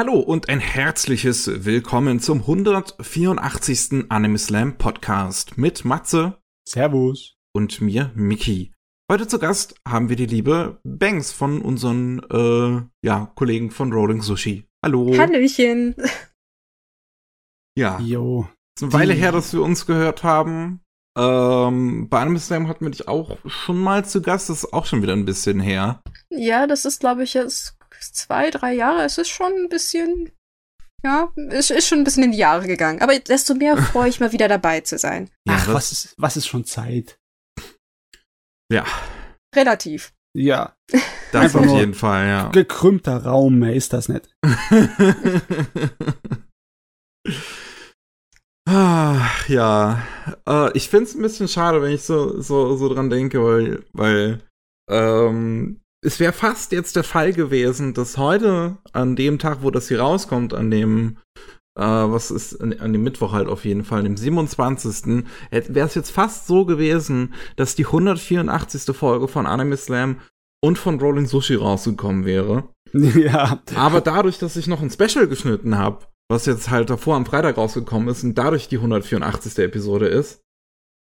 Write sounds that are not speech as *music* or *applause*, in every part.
Hallo und ein herzliches Willkommen zum 184. Anime Slam Podcast mit Matze. Servus. Und mir, Miki. Heute zu Gast haben wir die liebe Banks von unseren äh, ja, Kollegen von Rolling Sushi. Hallo. Hallöchen. Ja. Jo. Es ist eine Weile her, dass wir uns gehört haben. Ähm, bei Anime Slam hatten wir dich auch schon mal zu Gast. Das ist auch schon wieder ein bisschen her. Ja, das ist, glaube ich, jetzt zwei, drei Jahre. Es ist schon ein bisschen, ja, es ist schon ein bisschen in die Jahre gegangen. Aber desto mehr *laughs* freue ich mal wieder dabei zu sein. Ja, Ach, was ist, was ist schon Zeit? Ja, Relativ. Ja. *laughs* das Einfach auf jeden Fall, ja. Gekrümmter Raum, mehr ist das nicht. *laughs* Ah, ja, äh, ich find's ein bisschen schade, wenn ich so, so, so dran denke, weil, weil ähm, es wäre fast jetzt der Fall gewesen, dass heute, an dem Tag, wo das hier rauskommt, an dem, äh, was ist, an, an dem Mittwoch halt auf jeden Fall, an dem 27. wäre es jetzt fast so gewesen, dass die 184. Folge von Anime Slam und von Rolling Sushi rausgekommen wäre. *laughs* ja. Aber dadurch, dass ich noch ein Special geschnitten habe, was jetzt halt davor am Freitag rausgekommen ist und dadurch die 184. Episode ist,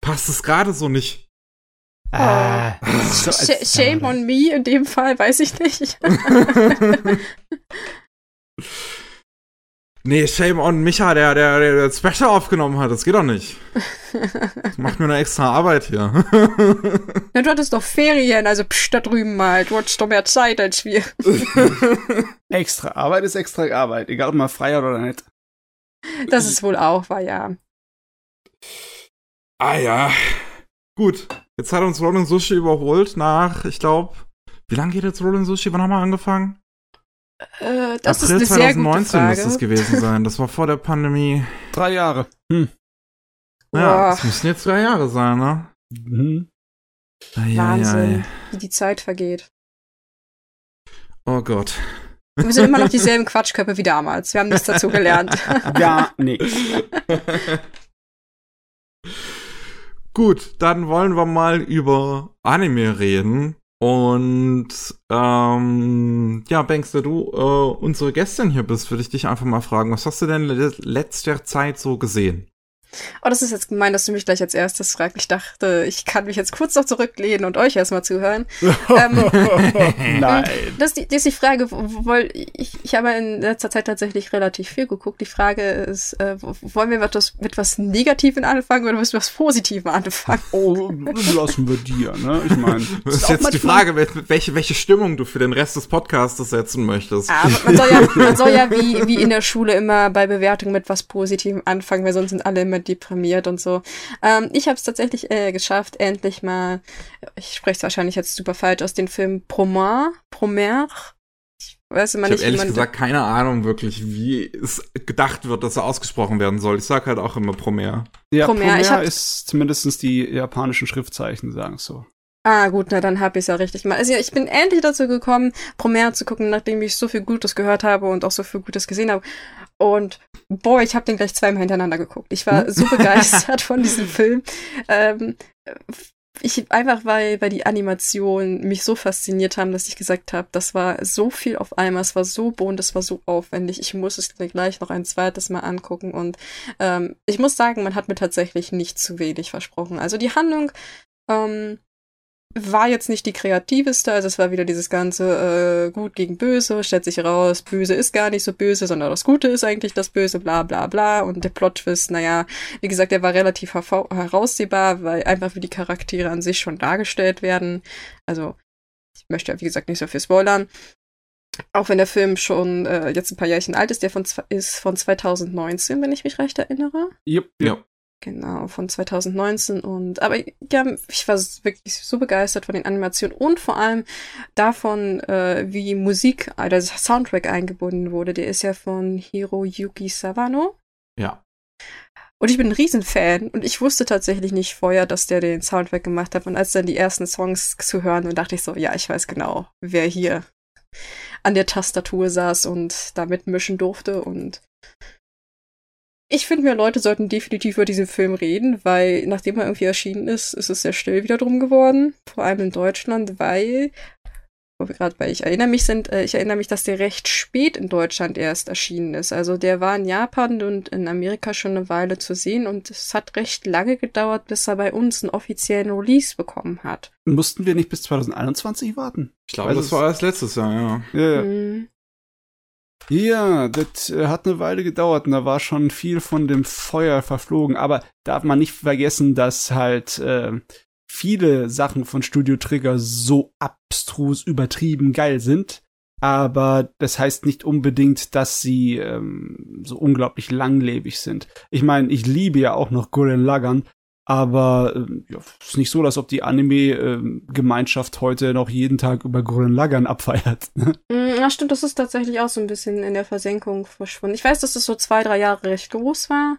passt es gerade so nicht. Ah, so als Sh Shame on me in dem Fall, weiß ich nicht. *laughs* nee, shame on Micha, der, der, der das Special aufgenommen hat. Das geht doch nicht. Das *laughs* macht mir eine extra Arbeit hier. *laughs* Na, du hattest doch Ferien, also psch, da drüben mal. Du hattest doch mehr Zeit als wir. Extra Arbeit ist extra Arbeit, egal ob man frei hat oder nicht. Das ist wohl auch, war ja. ah ja. Gut, jetzt hat uns Rolling Sushi überholt nach, ich glaube, wie lange geht jetzt Rolling Sushi? Wann haben wir angefangen? Äh, das April ist eine sehr gute 2019 Frage. müsste es gewesen sein. Das war vor der Pandemie. Drei Jahre. Hm. Ja, das müssen jetzt drei Jahre sein, ne? Mhm. Eieiei. Wahnsinn, wie die Zeit vergeht. Oh Gott. Wir sind immer noch dieselben Quatschköpfe wie damals. Wir haben nichts dazu gelernt. *laughs* Ja, nee. *laughs* Gut, dann wollen wir mal über Anime reden. Und ähm, ja, Banks, da du äh, unsere Gästin hier bist, würde ich dich einfach mal fragen, was hast du denn letzter Zeit so gesehen? Oh, das ist jetzt gemein, dass du mich gleich als erstes fragst. Ich dachte, ich kann mich jetzt kurz noch zurücklehnen und euch erstmal zuhören. *laughs* ähm, Nein. das, ist die, das ist die Frage, weil ich, ich habe in letzter Zeit tatsächlich relativ viel geguckt. Die Frage ist, äh, wo- wollen wir mit was, mit was Negativen anfangen oder mit was Positivem anfangen? Oh, lassen wir dir, ne? Ich meine. *laughs* Das ist jetzt die Frage, wel- welche, welche Stimmung du für den Rest des Podcastes setzen möchtest. Aber man soll ja, *laughs* man soll ja wie, wie in der Schule immer bei Bewertungen mit was Positivem anfangen, weil sonst sind alle immer deprimiert und so. Ähm, ich habe es tatsächlich äh, geschafft, endlich mal, ich spreche es wahrscheinlich jetzt super falsch aus, den Film Promare, Promare. Ich weiß immer Ich habe ehrlich man gesagt keine Ahnung wirklich, wie es gedacht wird, dass er ausgesprochen werden soll. Ich sag halt auch immer Promare. Ja, Promare, Promare ist zumindest die japanischen Schriftzeichen, sagen so. Ah, gut, na dann hab ich's ja richtig mal. Also ja, ich bin endlich dazu gekommen, Promare zu gucken, nachdem ich so viel Gutes gehört habe und auch so viel Gutes gesehen habe. Und boah, ich habe den gleich zweimal hintereinander geguckt. Ich war *laughs* so begeistert von diesem Film. Ähm, ich einfach, weil, weil die Animationen mich so fasziniert haben, dass ich gesagt habe, das war so viel auf einmal, es war so bunt, es war so aufwendig. Ich muss es mir gleich noch ein zweites Mal angucken. Und ähm, ich muss sagen, man hat mir tatsächlich nicht zu wenig versprochen. Also die Handlung ähm, war jetzt nicht die kreativeste, also es war wieder dieses ganze äh, Gut gegen Böse, stellt sich heraus, Böse ist gar nicht so böse, sondern das Gute ist eigentlich das Böse, bla bla bla. Und der Plot-Twist, naja, wie gesagt, der war relativ heraussehbar, weil einfach wie die Charaktere an sich schon dargestellt werden. Also, ich möchte ja, wie gesagt, nicht so viel spoilern. Auch wenn der Film schon äh, jetzt ein paar Jährchen alt ist, der von, ist von 2019, wenn ich mich recht erinnere. Jupp, Ja. Genau, von 2019 und aber ja, ich war wirklich so begeistert von den Animationen und vor allem davon, äh, wie Musik, der Soundtrack eingebunden wurde. Der ist ja von Hiroyuki Sawano. Ja. Und ich bin ein Riesenfan und ich wusste tatsächlich nicht vorher, dass der den Soundtrack gemacht hat. Und als dann die ersten Songs zu hören, dann dachte ich so, ja, ich weiß genau, wer hier an der Tastatur saß und da mitmischen durfte. Und ich finde mir, Leute sollten definitiv über diesen Film reden, weil nachdem er irgendwie erschienen ist, ist es sehr still wieder drum geworden. Vor allem in Deutschland, weil wo wir gerade bei ich erinnere mich sind, äh, ich erinnere mich, dass der recht spät in Deutschland erst erschienen ist. Also der war in Japan und in Amerika schon eine Weile zu sehen und es hat recht lange gedauert, bis er bei uns einen offiziellen Release bekommen hat. Mussten wir nicht bis 2021 warten? Ich glaube, das war erst letztes Jahr, ja. Ja, ja. Mhm. Ja, das äh, hat eine Weile gedauert und da war schon viel von dem Feuer verflogen. Aber darf man nicht vergessen, dass halt äh, viele Sachen von Studio Trigger so abstrus übertrieben geil sind. Aber das heißt nicht unbedingt, dass sie ähm, so unglaublich langlebig sind. Ich meine, ich liebe ja auch noch Gurren Lagann, aber äh, ja, ist nicht so, als ob die Anime-Gemeinschaft äh, heute noch jeden Tag über Gurren Lagann abfeiert. *laughs* Ne? Mm, ja, stimmt, das ist tatsächlich auch so ein bisschen in der Versenkung verschwunden. Ich weiß, dass das so zwei, drei Jahre recht groß war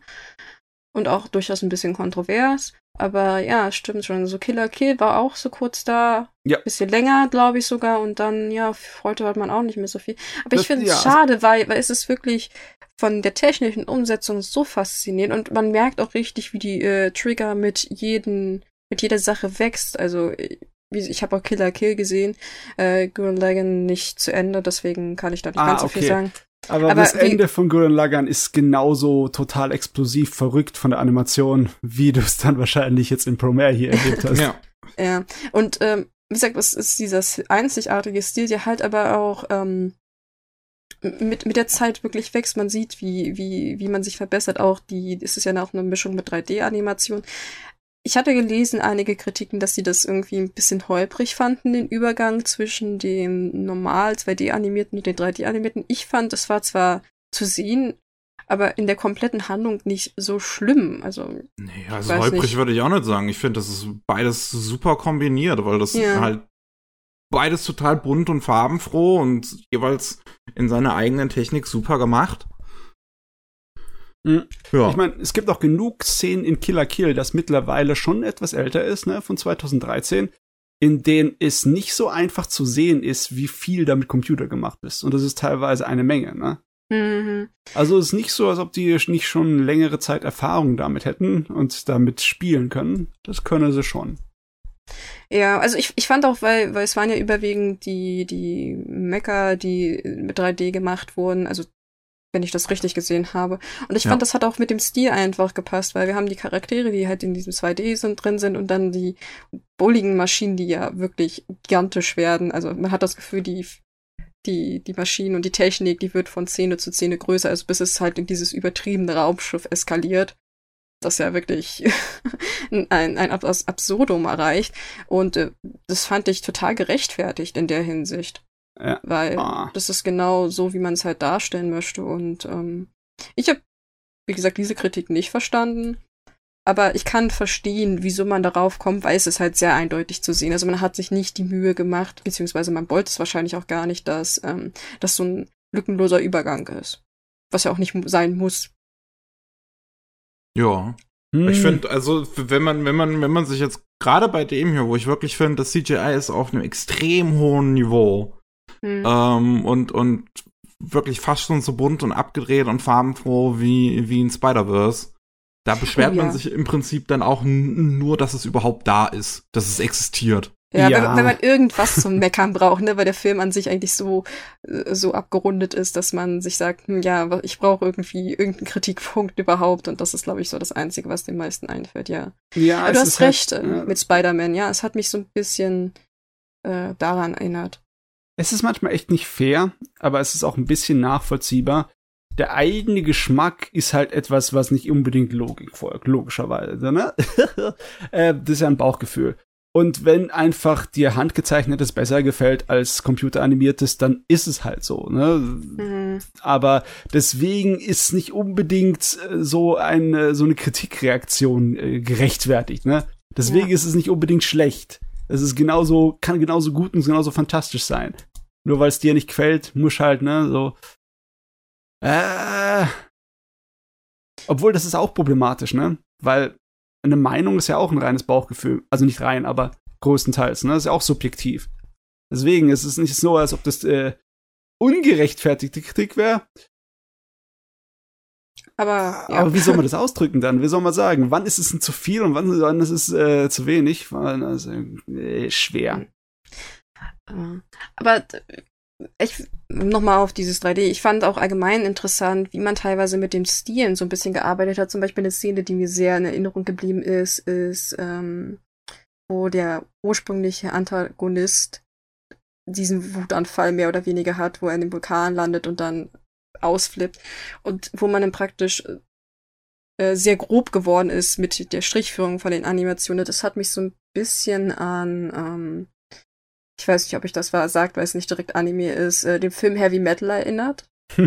und auch durchaus ein bisschen kontrovers. Aber ja, stimmt schon. So Killer Kill war auch so kurz da. Ja. Bisschen länger, glaube ich sogar. Und dann, ja, heute hört man auch nicht mehr so viel. Aber das, ich finde es ja. schade, weil, weil es ist wirklich von der technischen Umsetzung so faszinierend. Und man merkt auch richtig, wie die äh, Trigger mit jeden, mit jeder Sache wächst. Also, ich habe auch Killer Kill gesehen. Äh, Gurren Lagann nicht zu Ende, deswegen kann ich da nicht ah, ganz so okay. viel sagen. Aber, Aber das Ende von Gurren Lagann ist genauso total explosiv verrückt von der Animation, wie du es dann wahrscheinlich jetzt in Promare hier erlebt hast. *laughs* ja. ja. Und ähm, wie gesagt, es ist dieser einzigartige Stil, der halt aber auch ähm, mit, mit der Zeit wirklich wächst. Man sieht, wie, wie, wie man sich verbessert. Auch die, es ist ja auch eine Mischung mit 3D-Animation. Ich hatte gelesen, einige Kritiken, dass sie das irgendwie ein bisschen holprig fanden, den Übergang zwischen dem normal 2D-animierten und den 3D-animierten. Ich fand, es war zwar zu sehen, aber in der kompletten Handlung nicht so schlimm. Also, nee, also holprig nicht. würde ich auch nicht sagen. Ich finde, das ist beides super kombiniert, weil das ja. halt beides total bunt und farbenfroh und jeweils in seiner eigenen Technik super gemacht. Mhm. Ja. Ich meine, es gibt auch genug Szenen in Killer Kill, das mittlerweile schon etwas älter ist, ne, von 2013, in denen es nicht so einfach zu sehen ist, wie viel da mit Computer gemacht ist. Und das ist teilweise eine Menge, ne? Mhm. Also es ist nicht so, als ob die nicht schon längere Zeit Erfahrung damit hätten und damit spielen können. Das können sie schon. Ja, also ich, ich fand auch, weil, weil es waren ja überwiegend die, die Mecker, die mit 3D gemacht wurden, also wenn ich das richtig gesehen habe. Und ich ja. fand, das hat auch mit dem Stil einfach gepasst, weil wir haben die Charaktere, die halt in diesem 2D sind, drin sind und dann die bulligen Maschinen, die ja wirklich gigantisch werden. Also man hat das Gefühl, die, die, die Maschinen und die Technik, die wird von Szene zu Szene größer, also bis es halt in dieses übertriebene Raumschiff eskaliert. Das ja wirklich *laughs* ein, ein Absurdum erreicht. Und äh, das fand ich total gerechtfertigt in der Hinsicht. Ja. Weil ah. das ist genau so, wie man es halt darstellen möchte. Und ähm, ich habe, wie gesagt, diese Kritik nicht verstanden. Aber ich kann verstehen, wieso man darauf kommt, weil es ist halt sehr eindeutig zu sehen. Also man hat sich nicht die Mühe gemacht, beziehungsweise man wollte es wahrscheinlich auch gar nicht, dass ähm, das so ein lückenloser Übergang ist. Was ja auch nicht sein muss. Ja. Hm. Ich finde, also wenn man, wenn man, wenn man sich jetzt gerade bei dem hier, wo ich wirklich finde, das CGI ist auf einem extrem hohen Niveau. Mhm. Ähm, und, und wirklich fast schon so bunt und abgedreht und farbenfroh wie, wie in Spider-Verse. Da *laughs* beschwert oh, ja. man sich im Prinzip dann auch nur, dass es überhaupt da ist, dass es existiert. Ja, ja. Wenn, wenn, man irgendwas zum Meckern braucht, ne, weil der Film an sich eigentlich so, äh, so abgerundet ist, dass man sich sagt, hm, ja, ich brauche irgendwie irgendeinen Kritikpunkt überhaupt und das ist, glaube ich, so das Einzige, was den meisten einfällt, ja. Ja, Aber du hast halt, recht halt, mit Spider-Man, ja, es hat mich so ein bisschen äh, daran erinnert. Es ist manchmal echt nicht fair, aber es ist auch ein bisschen nachvollziehbar. Der eigene Geschmack ist halt etwas, was nicht unbedingt Logik folgt, logischerweise, ne? *laughs* äh, das ist ja ein Bauchgefühl. Und wenn einfach dir handgezeichnetes besser gefällt als computeranimiertes, dann ist es halt so. Ne? Mhm. Aber deswegen ist nicht unbedingt äh, so eine so eine Kritikreaktion äh, gerechtfertigt. Ne? Deswegen ja. ist es nicht unbedingt schlecht. Es ist genauso, kann genauso gut und genauso fantastisch sein. Nur weil es dir nicht gefällt, muss halt, ne, so. Äh, obwohl, das ist auch problematisch, ne? Weil eine Meinung ist ja auch ein reines Bauchgefühl. Also nicht rein, aber größtenteils, ne? Das ist ja auch subjektiv. Deswegen ist es nicht so, als ob das äh, ungerechtfertigte Kritik wäre. Aber, ja. aber wie soll man das *laughs* ausdrücken dann? Wie soll man sagen? Wann ist es denn zu viel und wann, wann ist es äh, zu wenig? Also, äh, schwer. Ja. Aber d- ich nochmal auf dieses 3D. Ich fand auch allgemein interessant, wie man teilweise mit dem Stilen so ein bisschen gearbeitet hat. Zum Beispiel eine Szene, die mir sehr in Erinnerung geblieben ist, ist, ähm, wo der ursprüngliche Antagonist diesen Wutanfall mehr oder weniger hat, wo er in den Vulkan landet und dann ausflippt und wo man dann praktisch äh, sehr grob geworden ist mit der Strichführung von den Animationen. Das hat mich so ein bisschen an, ähm, ich weiß nicht, ob ich das war, sagt, weil es nicht direkt Anime ist, äh, den Film Heavy Metal erinnert. *laughs*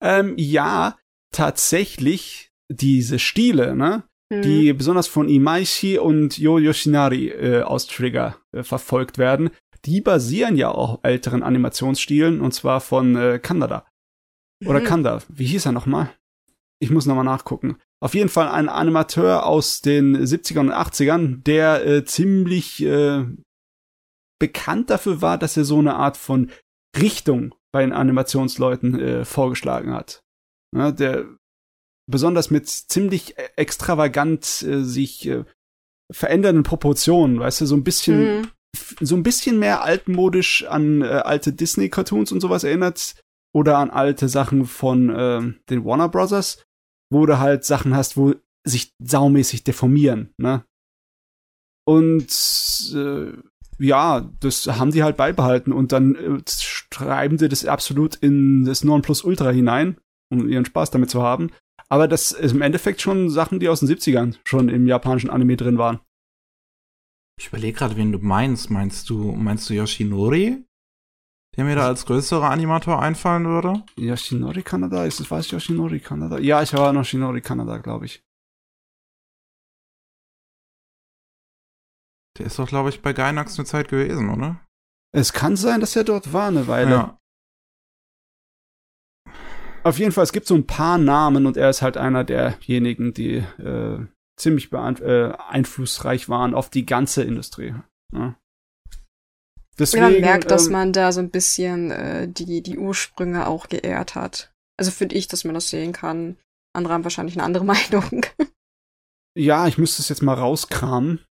ähm, ja, tatsächlich diese Stile, ne? Mhm. die besonders von Imaishi und Yo Yoshinari äh, aus Trigger äh, verfolgt werden, die basieren ja auch auf älteren Animationsstilen und zwar von äh, Kanada. Oder Mhm. Kanda. Wie hieß er nochmal? Ich muss nochmal nachgucken. Auf jeden Fall ein Animateur aus den 70ern und 80ern, der äh, ziemlich äh, bekannt dafür war, dass er so eine Art von Richtung bei den Animationsleuten äh, vorgeschlagen hat. Ja, der besonders mit ziemlich e- extravagant äh, sich äh, verändernden Proportionen, weißt du, so ein bisschen Mhm. so ein bisschen mehr altmodisch an äh, alte Disney-Cartoons und sowas erinnert oder an alte Sachen von ähm, den Warner Brothers, wo du halt Sachen hast, wo sich saumäßig deformieren, ne? Und äh, ja, das haben die halt beibehalten und dann äh, schreiben die das absolut in das Nonplusultra hinein, um ihren Spaß damit zu haben. Aber das ist im Endeffekt schon Sachen, die aus den 70ern schon im japanischen Anime drin waren. Ich überlege gerade, wen du meinst. Meinst du, meinst du Yoshinori? Der mir da als größerer Animator einfallen würde? Yoshinori Kanada? Ist es, was Yoshinori Kanada? Ja, ich war noch Yoshinori Kanada, glaube ich. Der ist doch, glaube ich, bei Gainax eine Zeit gewesen, oder? Es kann sein, dass er dort war eine Weile. Ja. Auf jeden Fall, es gibt so ein paar Namen und er ist halt einer derjenigen, die äh, ziemlich äh, einflussreich waren auf die ganze Industrie. Ja. Deswegen, man merkt, dass ähm, man da so ein bisschen äh, die, die Ursprünge auch geehrt hat. Also finde ich, dass man das sehen kann. Andere haben wahrscheinlich eine andere *laughs* Meinung. Ja, ich müsste es jetzt mal rauskramen.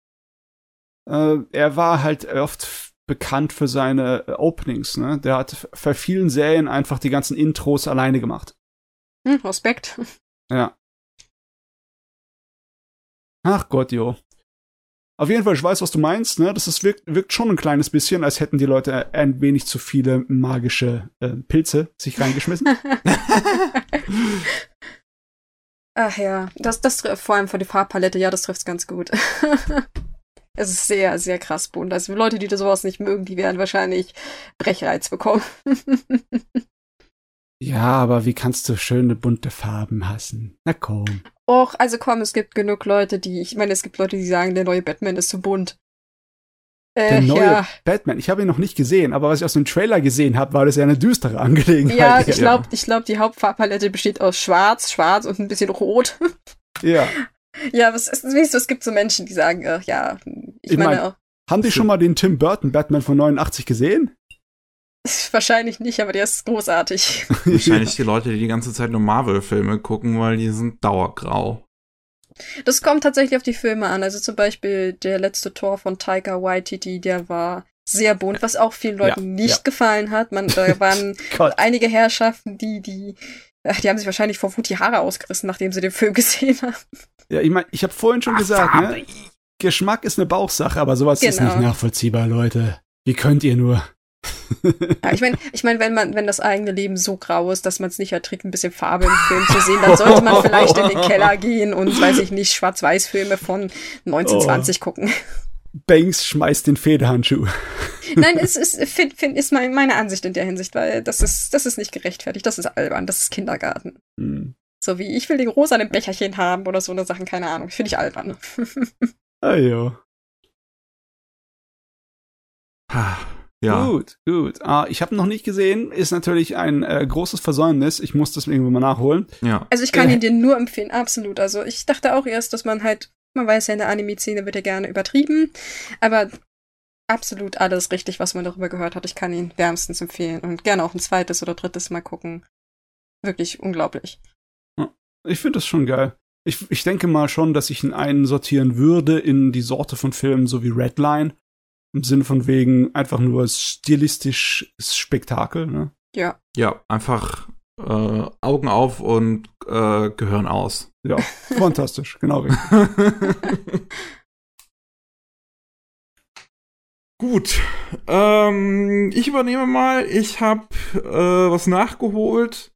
Äh, er war halt oft bekannt für seine äh, Openings, ne? Der hat für vielen Serien einfach die ganzen Intros alleine gemacht. Hm, Respekt. Ja. Ach Gott, jo. Auf jeden Fall, ich weiß, was du meinst, ne? Das ist, wirkt, wirkt schon ein kleines bisschen, als hätten die Leute ein wenig zu viele magische äh, Pilze sich reingeschmissen. *laughs* Ach ja, das, das trifft vor allem für die Farbpalette, ja, das trifft's ganz gut. *laughs* es ist sehr, sehr krass bunt. Also Leute, die da sowas nicht mögen, die werden wahrscheinlich Brechreiz bekommen. *laughs* ja, aber wie kannst du schöne bunte Farben hassen? Na komm. Och, also komm, es gibt genug Leute, die, ich meine, es gibt Leute, die sagen, der neue Batman ist zu bunt. Der Äh, neue ja, Batman, ich habe ihn noch nicht gesehen, aber was ich aus dem Trailer gesehen habe, war das ja eine düstere Angelegenheit. ja, ich glaube, ich glaub, die Hauptfarbpalette besteht aus Schwarz, Schwarz und ein bisschen Rot. Ja. *laughs* ja, was ist, wie es gibt so Menschen, die sagen, ach, ja, ich, Ich meine, mein- Haben die schon mal den Tim Burton Batman von 89 gesehen? *laughs* wahrscheinlich nicht, aber der ist großartig. *laughs* Wahrscheinlich die Leute, die die ganze Zeit nur Marvel-Filme gucken, weil die sind dauergrau. Das kommt tatsächlich auf die Filme an. Also zum Beispiel der letzte Tor von Taika Waititi, der war sehr bunt, was auch vielen Leuten Ja, nicht ja. gefallen hat. Man, da *laughs* waren einige Herrschaften, die, die, ach, die haben sich wahrscheinlich vor Wut die Haare ausgerissen, nachdem sie den Film gesehen haben. Ja, ich meine, ich habe vorhin schon Ach, gesagt, ne? Geschmack ist eine Bauchsache, aber sowas ist Genau. nicht nachvollziehbar, Leute. Wie könnt ihr nur? Ja, ich meine, ich mein, wenn man, wenn das eigene Leben so grau ist, dass man es nicht erträgt, ein bisschen Farbe im Film zu sehen, dann sollte man vielleicht in den Keller gehen und, weiß ich nicht, Schwarz-Weiß-Filme von 1920 gucken. Banks schmeißt den Federhandschuh. Nein, es ist, find, find, ist mein, meine Ansicht in der Hinsicht, weil das ist, das ist nicht gerechtfertigt, das ist albern, das ist Kindergarten. Hm. So wie ich will den rosa im Becherchen haben oder so eine Sachen, keine Ahnung, finde ich albern. Ah, jo. Ah, Ja. Gut, gut. Ah, ich habe noch nicht gesehen, ist natürlich ein äh, großes Versäumnis. Ich muss das irgendwann mal nachholen. Ja. Also ich kann Äh. ihn dir nur empfehlen, absolut. Also ich dachte auch erst, dass man halt, man weiß ja, in der Anime-Szene wird ja gerne übertrieben, aber absolut alles richtig, was man darüber gehört hat. Ich kann ihn wärmstens empfehlen und gerne auch ein zweites oder drittes Mal gucken. Wirklich unglaublich. Ich finde das schon geil. Ich, ich denke mal schon, dass ich ihn einsortieren würde in die Sorte von Filmen, so wie Redline, Im Sinne von wegen einfach nur stilistisch Spektakel, ne? Ja. Ja, einfach äh, Augen auf und äh, Gehirn aus. Ja, *laughs* fantastisch, genau richtig. *laughs* Gut, ähm, ich übernehme mal. Ich habe äh, was nachgeholt,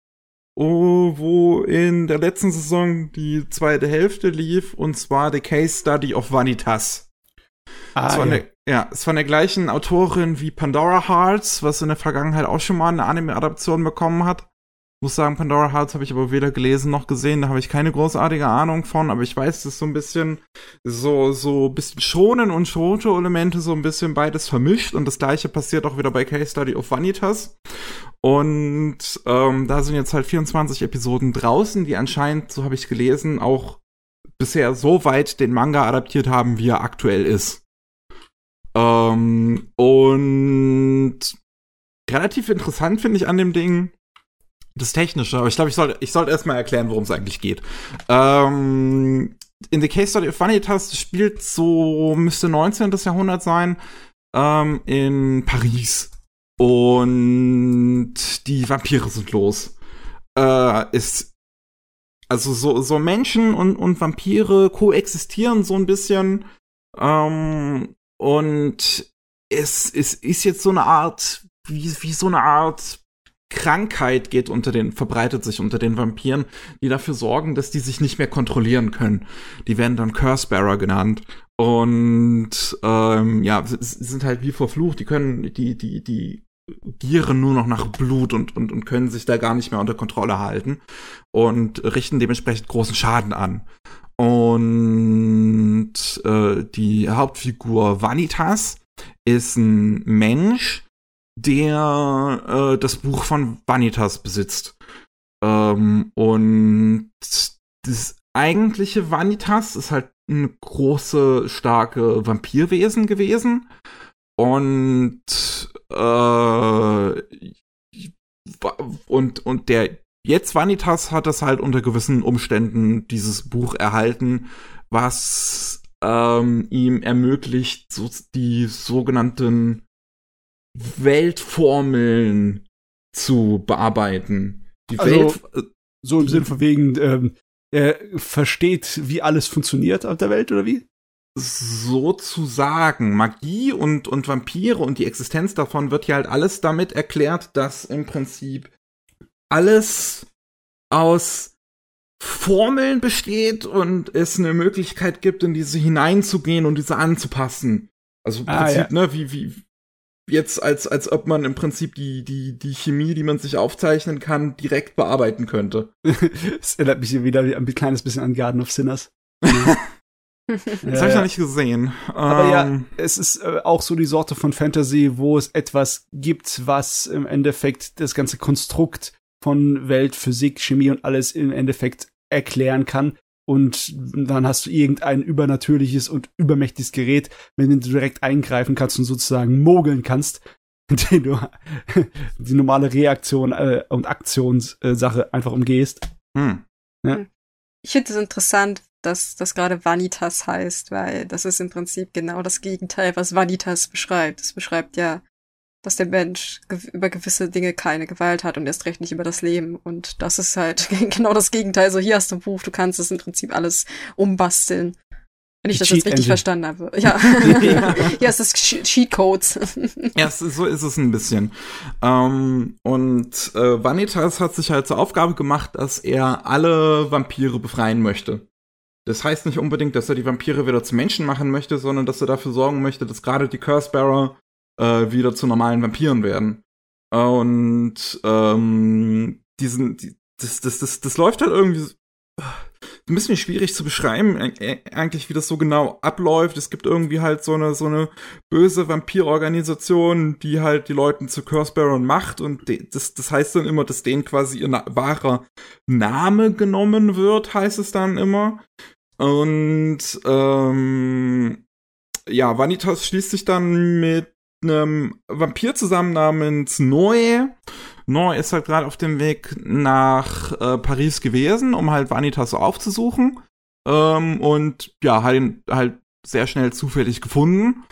oh, wo in der letzten Saison die zweite Hälfte lief, und zwar The Case Study of Vanitas. Ah, es war ja. eine, ja, es war der gleichen Autorin wie Pandora Hearts, was in der Vergangenheit auch schon mal eine Anime-Adaption bekommen hat. Muss sagen, Pandora Hearts habe ich aber weder gelesen noch gesehen, da habe ich keine großartige Ahnung von, aber ich weiß, dass so ein bisschen so so ein bisschen schonen und schote Elemente so ein bisschen beides vermischt und das gleiche passiert auch wieder bei Case Study of Vanitas. Und ähm, da sind jetzt halt 24 Episoden draußen, die anscheinend, so habe ich gelesen, auch bisher so weit den Manga adaptiert haben, wie er aktuell ist. Ähm, und relativ interessant finde ich an dem Ding das Technische, aber ich glaube, ich sollte ich sollte erstmal erklären, worum es eigentlich geht. Ähm, in The Case Study of Vanitas spielt so, müsste 19. Jahrhundert sein, ähm, in Paris. Und die Vampire sind los. Äh, ist also so, so Menschen und, und Vampire koexistieren so ein bisschen. Ähm, und es, es ist jetzt so eine Art, wie, wie so eine Art Krankheit geht unter den, verbreitet sich unter den Vampiren, die dafür sorgen, dass die sich nicht mehr kontrollieren können. Die werden dann Cursebearer genannt. Und ähm, ja, sind halt wie verflucht, die können, die, die, die gieren nur noch nach Blut und, und, und können sich da gar nicht mehr unter Kontrolle halten und richten dementsprechend großen Schaden an. Und äh, die Hauptfigur Vanitas ist ein Mensch, der äh, das Buch von Vanitas besitzt. Ähm, und das eigentliche Vanitas ist halt ein große, starke Vampirwesen gewesen. Und äh, und, und der jetzt Vanitas hat das halt unter gewissen Umständen dieses Buch erhalten, was ähm, ihm ermöglicht, so die sogenannten Weltformeln zu bearbeiten. Die Also- Welt, äh, So im Sinne von wegen, ähm, er versteht, wie alles funktioniert auf der Welt, oder wie? Sozusagen Magie und, und Vampire und die Existenz davon wird ja halt alles damit erklärt, dass im Prinzip alles aus Formeln besteht und es eine Möglichkeit gibt, in diese hineinzugehen und diese anzupassen. Also im Ah, Prinzip, ne, wie, wie, jetzt als, als ob man im Prinzip die, die, die Chemie, die man sich aufzeichnen kann, direkt bearbeiten könnte. *laughs* Es erinnert mich hier wieder ein kleines bisschen an Garden of Sinners. *laughs* *laughs* Das habe ich noch nicht gesehen. Aber ja, Ähm, es ist äh, auch so die Sorte von Fantasy, wo es etwas gibt, was im Endeffekt das ganze Konstrukt von Welt, Physik, Chemie und alles im Endeffekt erklären kann. Und dann hast du irgendein übernatürliches und übermächtiges Gerät, mit dem du direkt eingreifen kannst und sozusagen mogeln kannst, *laughs* indem du *laughs* die normale Reaktion äh, und Aktionssache einfach umgehst. hm. Ich finde es interessant, dass das gerade Vanitas heißt, weil das ist im Prinzip genau das Gegenteil, was Vanitas beschreibt. Es beschreibt ja, dass der Mensch gew über gewisse Dinge keine Gewalt hat und erst recht nicht über das Leben. Und das ist halt *laughs* genau das Gegenteil. So, hier hast du ein Buch, du kannst es im Prinzip alles umbasteln. Wenn ich Die das jetzt richtig Engine. verstanden habe. Ja. *laughs* hier ist das Che- Cheatcodes. *laughs* Ja, es ist- so ist es ein bisschen. Ähm, und äh, Vanitas hat sich halt zur Aufgabe gemacht, dass er alle Vampire befreien möchte. Das heißt nicht unbedingt, dass er die Vampire wieder zu Menschen machen möchte, sondern dass er dafür sorgen möchte, dass gerade die Cursebearer äh, wieder zu normalen Vampiren werden. Und ähm, diesen, die, das, das, das, das läuft halt irgendwie ein bisschen schwierig zu beschreiben, äh, eigentlich, wie das so genau abläuft. Es gibt irgendwie halt so eine, so eine böse Vampirorganisation, die halt die Leuten zu Cursebearern macht und das, das heißt dann immer, dass denen quasi ihr wahrer Name genommen wird, heißt es dann immer. Und ähm, ja, Vanitas schließt sich dann mit einem Vampir zusammen namens Noe. Noe ist halt gerade auf dem Weg nach äh, Paris gewesen, um halt Vanitas aufzusuchen. Ähm, und ja, hat ihn halt sehr schnell zufällig gefunden.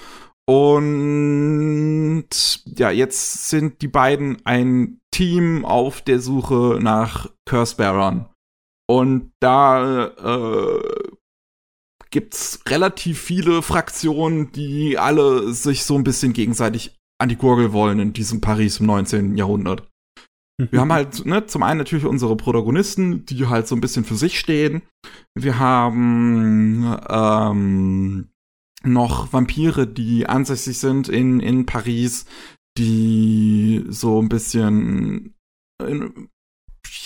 Und ja, jetzt sind die beiden ein Team auf der Suche nach Cursebearern. Und da äh, gibt's relativ viele Fraktionen, die alle sich so ein bisschen gegenseitig an die Gurgel wollen in diesem Paris im 19. Jahrhundert. Wir haben halt, ne, zum einen natürlich unsere Protagonisten, die halt so ein bisschen für sich stehen. Wir haben ähm, noch Vampire, die ansässig sind in, in Paris, die so ein bisschen in,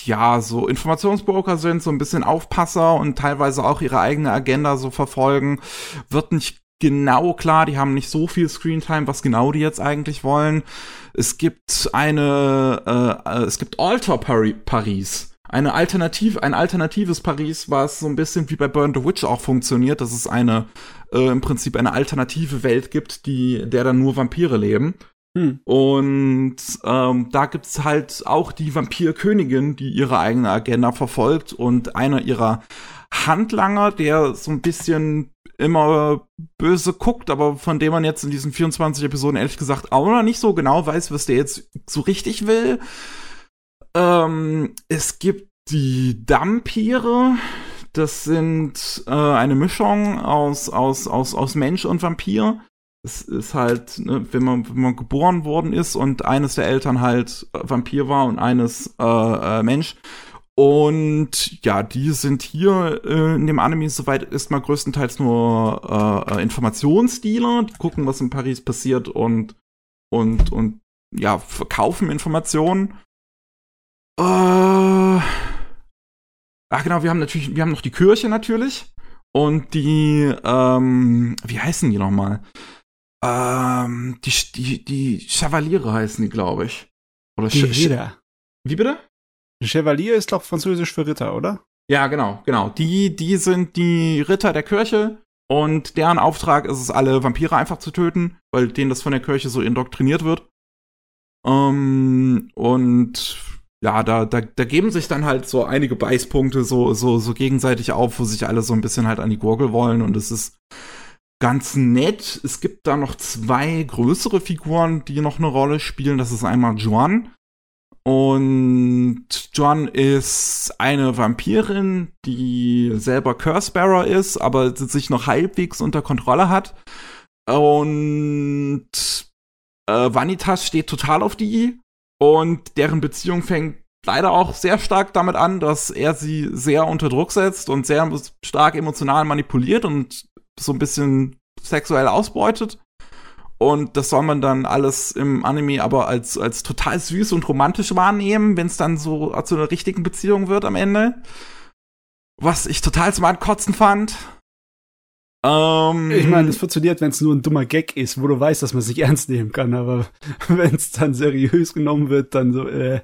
ja, so Informationsbroker sind, so ein bisschen Aufpasser und teilweise auch ihre eigene Agenda so verfolgen. Wird nicht genau klar, die haben nicht so viel Screentime, was genau die jetzt eigentlich wollen. Es gibt eine, äh, äh, es gibt Alter Pari Paris. Eine Alternative, ein alternatives Paris, was so ein bisschen wie bei Burn the Witch auch funktioniert, dass es eine, äh, im Prinzip eine alternative Welt gibt, die, der dann nur Vampire leben. Hm. Und ähm, da gibt's halt auch die Vampirkönigin, die ihre eigene Agenda verfolgt und einer ihrer Handlanger, der so ein bisschen immer böse guckt, aber von dem man jetzt in diesen 24 Episoden ehrlich gesagt auch noch nicht so genau weiß, was der jetzt so richtig will. Ähm, es gibt die Dampire. Das sind äh, eine Mischung aus, aus, aus, aus Mensch und Vampir. Es ist halt, ne, wenn, man, wenn man geboren worden ist und eines der Eltern halt Vampir war und eines äh, äh, Mensch, und ja, die sind hier äh, in dem Anime soweit ist mal größtenteils nur äh, Informationsdealer, die gucken, was in Paris passiert und und und ja, verkaufen Informationen. Äh, ach genau, wir haben natürlich, wir haben noch die Kirche natürlich und die, ähm, wie heißen die nochmal? Ähm, die, die, die Chevaliere heißen die, glaube ich. Oder die Ch Wie bitte? Chevalier ist doch französisch für Ritter, oder? Ja, genau, genau. Die, die sind die Ritter der Kirche und deren Auftrag ist es, alle Vampire einfach zu töten, weil denen das von der Kirche so indoktriniert wird. Ähm, und ja, da, da, da geben sich dann halt so einige Beißpunkte so, so, so gegenseitig auf, wo sich alle so ein bisschen halt an die Gurgel wollen und es ist ganz nett. Es gibt da noch zwei größere Figuren, die noch eine Rolle spielen. Das ist einmal Juan. Und John ist eine Vampirin, die selber Cursebearer ist, aber sich noch halbwegs unter Kontrolle hat. Und äh, Vanitas steht total auf die und deren Beziehung fängt leider auch sehr stark damit an, dass er sie sehr unter Druck setzt und sehr stark emotional manipuliert und so ein bisschen sexuell ausbeutet. Und das soll man dann alles im Anime aber als, als total süß und romantisch wahrnehmen, wenn es dann so zu einer richtigen Beziehung wird am Ende. Was ich total zum Ankotzen fand. Ähm, ich meine, es funktioniert, wenn es nur ein dummer Gag ist, wo du weißt, dass man sich ernst nehmen kann, aber *laughs* wenn es dann seriös genommen wird, dann so, äh.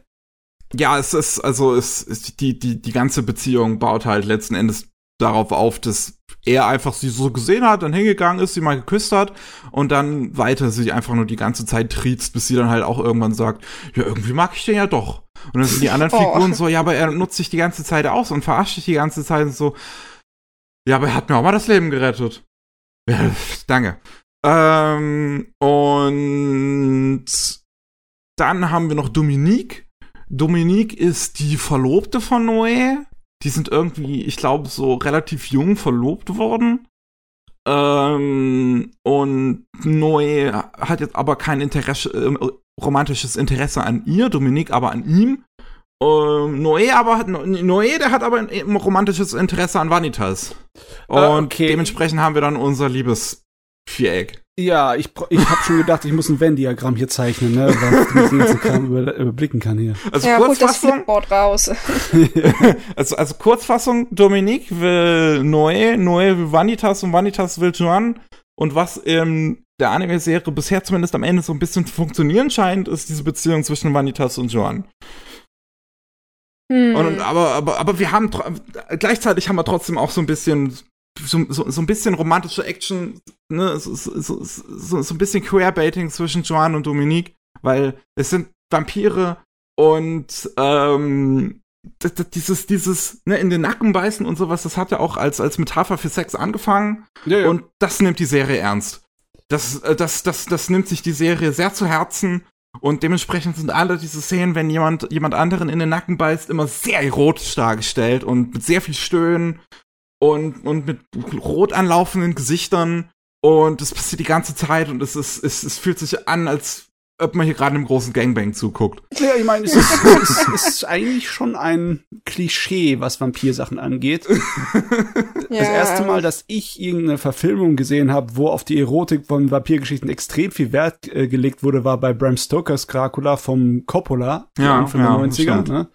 Ja, es ist, also es ist die, die, die ganze Beziehung baut halt letzten Endes darauf auf, dass er einfach sie so gesehen hat, dann hingegangen ist, sie mal geküsst hat und dann weiter sich einfach nur die ganze Zeit triezt, bis sie dann halt auch irgendwann sagt, ja, irgendwie mag ich den ja doch. Und dann sind die anderen *laughs* oh. Figuren so, ja, aber er nutzt sich die ganze Zeit aus und verarscht sich die ganze Zeit und so, ja, aber er hat mir auch mal das Leben gerettet. Ja, *laughs* danke. Ähm, und dann haben wir noch Dominique. Dominique ist die Verlobte von Noé die sind irgendwie, ich glaube, so relativ jung verlobt worden. Ähm, und Noé hat jetzt aber kein Interesse, äh, romantisches Interesse an ihr, Dominique aber an ihm. Ähm, Noé aber hat, Noé, der hat aber ein romantisches Interesse an Vanitas. Ah, und okay. dementsprechend haben wir dann unser Liebesviereck. Ja, ich, ich habe schon gedacht, ich muss ein Venn-Diagramm hier zeichnen, ne, was ich den ganzen Kram über, überblicken kann hier. Also ja, Kurzfassung, das Flipboard raus. *laughs* also, also Kurzfassung, Dominique will Noé, Noé will Vanitas und Vanitas will Juan. Und was in der Anime-Serie bisher zumindest am Ende so ein bisschen funktionieren scheint, ist diese Beziehung zwischen Vanitas und Joan. Hm. Und, aber, aber, aber wir haben gleichzeitig haben wir trotzdem auch so ein bisschen so, so, so ein bisschen romantische Action, ne, so, so, so, so, ein bisschen Queerbaiting zwischen Joan und Dominique, weil es sind Vampire und ähm, dieses, dieses, ne, in den Nacken beißen und sowas, das hat ja auch als, als Metapher für Sex angefangen. Ja, ja. Und das nimmt die Serie ernst. das, äh, das, das, das nimmt sich die Serie sehr zu Herzen. Und dementsprechend sind alle diese Szenen, wenn jemand jemand anderen in den Nacken beißt, immer sehr erotisch dargestellt und mit sehr viel Stöhnen und, und mit rot anlaufenden Gesichtern. Und das passiert die ganze Zeit und es, ist, es, es fühlt sich an, als ob man hier gerade einem großen Gangbang zuguckt. Ja, ich meine, es ist, *laughs* es ist eigentlich schon ein Klischee, was Vampirsachen angeht. Ja. *laughs* Das erste Mal, dass ich irgendeine Verfilmung gesehen habe, wo auf die Erotik von Vampirgeschichten extrem viel Wert äh, gelegt wurde, war bei Bram Stokers Dracula vom Coppola Ja, Anfang ja, der das 90er. stimmt. Ne?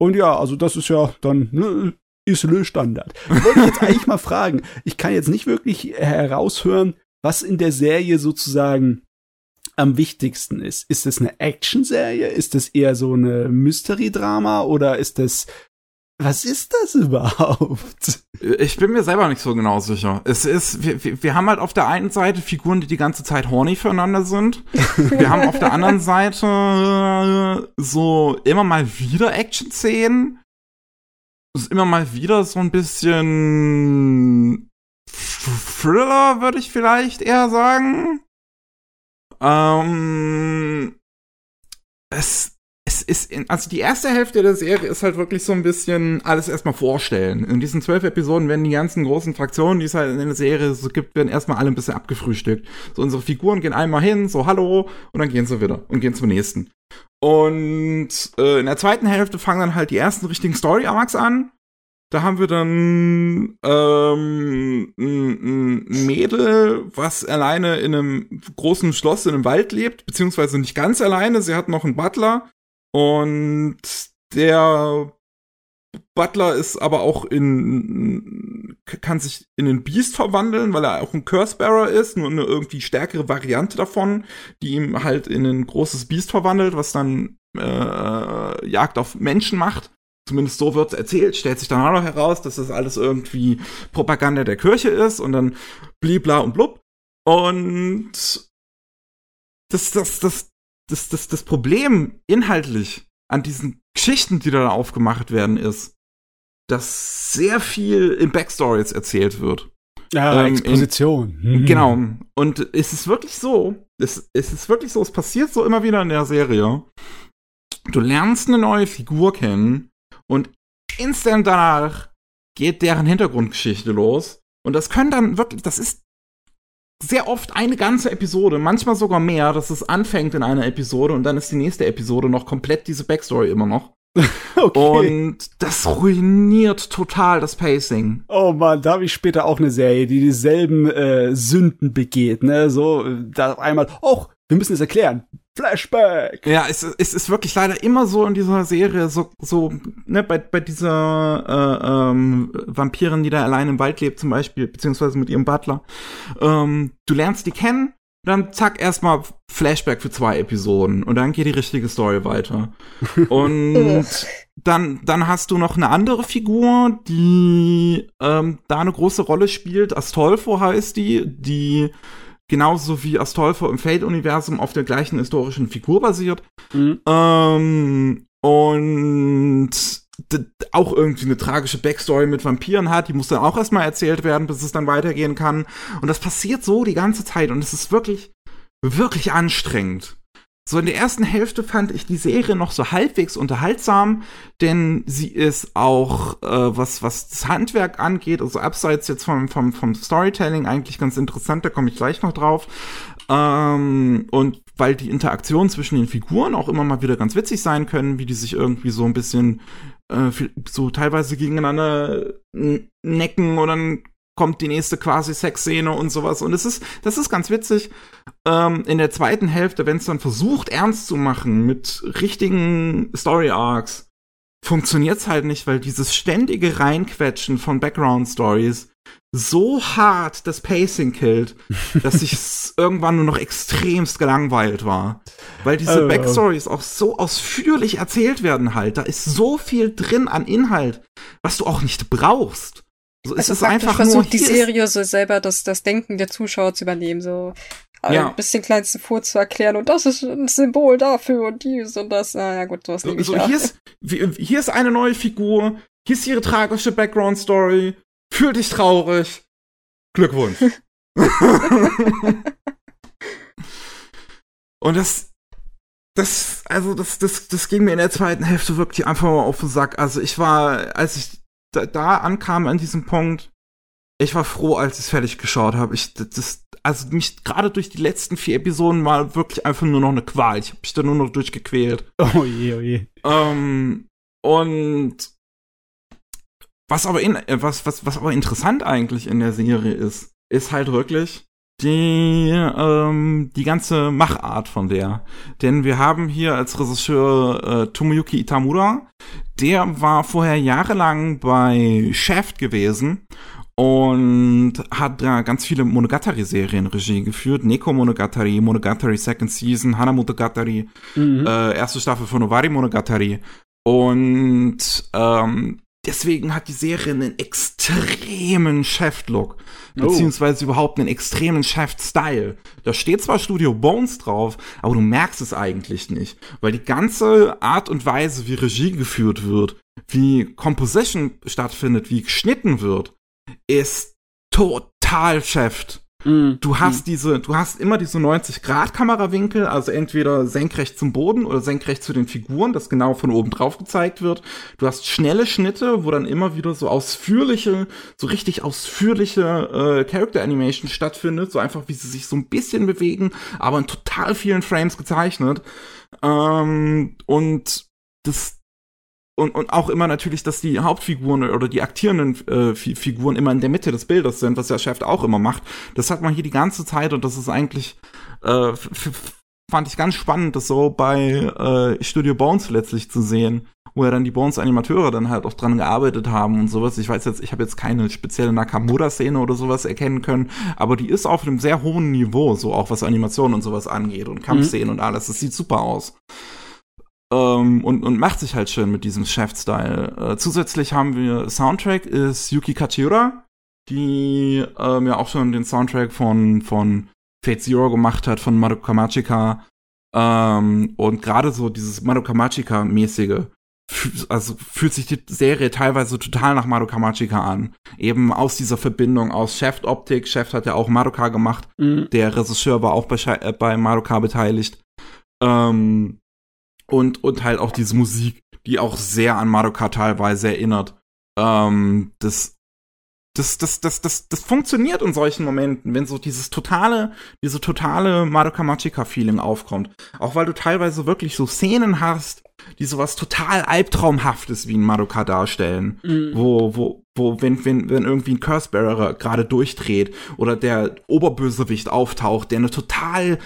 Und ja, also das ist ja dann ne, ist le Standard. Ich wollte jetzt eigentlich mal fragen, ich kann jetzt nicht wirklich heraushören, was in der Serie sozusagen am wichtigsten ist. Ist es eine Action-Serie? Ist es eher so eine Mystery-Drama? Oder ist das, was ist das *laughs* überhaupt? Ich bin mir selber nicht so genau sicher. Es ist, wir, wir, wir haben halt auf der einen Seite Figuren, die die ganze Zeit horny füreinander sind. *laughs* Wir haben auf der anderen Seite äh, so immer mal wieder Action-Szenen. Ist immer mal wieder so ein bisschen Thriller, würde ich vielleicht eher sagen. Ähm, es, es ist, in, also die erste Hälfte der Serie ist halt wirklich so ein bisschen alles erstmal vorstellen. In diesen zwölf Episoden werden die ganzen großen Fraktionen, die es halt in der Serie so gibt, werden erstmal alle ein bisschen abgefrühstückt. So unsere Figuren gehen einmal hin, so hallo, und dann gehen sie wieder und gehen zum nächsten. Und äh, in der zweiten Hälfte fangen dann halt die ersten richtigen Story Arcs an. Da haben wir dann ähm, ein, ein Mädel, was alleine in einem großen Schloss in einem Wald lebt, beziehungsweise nicht ganz alleine. Sie hat noch einen Butler und der Butler ist aber auch in kann sich in einen Beast verwandeln, weil er auch ein Cursebearer ist, nur eine irgendwie stärkere Variante davon, die ihm halt in ein großes Beast verwandelt, was dann äh, Jagd auf Menschen macht. Zumindest so wird's erzählt, stellt sich dann auch noch heraus, dass das alles irgendwie Propaganda der Kirche ist und dann blibla und blub. Und das, das, das, das, das, das Problem inhaltlich an diesen Geschichten, die da aufgemacht werden, ist, dass sehr viel in Backstories erzählt wird. Ja, Ähm, Exposition. Mhm. Genau. Und es ist wirklich so, es, es ist wirklich so, es passiert so immer wieder in der Serie. Du lernst eine neue Figur kennen und instant danach geht deren Hintergrundgeschichte los. Und das können dann wirklich, das ist sehr oft eine ganze Episode, manchmal sogar mehr, dass es anfängt in einer Episode und dann ist die nächste Episode noch komplett diese Backstory immer noch. *laughs* Okay. Und das ruiniert total das Pacing. Oh man, da habe ich später auch eine Serie, die dieselben äh, Sünden begeht, ne? So, äh, da auf einmal, oh, wir müssen es erklären. Flashback. Ja, es, es ist wirklich leider immer so in dieser Serie, so, so ne, bei, bei dieser äh, ähm, Vampirin, die da allein im Wald lebt zum Beispiel, beziehungsweise mit ihrem Butler. Ähm, du lernst die kennen, dann zack, erstmal Flashback für zwei Episoden und dann geht die richtige Story weiter. *laughs* Und dann, dann hast du noch eine andere Figur, die ähm, da eine große Rolle spielt. Astolfo heißt die, die genauso wie Astolfo im Fate-Universum auf der gleichen historischen Figur basiert. Mhm. Ähm, und auch irgendwie eine tragische Backstory mit Vampiren hat, die muss dann auch erstmal erzählt werden, bis es dann weitergehen kann. Und das passiert so die ganze Zeit und es ist wirklich, wirklich anstrengend. So in der ersten Hälfte fand ich die Serie noch so halbwegs unterhaltsam, denn sie ist auch, äh, was, was das Handwerk angeht, also abseits jetzt vom, vom, vom Storytelling eigentlich ganz interessant, da komme ich gleich noch drauf. Ähm, und weil die Interaktionen zwischen den Figuren auch immer mal wieder ganz witzig sein können, wie die sich irgendwie so ein bisschen äh, so teilweise gegeneinander necken dann kommt die nächste quasi Sexszene und sowas. Und es ist, das ist ganz witzig. Ähm, in der zweiten Hälfte, wenn es dann versucht, ernst zu machen mit richtigen Story Arcs, funktioniert's halt nicht, weil dieses ständige Reinquetschen von Background Stories so hart das Pacing killt, *laughs* dass ich irgendwann nur noch extremst gelangweilt war. Weil diese Oh. Backstories auch so ausführlich erzählt werden halt. Da ist so viel drin an Inhalt, was du auch nicht brauchst. So, es Also ist einfach nur versucht die hier ist- Serie so selber das, das Denken der Zuschauer zu übernehmen, so Ja. ein bisschen kleinsten Fuhr zu erklären und das ist ein Symbol dafür und dies und das. Na ja gut, sowas So, so hier, ist, hier ist eine neue Figur, hier ist ihre tragische Background-Story, fühl dich traurig, Glückwunsch. *laughs* Und das, das, also das, das, das ging mir in der zweiten Hälfte wirklich einfach mal auf den Sack. Also ich war, als ich da, da ankam an diesem Punkt, ich war froh, als ich es fertig geschaut habe. Ich, das, also mich gerade durch die letzten vier Episoden war wirklich einfach nur noch eine Qual. Ich habe mich da nur noch durchgequält. *laughs* Oh je, oh je. Ähm, und was aber in, äh, was, was, was aber interessant eigentlich in der Serie ist, ist halt wirklich die, ähm, die ganze Machart von der. Denn wir haben hier als Regisseur äh, Tomoyuki Itamura, der war vorher jahrelang bei Shaft gewesen und hat da ganz viele Monogatari-Serien Regie geführt. Neko Monogatari, Monogatari Second Season, Hana Monogatari, mhm. äh, erste Staffel von Novari Monogatari. Und ähm, deswegen hat die Serie einen extremen Chef-Look. Oh. Beziehungsweise überhaupt einen extremen Chef-Style. Da steht zwar Studio Bones drauf, aber du merkst es eigentlich nicht. Weil die ganze Art und Weise, wie Regie geführt wird, wie Composition stattfindet, wie geschnitten wird, ist total Chef. Mm, du hast mm. diese, du hast immer diese 90 Grad Kamerawinkel, also entweder senkrecht zum Boden oder senkrecht zu den Figuren, das genau von oben drauf gezeigt wird. Du hast schnelle Schnitte, wo dann immer wieder so ausführliche, so richtig ausführliche äh, Character Animation stattfindet, so einfach wie sie sich so ein bisschen bewegen, aber in total vielen Frames gezeichnet. Ähm, und das und, und auch immer natürlich, dass die Hauptfiguren oder die aktierenden äh, Figuren immer in der Mitte des Bildes sind, was der Chef auch immer macht. Das hat man hier die ganze Zeit und das ist eigentlich, äh, fand ich ganz spannend, das so bei äh, Studio Bones letztlich zu sehen, wo ja dann die Bones-Animateure dann halt auch dran gearbeitet haben und sowas. Ich weiß jetzt, ich habe jetzt keine spezielle Nakamura-Szene oder sowas erkennen können, aber die ist auf einem sehr hohen Niveau, so auch was Animation und sowas angeht und Kampfszenen mhm. und alles. Das sieht super aus. Ähm, und, und macht sich halt schön mit diesem Chef-Style. Äh, zusätzlich haben wir Soundtrack ist Yuki Kachiura, die ähm, ja auch schon den Soundtrack von, von Fate Zero gemacht hat, von Madoka Magica. Ähm, und gerade so dieses Madoka Magica-mäßige, also fühlt sich die Serie teilweise total nach Madoka Magica an. Eben aus dieser Verbindung aus Chef-Optik. Chef hat ja auch Madoka gemacht. Mhm. Der Regisseur war auch bei, äh, bei Madoka beteiligt. Ähm, und, und halt auch diese Musik, die auch sehr an Madoka teilweise erinnert. Ähm, das, das, das, das, das, das funktioniert in solchen Momenten, wenn so dieses totale, diese totale Madoka Magica-Feeling aufkommt. Auch weil du teilweise wirklich so Szenen hast, die sowas total Albtraumhaftes wie ein Madoka darstellen. Mhm. Wo, wo, wo, wenn, wenn, wenn irgendwie ein Cursebearer gerade durchdreht oder der Oberbösewicht auftaucht, der eine total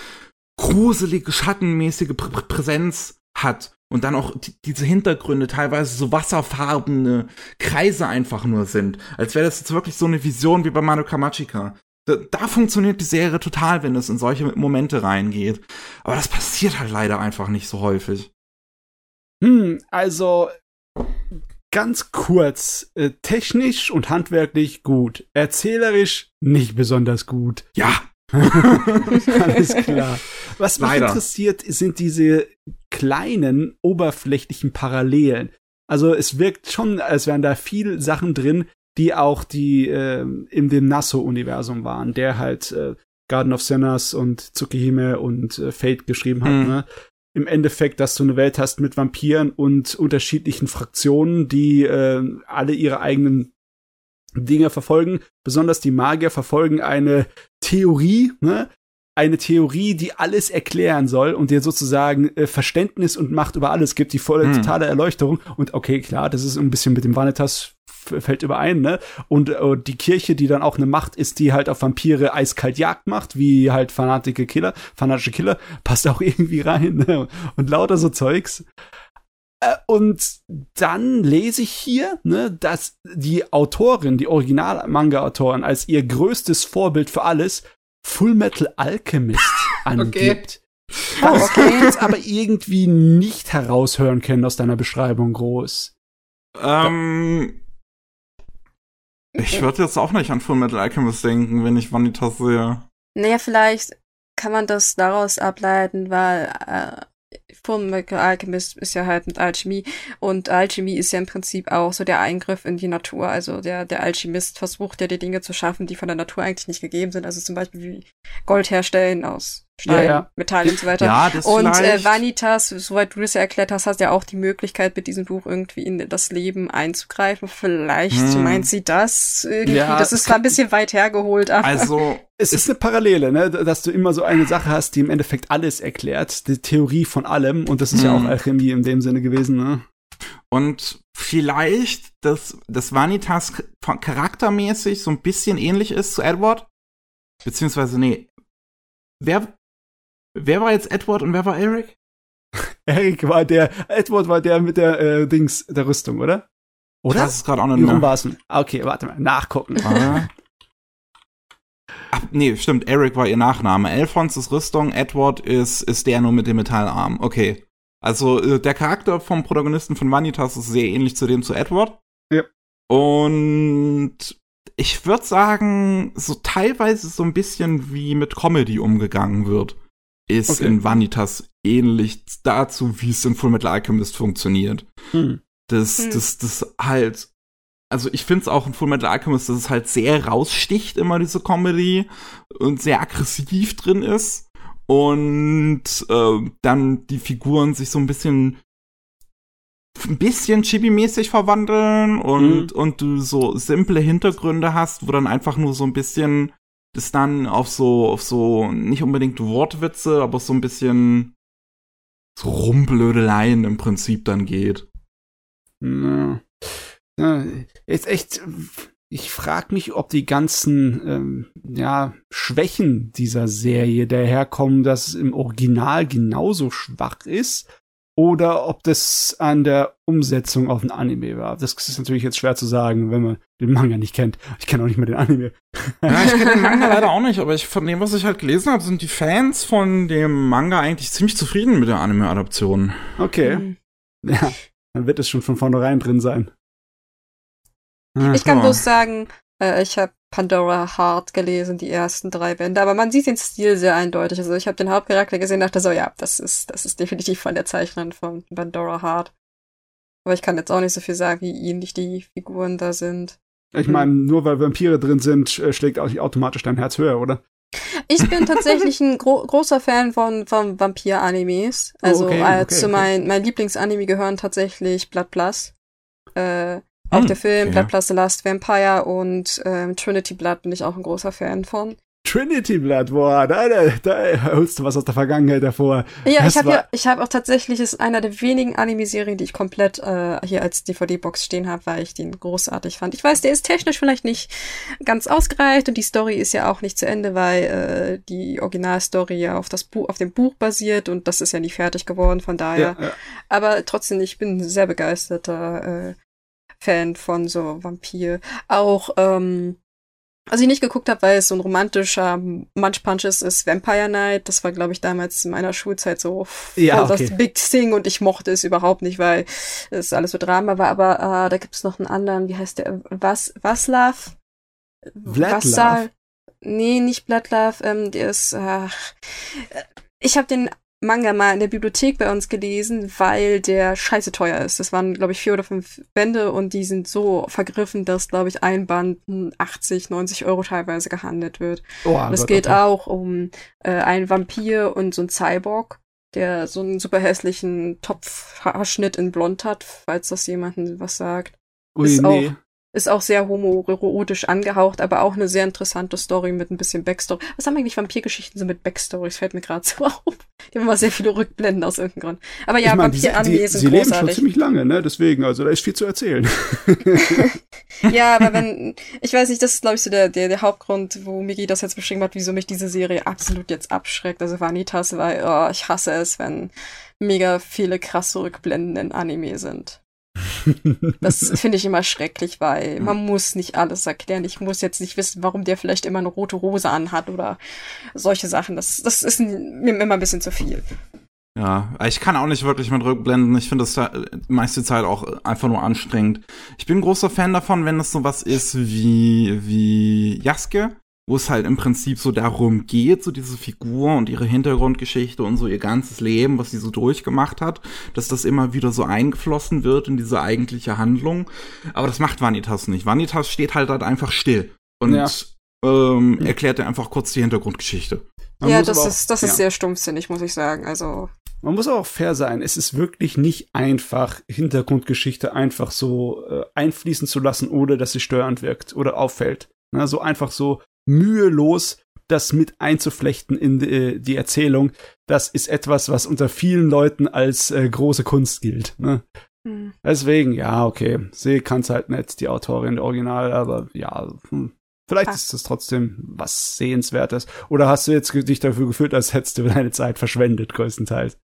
gruselige, schattenmäßige Prä Präsenz hat und dann auch diese Hintergründe teilweise so wasserfarbene Kreise einfach nur sind, als wäre das jetzt wirklich so eine Vision wie bei Madoka Magica. Da, da funktioniert die Serie total, wenn es in solche Momente reingeht. Aber das passiert halt leider einfach nicht so häufig. Hm, also ganz kurz, äh, technisch und handwerklich gut, erzählerisch nicht besonders gut. Ja, *laughs* Alles klar. *laughs* Was mich Leider. interessiert, sind diese kleinen, oberflächlichen Parallelen. Also es wirkt schon, als wären da viel Sachen drin, die auch die äh, in dem Nasso-Universum waren, der halt äh, Garden of Sinners und Tsukihime und äh, Fate geschrieben hat. Mhm. Ne? Im Endeffekt, dass du eine Welt hast mit Vampiren und unterschiedlichen Fraktionen, die äh, alle ihre eigenen Dinge verfolgen. Besonders die Magier verfolgen eine Theorie, ne? Eine Theorie, die alles erklären soll und dir sozusagen äh, Verständnis und Macht über alles gibt, die volle hm. totale Erleuchtung. Und okay, klar, das ist ein bisschen mit dem Vanitas fällt überein, ne? Und äh, die Kirche, die dann auch eine Macht ist, die halt auf Vampire eiskalt Jagd macht, wie halt fanatische Killer, fanatische Killer, *laughs* passt auch irgendwie rein, ne? Und lauter so Zeugs. Äh, und dann lese ich hier, ne, dass die Autorin, die Original-Manga-Autorin, als ihr größtes Vorbild für alles Full Metal Alchemist *laughs* angibt. Okay. Das okay. ich jetzt aber irgendwie nicht heraushören können aus deiner Beschreibung groß. Ähm, ich würde jetzt auch nicht an Full Metal Alchemist denken, wenn ich Vanitas sehe. Naja, vielleicht kann man das daraus ableiten, weil äh, Fullmetal Alchemist ist ja halt mit Alchemie und Alchemie ist ja im Prinzip auch so der Eingriff in die Natur. Also der, der Alchemist versucht ja die Dinge zu schaffen, die von der Natur eigentlich nicht gegeben sind. Also zum Beispiel wie Gold herstellen aus Stein, Ja, ja. Metall und so weiter. Ja, das und äh, vielleicht- Vanitas, soweit du das ja erklärt hast, hast ja auch die Möglichkeit, mit diesem Buch irgendwie in das Leben einzugreifen. Vielleicht Hm. meint sie das irgendwie. Ja, das ist zwar ein bisschen weit hergeholt, aber Also, *laughs* Es ist eine Parallele, ne? dass du immer so eine Sache hast, die im Endeffekt alles erklärt, die Theorie von allem, und das ist ja Hm. auch Alchemie in dem Sinne gewesen, ne? und vielleicht, dass das Vanitas charaktermäßig so ein bisschen ähnlich ist zu Edward. Beziehungsweise, nee. Wer, wer war jetzt Edward und wer war Eric? *laughs* Eric war der, Edward war der mit der äh, Dings, der Rüstung, oder? Oder? Das ist gerade auch noch denn? Ah, Okay, warte mal, nachgucken. Ah. *laughs* Ach, nee, stimmt. Eric war ihr Nachname. Alphonse ist Rüstung, Edward ist, ist der nur mit dem Metallarm. Okay. Also äh, der Charakter vom Protagonisten von Vanitas ist sehr ähnlich zu dem zu Edward. Ja. Und ich würde sagen, so teilweise so ein bisschen wie mit Comedy umgegangen wird, ist Okay. in Vanitas ähnlich dazu, wie es in Fullmetal Alchemist funktioniert Hm. das, Hm. das, das halt, also ich finde es auch in Fullmetal Alchemist, dass es halt sehr raussticht, immer diese Comedy und sehr aggressiv drin ist und äh, dann die Figuren sich so ein bisschen ein bisschen chibi-mäßig verwandeln und, und du so simple Hintergründe hast, wo dann einfach nur so ein bisschen das dann auf so, auf so, nicht unbedingt Wortwitze, aber so ein bisschen so Rumblödeleien im Prinzip dann geht. Ja. Ja, jetzt echt, ich frage mich, ob die ganzen ähm, ja, Schwächen dieser Serie daherkommen, dass es im Original genauso schwach ist oder ob das an der Umsetzung auf ein Anime war. Das ist natürlich jetzt schwer zu sagen, wenn man den Manga nicht kennt. Ich kenne auch nicht mehr den Anime. Ja, ich kenne den Manga leider auch nicht, aber ich, von dem, was ich halt gelesen habe, sind die Fans von dem Manga eigentlich ziemlich zufrieden mit der Anime-Adaption. Okay, Hm. ja, dann wird es schon von vornherein drin sein. Ich kann bloß sagen, äh, ich habe Pandora Heart gelesen, die ersten drei Bände, aber man sieht den Stil sehr eindeutig. Also ich habe den Hauptcharakter gesehen und dachte so, ja, das ist, das ist definitiv von der Zeichnerin von Pandora Heart. Aber ich kann jetzt auch nicht so viel sagen, wie ähnlich die Figuren da sind. Ich meine, nur weil Vampire drin sind, äh, schlägt auch nicht automatisch dein Herz höher, oder? Ich bin *laughs* tatsächlich ein gro großer Fan von, von Vampir-Animes. Oh, Also okay, äh, okay, zu okay. mein, mein Lieblingsanime gehören tatsächlich Blood Plus. Äh, auch Hm, der Film okay. Blood Plus The Last Vampire und ähm, Trinity Blood bin ich auch ein großer Fan von. Trinity Blood, boah, da, da, da holst du was aus der Vergangenheit hervor. Ja, Das ich habe ja, ich habe auch tatsächlich ist einer der wenigen Anime-Serien, die ich komplett äh, hier als DVD-Box stehen habe, weil ich den großartig fand. Ich weiß, der ist technisch vielleicht nicht ganz ausgereift und die Story ist ja auch nicht zu Ende, weil äh, die Originalstory ja auf das Buch, auf dem Buch basiert und das ist ja nie fertig geworden. Von daher, ja. aber trotzdem, ich bin ein sehr begeisterter äh, Fan von so Vampir. Auch, ähm, was ich nicht geguckt habe, weil es so ein romantischer Munch Punch ist, ist Vampire Night. Das war, glaube ich, damals in meiner Schulzeit so Ja, okay. das Big Thing und ich mochte es überhaupt nicht, weil es alles so Drama war. Aber äh, da gibt es noch einen anderen, wie heißt der? Was, Vaslav? Vassal? Nee, nicht Bloodlove, ähm, der ist, ach, ich habe den Manga mal in der Bibliothek bei uns gelesen, weil der scheiße teuer ist. Das waren, glaube ich, vier oder fünf Bände und die sind so vergriffen, dass, glaube ich, ein Band 80, 90 Euro teilweise gehandelt wird. Oh, Und es geht okay. auch um äh, einen Vampir und so einen Cyborg, der so einen super hässlichen Topfhaarschnitt in Blond hat, falls das jemanden was sagt. Ui, ist nee. auch- Ist auch sehr homoerotisch angehaucht, aber auch eine sehr interessante Story mit ein bisschen Backstory. Was haben eigentlich Vampirgeschichten so mit Backstories? Fällt mir gerade so *laughs* auf. Die haben immer sehr viele Rückblenden aus irgendeinem Grund. Aber ja, ich die, Vampir-Anime sie sind leben schon großartig. ziemlich lange, ne? Deswegen, also da ist viel zu erzählen. *laughs* Ja, aber wenn, ich weiß nicht, das ist, glaube ich, so der, der, der Hauptgrund, wo Migi das jetzt beschrieben hat, wieso mich diese Serie absolut jetzt abschreckt. Also Vanitas, weil oh, ich hasse es, wenn mega viele krasse Rückblenden in Anime sind. Das finde ich immer schrecklich, weil man muss nicht alles erklären. Ich muss jetzt nicht wissen, warum der vielleicht immer eine rote Hose anhat oder solche Sachen. Das, das ist mir immer ein bisschen zu viel. Ja, ich kann auch nicht wirklich mit Rückblenden. Ich finde das da, äh, meiste Zeit auch einfach nur anstrengend. Ich bin großer Fan davon, wenn es sowas ist wie, wie Jaske. Wo es halt im Prinzip so darum geht, so diese Figur und ihre Hintergrundgeschichte und so ihr ganzes Leben, was sie so durchgemacht hat, dass das immer wieder so eingeflossen wird in diese eigentliche Handlung. Aber das macht Vanitas nicht. Vanitas steht halt halt einfach still und ja. ähm, erklärt dir einfach kurz die Hintergrundgeschichte. Man ja, das ist, das ist ja. sehr stumpfsinnig, muss ich sagen. Also. Man muss auch fair sein. Es ist wirklich nicht einfach, Hintergrundgeschichte einfach so äh, einfließen zu lassen, ohne dass sie störend wirkt oder auffällt. Na, so einfach so mühelos das mit einzuflechten in die, äh, die, Erzählung, das ist etwas, was unter vielen Leuten als äh, große Kunst gilt. Ne? Hm. Deswegen, ja, okay, sie kann es halt nicht, die Autorin der Original, aber ja, hm. vielleicht ah. ist es trotzdem was Sehenswertes. Oder hast du jetzt dich dafür gefühlt, als hättest du deine Zeit verschwendet, größtenteils?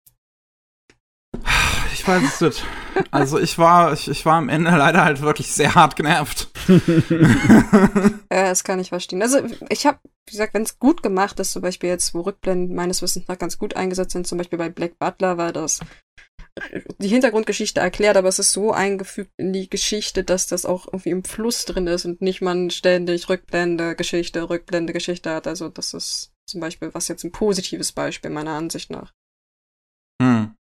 Ich weiß es nicht. Also ich war, ich, ich war am Ende leider halt wirklich sehr hart genervt. *laughs* ja, das kann ich verstehen. Also ich habe, wie gesagt, wenn es gut gemacht ist, zum Beispiel jetzt, wo Rückblenden meines Wissens nach ganz gut eingesetzt sind, zum Beispiel bei Black Butler war das die Hintergrundgeschichte erklärt, aber es ist so eingefügt in die Geschichte, dass das auch irgendwie im Fluss drin ist und nicht man ständig Rückblende, Geschichte, Rückblende, Geschichte hat. Also das ist zum Beispiel was jetzt ein positives Beispiel meiner Ansicht nach. Hm.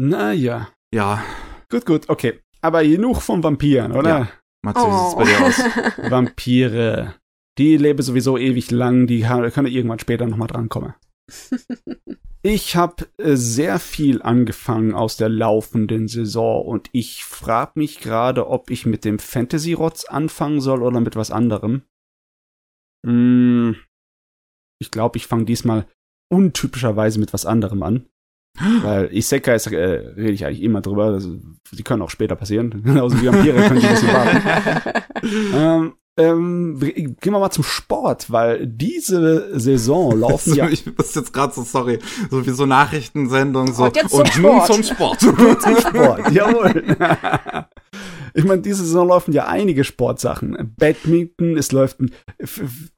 Naja. Ja. Gut, gut, okay. Aber genug von Vampiren, oder? Ja. Matze, oh. wie sieht's bei dir aus? *laughs* Vampire. Die leben sowieso ewig lang, die können irgendwann später nochmal drankommen. *laughs* ich habe äh, sehr viel angefangen aus der laufenden Saison und ich frage mich gerade, ob ich mit dem Fantasy-Rotz anfangen soll oder mit was anderem. Hm, ich glaube, ich fange diesmal untypischerweise mit was anderem an. Weil Isekai äh, rede ich eigentlich immer drüber. Das, die können auch später passieren. *laughs* Genauso wie Vampire können die ein bisschen warten. *laughs* ähm, ähm, gehen wir mal zum Sport, weil diese Saison *laughs* laufen ja. Ich muss jetzt gerade so, sorry, so wie so Nachrichtensendung, so. Und, jetzt zum und nun zum Sport. zum Sport, jawohl. ich meine, diese Saison laufen ja einige Sportsachen. Badminton, es läuft ein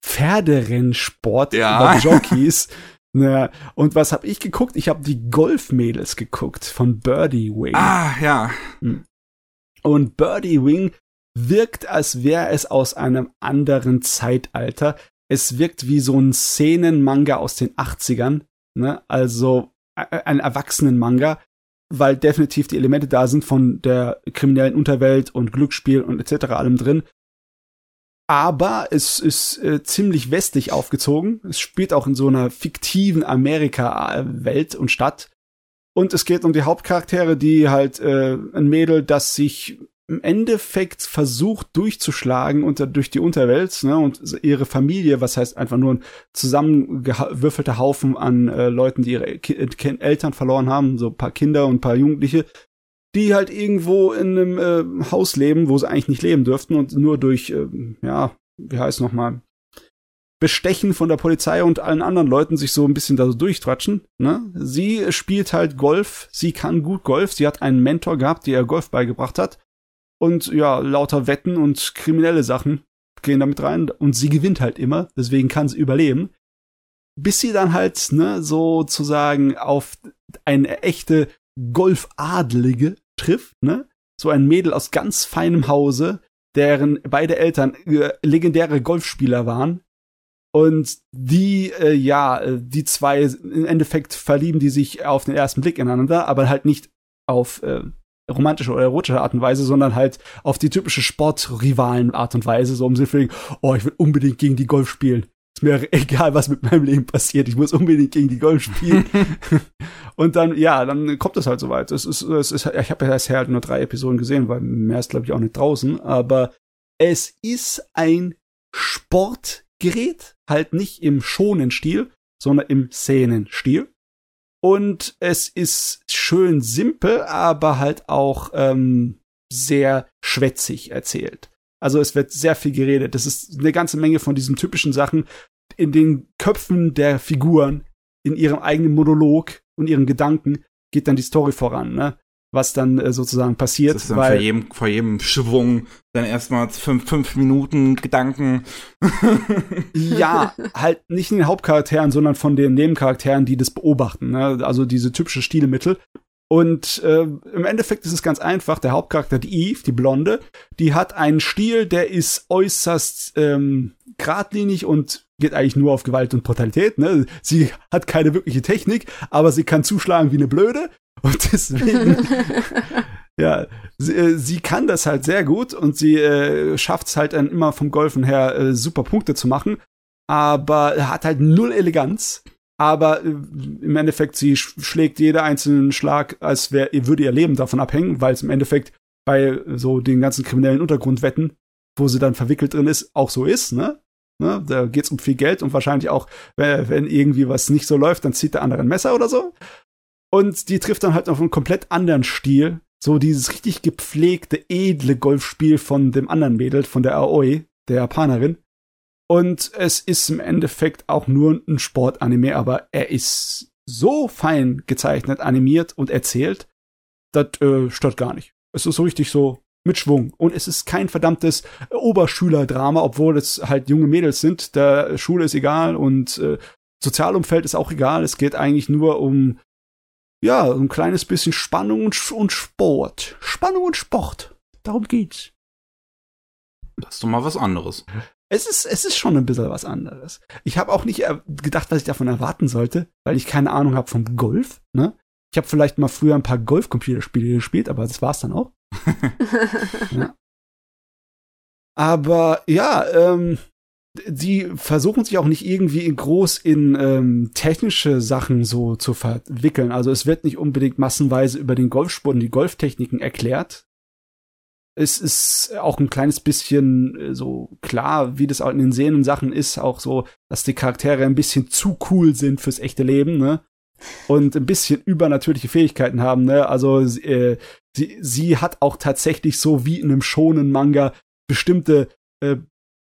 Pferderennsport ja. über Jockeys. Naja, und was habe ich geguckt? Ich habe die Golfmädels geguckt von Birdie Wing. Ah, ja. Hm. Und Birdie Wing wirkt, als wäre es aus einem anderen Zeitalter. Es wirkt wie so ein Szenenmanga aus den 80ern, ne? Also ein Erwachsenen-Manga, weil definitiv die Elemente da sind von der kriminellen Unterwelt und Glücksspiel und etc. allem drin aber es ist äh, ziemlich westlich aufgezogen. Es spielt auch in so einer fiktiven Amerika-Welt und Stadt. Und es geht um die Hauptcharaktere, die halt äh, ein Mädel, das sich im Endeffekt versucht durchzuschlagen unter, durch die Unterwelt, ne, und ihre Familie, was heißt einfach nur ein zusammengewürfelter Haufen an äh, Leuten, die ihre Ki Eltern verloren haben, so paar Kinder und paar Jugendliche, die halt irgendwo in einem äh, Haus leben, wo sie eigentlich nicht leben dürften und nur durch, äh, ja, wie heißt nochmal, Bestechen von der Polizei und allen anderen Leuten sich so ein bisschen da so durchtratschen. Ne? Sie spielt halt Golf, sie kann gut Golf, sie hat einen Mentor gehabt, der ihr Golf beigebracht hat. Und ja, lauter Wetten und kriminelle Sachen gehen damit rein und sie gewinnt halt immer, deswegen kann sie überleben. Bis sie dann halt, ne, sozusagen auf eine echte Golfadlige trifft, ne? So ein Mädel aus ganz feinem Hause, deren beide Eltern äh, legendäre Golfspieler waren. Und die, äh, ja, die zwei, im Endeffekt verlieben die sich auf den ersten Blick ineinander, aber halt nicht auf äh, romantische oder erotische Art und Weise, sondern halt auf die typische Sportrivalen Art und Weise, so um sie zu oh, ich will unbedingt gegen die Golf spielen. Ist mir *laughs* egal, was mit meinem Leben passiert. Ich muss unbedingt gegen die Golf spielen. *laughs* und dann, ja, dann kommt es halt soweit. Es ist, es ist, ich habe ja bisher halt nur drei Episoden gesehen, weil mehr ist, glaube ich, auch nicht draußen. Aber es ist ein Sportgerät, halt nicht im schonen Stil, sondern im Szenenstil. Und es ist schön simpel, aber halt auch ähm, sehr schwätzig erzählt. Also es wird sehr viel geredet. Das ist eine ganze Menge von diesen typischen Sachen in den Köpfen der Figuren, in ihrem eigenen Monolog und ihren Gedanken geht dann die Story voran, ne? Was dann äh, sozusagen passiert. Das ist dann weil, vor, jedem, vor jedem Schwung dann erstmal fünf, fünf Minuten Gedanken. *laughs* ja, halt nicht in den Hauptcharakteren, sondern von den Nebencharakteren, die das beobachten. Ne? Also diese typische Stilmittel. Und äh, im Endeffekt ist es ganz einfach. Der Hauptcharakter, die Eve, die Blonde, die hat einen Stil, der ist äußerst ähm, geradlinig und geht eigentlich nur auf Gewalt und Brutalität. Ne? Sie hat keine wirkliche Technik, aber sie kann zuschlagen wie eine Blöde. *laughs* Und deswegen, *laughs* ja, sie, äh, sie, kann das halt sehr gut und sie äh, schafft es halt dann immer vom Golfen her äh, super Punkte zu machen, aber hat halt null Eleganz aber äh, im Endeffekt, sie schlägt jeder einzelnen Schlag, als wär, würde ihr Leben davon abhängen, weil es im Endeffekt bei so den ganzen kriminellen Untergrundwetten, wo sie dann verwickelt drin ist, auch so ist, ne? Ne? Da geht's um viel Geld und wahrscheinlich auch, wenn, wenn irgendwie was nicht so läuft, dann zieht der andere ein Messer oder so. Und die trifft dann halt auf einen komplett anderen Stil. So dieses richtig gepflegte, edle Golfspiel von dem anderen Mädel, von der Aoi, der Japanerin. Und es ist im Endeffekt auch nur ein Sportanime, aber er ist so fein gezeichnet, animiert und erzählt, das äh, stört gar nicht. Es ist so richtig so mit Schwung. Und es ist kein verdammtes Oberschülerdrama, obwohl es halt junge Mädels sind. Der Schule ist egal und äh, Sozialumfeld ist auch egal. Es geht eigentlich nur um, ja, ein kleines bisschen Spannung und, und Sport. Spannung und Sport. Darum geht's. Das ist doch mal was anderes. Es ist, es ist schon ein bisschen was anderes. Ich habe auch nicht gedacht, was ich davon erwarten sollte, weil ich keine Ahnung habe vom Golf. Ne? Ich habe vielleicht mal früher ein paar Golf-Computerspiele gespielt, aber das war's dann auch. *laughs* Aber ja, ähm, die versuchen sich auch nicht irgendwie groß in ähm, technische Sachen so zu verwickeln. Also es wird nicht unbedingt massenweise über den Golfsport und die Golftechniken erklärt, es ist auch ein kleines bisschen äh, so klar, wie das auch in den sehenden Sachen ist, auch so, dass die Charaktere ein bisschen zu cool sind fürs echte Leben, ne? Und ein bisschen übernatürliche Fähigkeiten haben, ne? Also äh, sie, sie hat auch tatsächlich so wie in einem schonen Manga bestimmte, äh,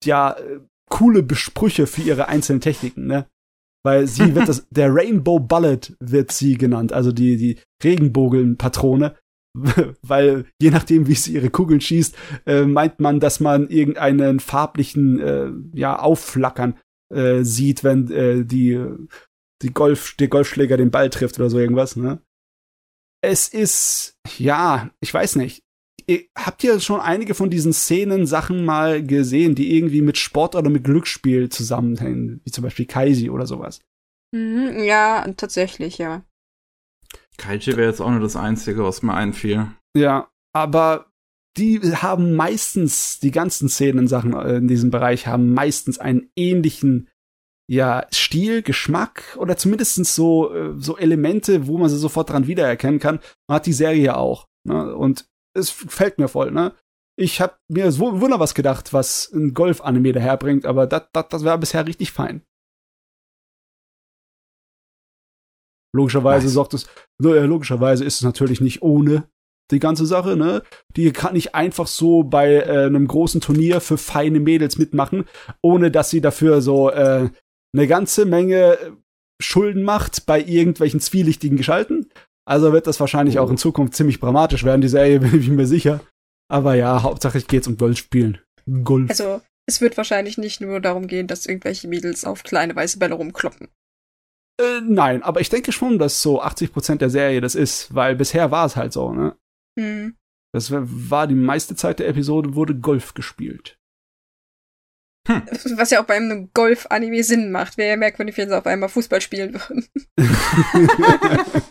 ja, äh, coole Besprüche für ihre einzelnen Techniken, ne? Weil sie *laughs* wird das, der Rainbow Bullet wird sie genannt, also die, die Regenbogenpatrone *laughs* weil je nachdem, wie sie ihre Kugeln schießt, äh, meint man, dass man irgendeinen farblichen äh, ja Aufflackern äh, sieht, wenn die die Golf der Golfschläger den Ball trifft oder so irgendwas. Ne? Es ist ja, ich weiß nicht. Ihr, habt ihr schon einige von diesen Szenen Sachen mal gesehen, die irgendwie mit Sport oder mit Glücksspiel zusammenhängen, wie zum Beispiel Kaisi oder sowas? Mhm, ja, tatsächlich, ja. Kaiji wäre jetzt auch nur das Einzige, was mir einfiel. Ja, aber die haben meistens, die ganzen Szenen-Sachen äh, in diesem Bereich haben meistens einen ähnlichen ja, Stil, Geschmack oder zumindest so, äh, so Elemente, wo man sie sofort dran wiedererkennen kann. Man hat die Serie auch. Ne? Und es fällt mir voll, ne? Ich hab mir so wunder was gedacht, was ein Golf-Anime daherbringt, aber das, das, das war bisher richtig fein. Logischerweise nice. sorgt es, logischerweise ist es natürlich nicht ohne die ganze Sache, ne? Die kann nicht einfach so bei äh, einem großen Turnier für feine Mädels mitmachen, ohne dass sie dafür so äh, eine ganze Menge Schulden macht bei irgendwelchen zwielichtigen Geschalten. Also wird das wahrscheinlich oh. auch in Zukunft ziemlich dramatisch werden, die Serie, *laughs* bin ich mir sicher. Aber ja, hauptsächlich geht's um Golfspielen. Golf. Also, es wird wahrscheinlich nicht nur darum gehen, dass irgendwelche Mädels auf kleine weiße Bälle rumkloppen. Äh, nein, aber ich denke schon, dass so 80 Prozent der Serie das ist, weil bisher war es halt so, ne? Mhm. Das war die meiste Zeit der Episode, wurde Golf gespielt. Hm. Was ja auch bei einem Golf-Anime Sinn macht. Wäre ja merkwürdig, wenn sie auf einmal Fußball spielen würden. *laughs*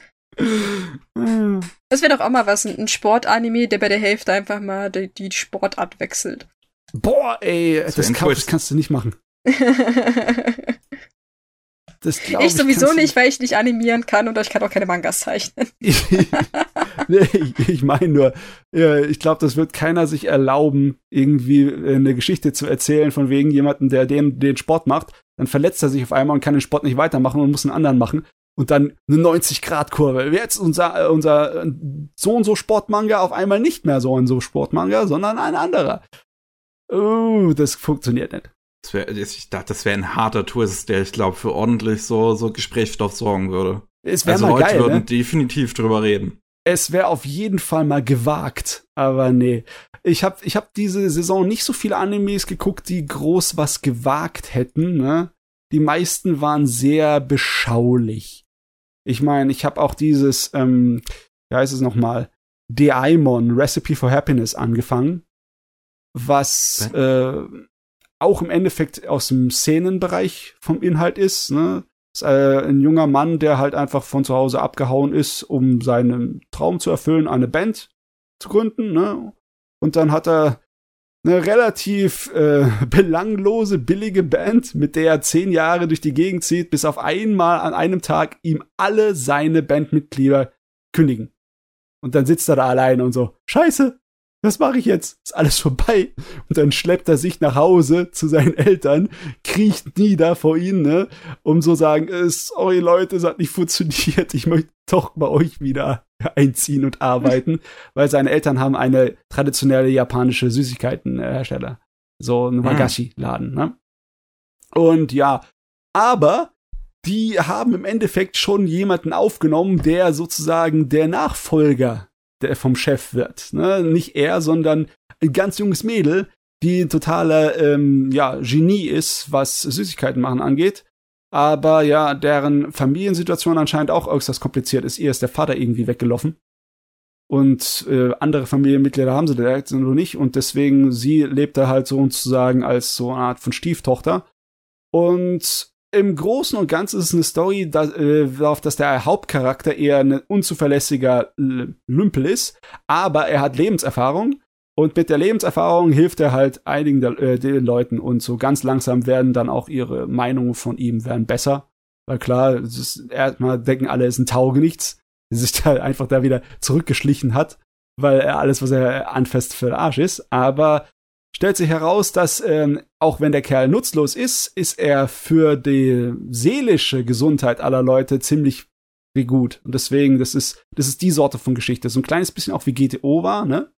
das wäre doch auch mal was, ein Sport-Anime, der bei der Hälfte einfach mal die, die Sportart wechselt. Boah, ey, das, das, kann, das kannst du nicht machen. *laughs* Das ich, ich sowieso nicht, weil ich nicht animieren kann und ich kann auch keine Mangas zeichnen. *laughs* nee, ich, ich meine nur, ich glaube, das wird keiner sich erlauben, irgendwie eine Geschichte zu erzählen von wegen jemanden, der den, den Sport macht. Dann verletzt er sich auf einmal und kann den Sport nicht weitermachen und muss einen anderen machen. Und dann eine 90-Grad-Kurve. Jetzt unser, unser so und so Sportmanga auf einmal nicht mehr so und so Sportmanga, sondern ein anderer. Oh, das funktioniert nicht. Das wär, ich dachte, das wäre ein harter Twist, der ich glaube für ordentlich so, so Gesprächsstoff sorgen würde. Es also mal Leute geil, würden ne? definitiv drüber reden. Es wäre auf jeden Fall mal gewagt, aber nee. Ich habe ich hab diese Saison nicht so viele Animes geguckt, die groß was gewagt hätten. Ne? Die meisten waren sehr beschaulich. Ich meine, ich habe auch dieses ähm, wie heißt es nochmal, Daimon, Recipe for Happiness angefangen, was äh, auch im Endeffekt aus dem Szenenbereich vom Inhalt ist. Ne? ist äh, ein junger Mann, der halt einfach von zu Hause abgehauen ist, um seinen Traum zu erfüllen, eine Band zu gründen. Ne? Und dann hat er eine relativ äh, *laughs* belanglose, billige Band, mit der er zehn Jahre durch die Gegend zieht, bis auf einmal an einem Tag ihm alle seine Bandmitglieder kündigen. Und dann sitzt er da alleine und so, scheiße, was mache ich jetzt? Ist alles vorbei. Und dann schleppt er sich nach Hause zu seinen Eltern, kriecht nieder vor ihnen, ne, um so sagen, äh, sorry Leute, es hat nicht funktioniert, ich möchte doch bei euch wieder einziehen und arbeiten, *laughs* weil seine Eltern haben eine traditionelle japanische Süßigkeitenhersteller. So ein Wagashi-Laden, ne? Und ja, aber die haben im Endeffekt schon jemanden aufgenommen, der sozusagen der Nachfolger der vom Chef wird. Ne? Nicht er, sondern ein ganz junges Mädel, die ein totaler ähm, ja, Genie ist, was Süßigkeiten machen angeht. Aber ja, deren Familiensituation anscheinend auch äußerst kompliziert ist. Ihr ist der Vater irgendwie weggelaufen. Und äh, andere Familienmitglieder haben sie direkt nur nicht. Und deswegen, sie lebt da halt sozusagen als so eine Art von Stieftochter. Und im Großen und Ganzen ist es eine Story, da, äh, darauf, dass der Hauptcharakter eher ein unzuverlässiger Lümpel ist, aber er hat Lebenserfahrung und mit der Lebenserfahrung hilft er halt einigen der, äh, den Leuten und so ganz langsam werden dann auch ihre Meinungen von ihm werden besser. Weil klar, erstmal denken alle, es ist ein Taugenichts, der sich *laughs* da einfach da wieder zurückgeschlichen hat, weil er alles, was er anfasst, für den Arsch ist. Aber stellt sich heraus, dass ähm, auch wenn der Kerl nutzlos ist, ist er für die seelische Gesundheit aller Leute ziemlich gut. Und deswegen, das ist, das ist die Sorte von Geschichte. So ein kleines bisschen auch wie GTO war, ne?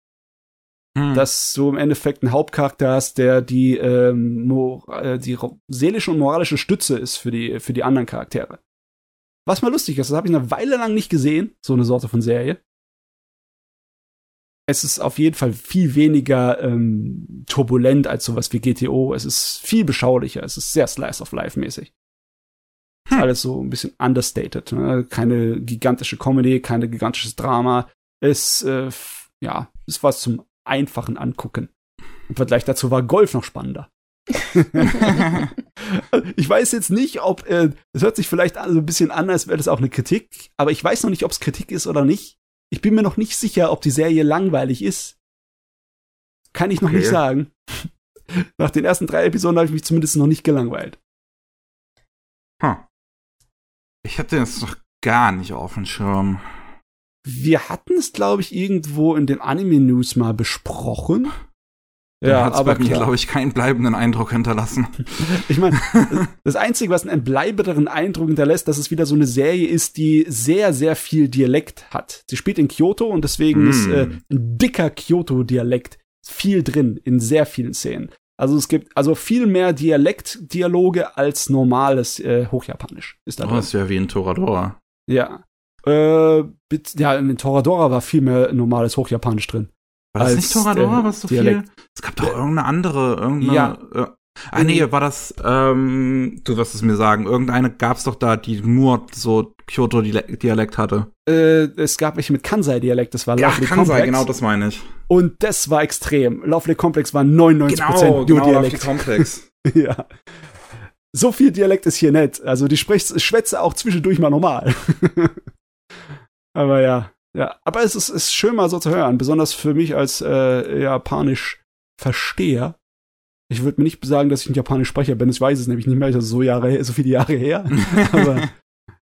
Hm. Dass du im Endeffekt einen Hauptcharakter hast, der die, ähm, äh, die seelische und moralische Stütze ist für die, für die anderen Charaktere. Was mal lustig ist, das habe ich eine Weile lang nicht gesehen, so eine Sorte von Serie es ist auf jeden Fall viel weniger ähm, turbulent als sowas wie GTO. Es ist viel beschaulicher. Es ist sehr Slice of Life mäßig. Hm. Alles so ein bisschen understated. Ne? Keine gigantische Comedy, keine gigantisches Drama. Es, äh, ja, es war zum einfachen Angucken. Im Vergleich dazu war Golf noch spannender. *laughs* ich weiß jetzt nicht, ob, äh, es hört sich vielleicht so ein bisschen an, als wäre das auch eine Kritik, aber ich weiß noch nicht, ob es Kritik ist oder nicht. Ich bin mir noch nicht sicher, ob die Serie langweilig ist. Kann ich noch okay. nicht sagen. *laughs* Nach den ersten drei Episoden habe ich mich zumindest noch nicht gelangweilt. Huh. Ich hatte jetzt noch gar nicht auf dem Schirm. Wir hatten es, glaube ich, irgendwo in den Anime-News mal besprochen. Ja, hat aber bei mir, glaube ich, keinen bleibenden Eindruck hinterlassen. *laughs* ich meine, *laughs* das Einzige, was einen bleibenderen Eindruck hinterlässt, dass es wieder so eine Serie ist, die sehr, sehr viel Dialekt hat. Sie spielt in Kyoto und deswegen mm. ist äh, ein dicker Kyoto-Dialekt viel drin in sehr vielen Szenen. Also es gibt also viel mehr Dialektdialoge als normales äh, Hochjapanisch. Ist da oh, ist ja wie in Toradora. Ja. Äh, ja, in Toradora war viel mehr normales Hochjapanisch drin. War das nicht Toradora, was so Dialekt. viel? Es gab doch irgendeine andere, irgendeine. Ja. Äh, ah, nee, war das, ähm, du wirst es mir sagen, irgendeine gab's doch da, die nur so Kyoto-Dialekt hatte. Äh, es gab welche mit Kansai-Dialekt, das war Lovely ja, Kansai, Complex. genau, das meine ich. Und das war extrem. Lovely Complex war 99% genau, genau, Lovely Complex. *laughs* ja. So viel Dialekt ist hier nett. Also die spricht, schwätze auch zwischendurch mal normal. *laughs* Aber ja. Ja, aber es ist, ist schön mal so zu hören, besonders für mich als äh, japanisch Versteher. Ich würde mir nicht sagen, dass ich ein japanisch Sprecher bin, ich weiß es nämlich nicht mehr, ist so Jahre, so viele Jahre her. *laughs* aber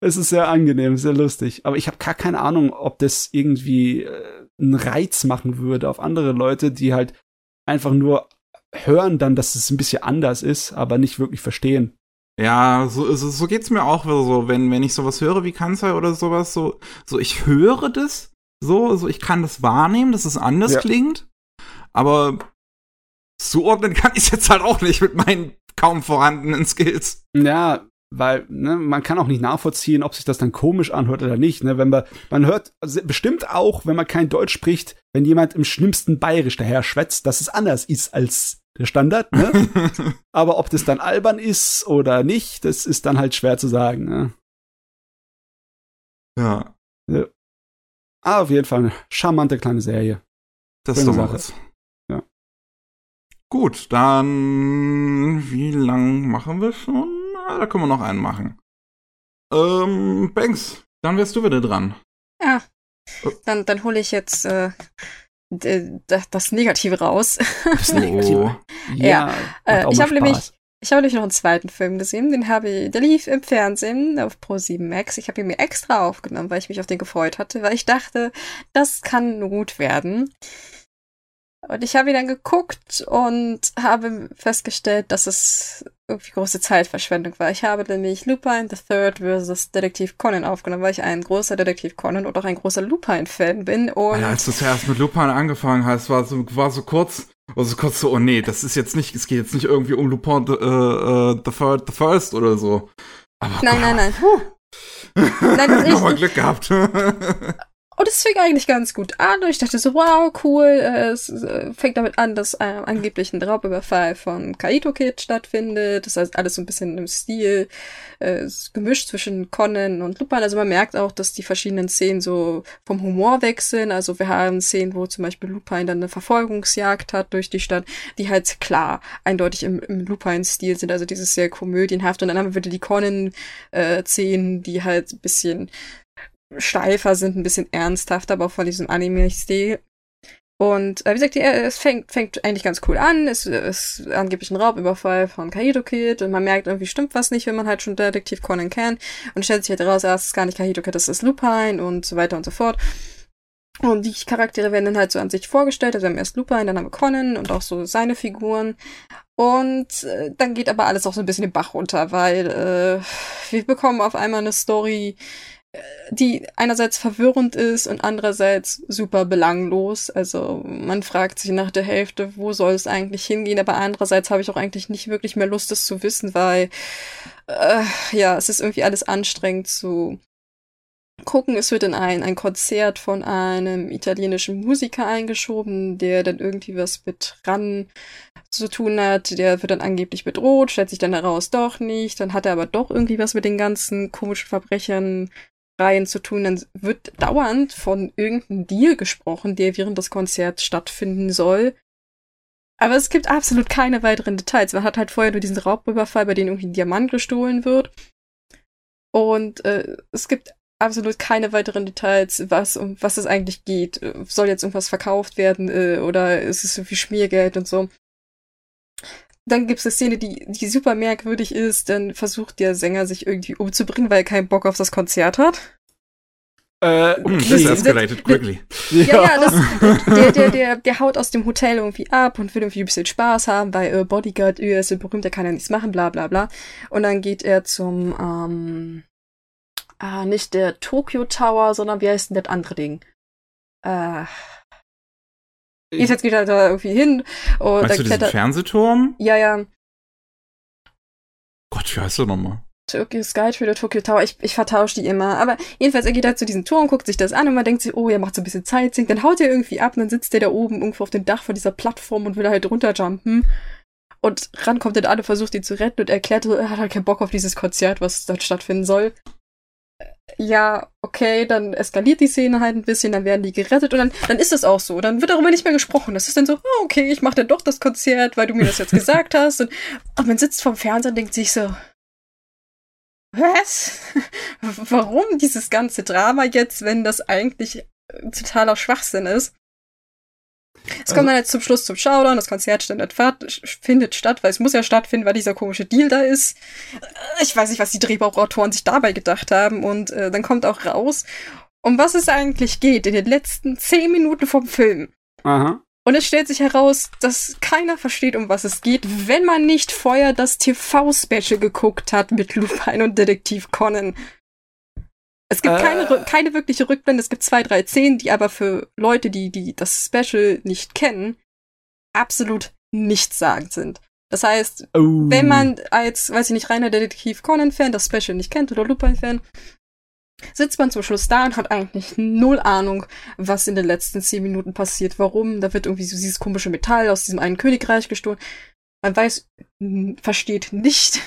es ist sehr angenehm, sehr lustig. Aber ich habe gar keine Ahnung, ob das irgendwie äh, einen Reiz machen würde auf andere Leute, die halt einfach nur hören dann, dass es ein bisschen anders ist, aber nicht wirklich verstehen. Ja, so, so, so geht's mir auch so, wenn, wenn ich sowas höre wie Kansai oder sowas, so, so ich höre das, so, so ich kann das wahrnehmen, dass es anders ja. klingt, aber zuordnen kann ich jetzt halt auch nicht mit meinen kaum vorhandenen Skills. Ja, weil ne, man kann auch nicht nachvollziehen, ob sich das dann komisch anhört oder nicht. Ne? Wenn man, man hört also bestimmt auch, wenn man kein Deutsch spricht, wenn jemand im schlimmsten Bayerisch daher schwätzt, dass es anders ist als der Standard, ne? *laughs* Aber ob das dann albern ist oder nicht, das ist dann halt schwer zu sagen, ne? Ja. ja. Ah, auf jeden Fall eine charmante kleine Serie. Das ist Schöne doch mal Sache. was. Ja. Gut, dann wie lang machen wir schon? Ah, Da können wir noch einen machen. Ähm, Banks, dann wärst du wieder dran. Ja. Oh. Dann, dann hole ich jetzt äh, das Negative raus. Das Oh. *laughs* Ja, macht äh, ich habe nämlich-. Ich habe nämlich noch einen zweiten Film gesehen, den habe ich, der lief im Fernsehen auf Pro7 Max. Ich habe ihn mir extra aufgenommen, weil ich mich auf den gefreut hatte, weil ich dachte, das kann gut werden. Und ich habe ihn dann geguckt und habe festgestellt, dass es irgendwie große Zeitverschwendung war. Ich habe nämlich Lupin the Third versus Detektiv Conan aufgenommen, weil ich ein großer Detektiv Conan und auch ein großer Lupin-Fan bin. Und Alter, als du zuerst mit Lupin angefangen hast, war so, war so kurz, war so kurz so, oh nee, das ist jetzt nicht, es geht jetzt nicht irgendwie um Lupin the, äh, the, Third, the First oder so. Aber nein, nein, nein. Nein, *laughs* Nochmal Glück gehabt. *laughs* Und es fing eigentlich ganz gut an. Und ich dachte so, wow, cool. äh, Es äh, fängt damit an, dass äh, angeblich ein Raubüberfall von Kaito Kid stattfindet. Das heißt, alles so ein bisschen im Stil, äh, gemischt zwischen Conan und Lupin. Also man merkt auch, dass die verschiedenen Szenen so vom Humor wechseln. Also wir haben Szenen, wo zum Beispiel Lupin dann eine Verfolgungsjagd hat durch die Stadt, die halt klar eindeutig im, im Lupin-Stil sind. Also dieses sehr komödienhaft. Und dann haben wir wieder die Conan-Szenen, die halt ein bisschen steifer sind, ein bisschen ernsthafter, aber auch von diesem Anime-Stil. Und äh, wie gesagt, die, äh, es fängt, fängt eigentlich ganz cool an. Es ist angeblich ein Raubüberfall von Kaito Kid und man merkt, irgendwie stimmt was nicht, wenn man halt schon Detektiv Conan kennt. Und stellt sich halt heraus, ah, es ist gar nicht Kaito Kid, das ist Lupin und so weiter und so fort. Und die Charaktere werden dann halt so an sich vorgestellt. Also wir haben erst Lupin, dann haben wir Conan und auch so seine Figuren. Und äh, dann geht aber alles auch so ein bisschen den Bach runter, weil äh, wir bekommen auf einmal eine Story, die einerseits verwirrend ist und andererseits super belanglos. Also man fragt sich nach der Hälfte, wo soll es eigentlich hingehen, aber andererseits habe ich auch eigentlich nicht wirklich mehr Lust, es zu wissen, weil äh, ja, es ist irgendwie alles anstrengend zu gucken. Es wird in ein, ein Konzert von einem italienischen Musiker eingeschoben, der dann irgendwie was mit ran zu tun hat. Der wird dann angeblich bedroht, stellt sich dann heraus, doch nicht. Dann hat er aber doch irgendwie was mit den ganzen komischen Verbrechern Reihen zu tun, dann wird dauernd von irgendeinem Deal gesprochen, der während des Konzerts stattfinden soll. Aber es gibt absolut keine weiteren Details. Man hat halt vorher nur diesen Raubüberfall, bei dem irgendwie ein Diamant gestohlen wird. Und äh, es gibt absolut keine weiteren Details, was um was es eigentlich geht. Soll jetzt irgendwas verkauft werden äh, oder ist es irgendwie Schmiergeld und so. Dann gibt es eine Szene, die, die super merkwürdig ist. Dann versucht der Sänger sich irgendwie umzubringen, weil er keinen Bock auf das Konzert hat. Äh, Das this ist- escalated quickly. Ja, ja, das, der, der, der, der haut aus dem Hotel irgendwie ab und will irgendwie ein bisschen Spaß haben, weil äh, Bodyguard, äh, ist so berühmt, der kann ja nichts machen, bla bla bla. Und dann geht er zum, ähm, ah, nicht der Tokyo Tower, sondern wie heißt denn das andere Ding? Äh, jetzt geht er da irgendwie hin und du dann diesen klettert. Fernsehturm? Ja, ja. Gott, wie heißt der nochmal? Tokyo Skytree oder Tokyo Tower, ich, ich vertausche die immer. Aber jedenfalls, er geht halt zu diesem Turm, guckt sich das an und man denkt sich, oh, er macht so ein bisschen Zeit, dann haut er irgendwie ab und dann sitzt er da oben irgendwo auf dem Dach von dieser Plattform und will halt runterjumpen. Und ran kommt dann an und versucht ihn zu retten und erklärt, er hat halt keinen Bock auf dieses Konzert, was dort stattfinden soll. Ja, okay, dann eskaliert die Szene halt ein bisschen, dann werden die gerettet und dann, dann ist es auch so. Dann wird darüber nicht mehr gesprochen. Das ist dann so, oh, okay, ich mach dann doch das Konzert, weil du mir das jetzt gesagt hast. Und, und man sitzt vorm Fernseher und denkt sich so, was? Warum dieses ganze Drama jetzt, wenn das eigentlich totaler Schwachsinn ist? Es kommt Also- dann jetzt zum Schluss zum Showdown, das Konzert findet, findet statt, weil es muss ja stattfinden, weil dieser komische Deal da ist. Äh, Ich weiß nicht, was die Drehbuchautoren sich dabei gedacht haben und äh, dann kommt auch raus, um was es eigentlich geht in den letzten zehn Minuten vom Film. Aha. Und es stellt sich heraus, dass keiner versteht, um was es geht, wenn man nicht vorher das TV-Special geguckt hat mit Lupin und Detektiv Conan. Es gibt Äh. keine, keine wirkliche Rückblende, es gibt zwei, drei Szenen, die aber für Leute, die, die das Special nicht kennen, absolut nichtssagend sind. Das heißt, Oh. wenn man als, weiß ich nicht, reiner Detektiv Conan-Fan das Special nicht kennt oder Lupin-Fan, sitzt man zum Schluss da und hat eigentlich null Ahnung, was in den letzten zehn Minuten passiert, warum. Da wird irgendwie so dieses komische Metall aus diesem einen Königreich gestohlen. Man weiß, versteht nicht,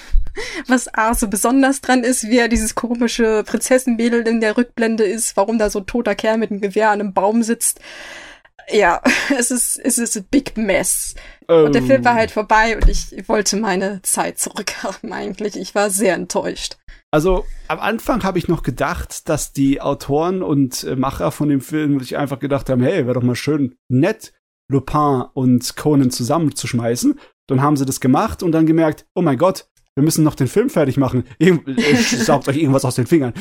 was A so besonders dran ist, wie er dieses komische Prinzessenmädel in der Rückblende ist, warum da so ein toter Kerl mit einem Gewehr an einem Baum sitzt. Ja, *laughs* es ist, es ist a big mess. Oh. Und der Film war halt vorbei und ich wollte meine Zeit zurückhaben eigentlich. Ich war sehr enttäuscht. Also am Anfang habe ich noch gedacht, dass die Autoren und äh, Macher von dem Film sich einfach gedacht haben, hey, wäre doch mal schön nett, Lupin und Conan zusammenzuschmeißen. Dann haben sie das gemacht und dann gemerkt, oh mein Gott, wir müssen noch den Film fertig machen. Irgend saugt euch irgendwas aus den Fingern.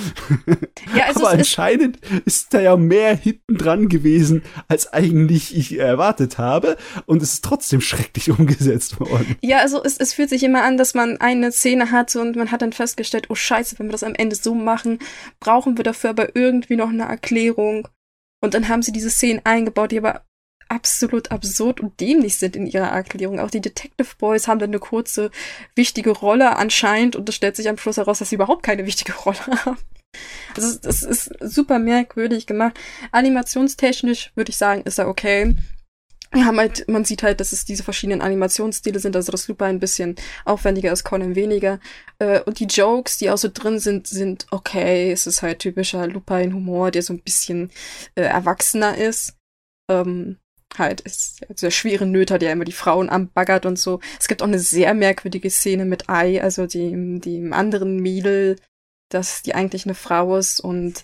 Ja, also Aber anscheinend ist da ja mehr hinten dran gewesen, als eigentlich ich erwartet habe. Und es ist trotzdem schrecklich umgesetzt worden. Ja, also es, es fühlt sich immer an, dass man eine Szene hat und man hat dann festgestellt, oh scheiße, wenn wir das am Ende so machen, brauchen wir dafür aber irgendwie noch eine Erklärung. Und dann haben sie diese Szenen eingebaut, die aber absolut absurd und dämlich sind in ihrer Erklärung. Auch die Detective Boys haben dann eine kurze, wichtige Rolle anscheinend und es stellt sich am Schluss heraus, dass sie überhaupt keine wichtige *laughs* Rolle haben. Also das ist super merkwürdig gemacht. Animationstechnisch würde ich sagen, ist er okay. Wir haben halt, man sieht halt, dass es diese verschiedenen Animationsstile sind, also das Lupin ein bisschen aufwendiger ist, Conan weniger. Äh, und die Jokes, die auch so drin sind, sind okay. Es ist halt typischer Lupin-Humor, der so ein bisschen äh, erwachsener ist. Ähm, halt ist der schwere Nöter, der immer die Frauen anbaggert und so. Es gibt auch eine sehr merkwürdige Szene mit Ai, also dem, dem anderen Mädel, das die eigentlich eine Frau ist und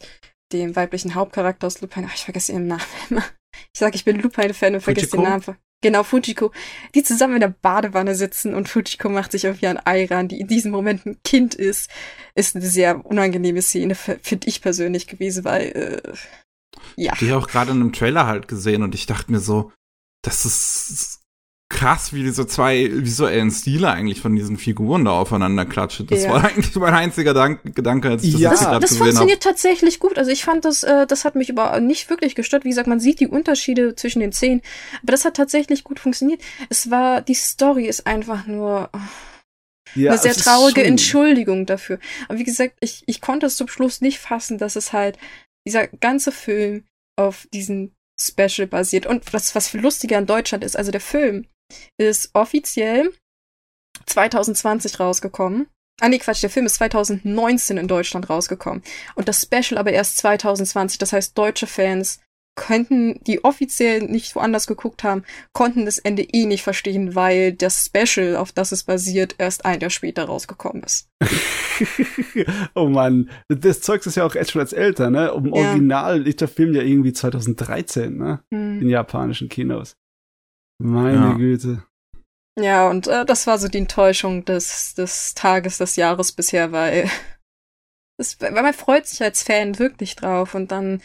dem weiblichen Hauptcharakter aus Lupin. Ach, ich vergesse ihren Namen *laughs* immer. Ich sage, ich bin Lupin-Fan und vergesse den Namen. Genau, Fujiko, die zusammen in der Badewanne sitzen und Fujiko macht sich irgendwie an Ai ran, die in diesem Moment ein Kind ist, ist eine sehr unangenehme Szene, finde ich persönlich gewesen, weil äh, ja. Die habe auch gerade in einem Trailer halt gesehen und ich dachte mir so, das ist krass, wie diese zwei visuellen Stile eigentlich von diesen Figuren da aufeinander klatschen. Das ja. war eigentlich mein einziger Dank Gedanke, als ich das ja. das, das gesehen funktioniert hab. tatsächlich gut. Also ich fand das, äh, das hat mich aber nicht wirklich gestört. Wie gesagt, man sieht die Unterschiede zwischen den Szenen, aber das hat tatsächlich gut funktioniert. Es war, die Story ist einfach nur oh, ja, eine sehr traurige Entschuldigung dafür. Aber wie gesagt, ich, ich konnte es zum Schluss nicht fassen, dass es halt dieser ganze Film auf diesen Special basiert. Und was, was viel lustiger in Deutschland ist, also der Film ist offiziell 2020 rausgekommen. Ah nee, Quatsch, der Film ist 2019 in Deutschland rausgekommen. Und das Special aber erst 2020. Das heißt, deutsche Fans könnten, die offiziell nicht woanders geguckt haben, konnten das Ende eh nicht verstehen, weil das Special, auf das es basiert, erst ein Jahr später rausgekommen ist. *laughs* oh Mann, das Zeug ist ja auch echt schon als älter, ne? Um ja. Original ist der Film ja irgendwie 2013, ne? Hm. In japanischen Kinos. Meine ja. Güte. Ja, und äh, das war so die Enttäuschung des, des Tages, des Jahres bisher, weil, *laughs* das, weil man freut sich als Fan wirklich drauf und dann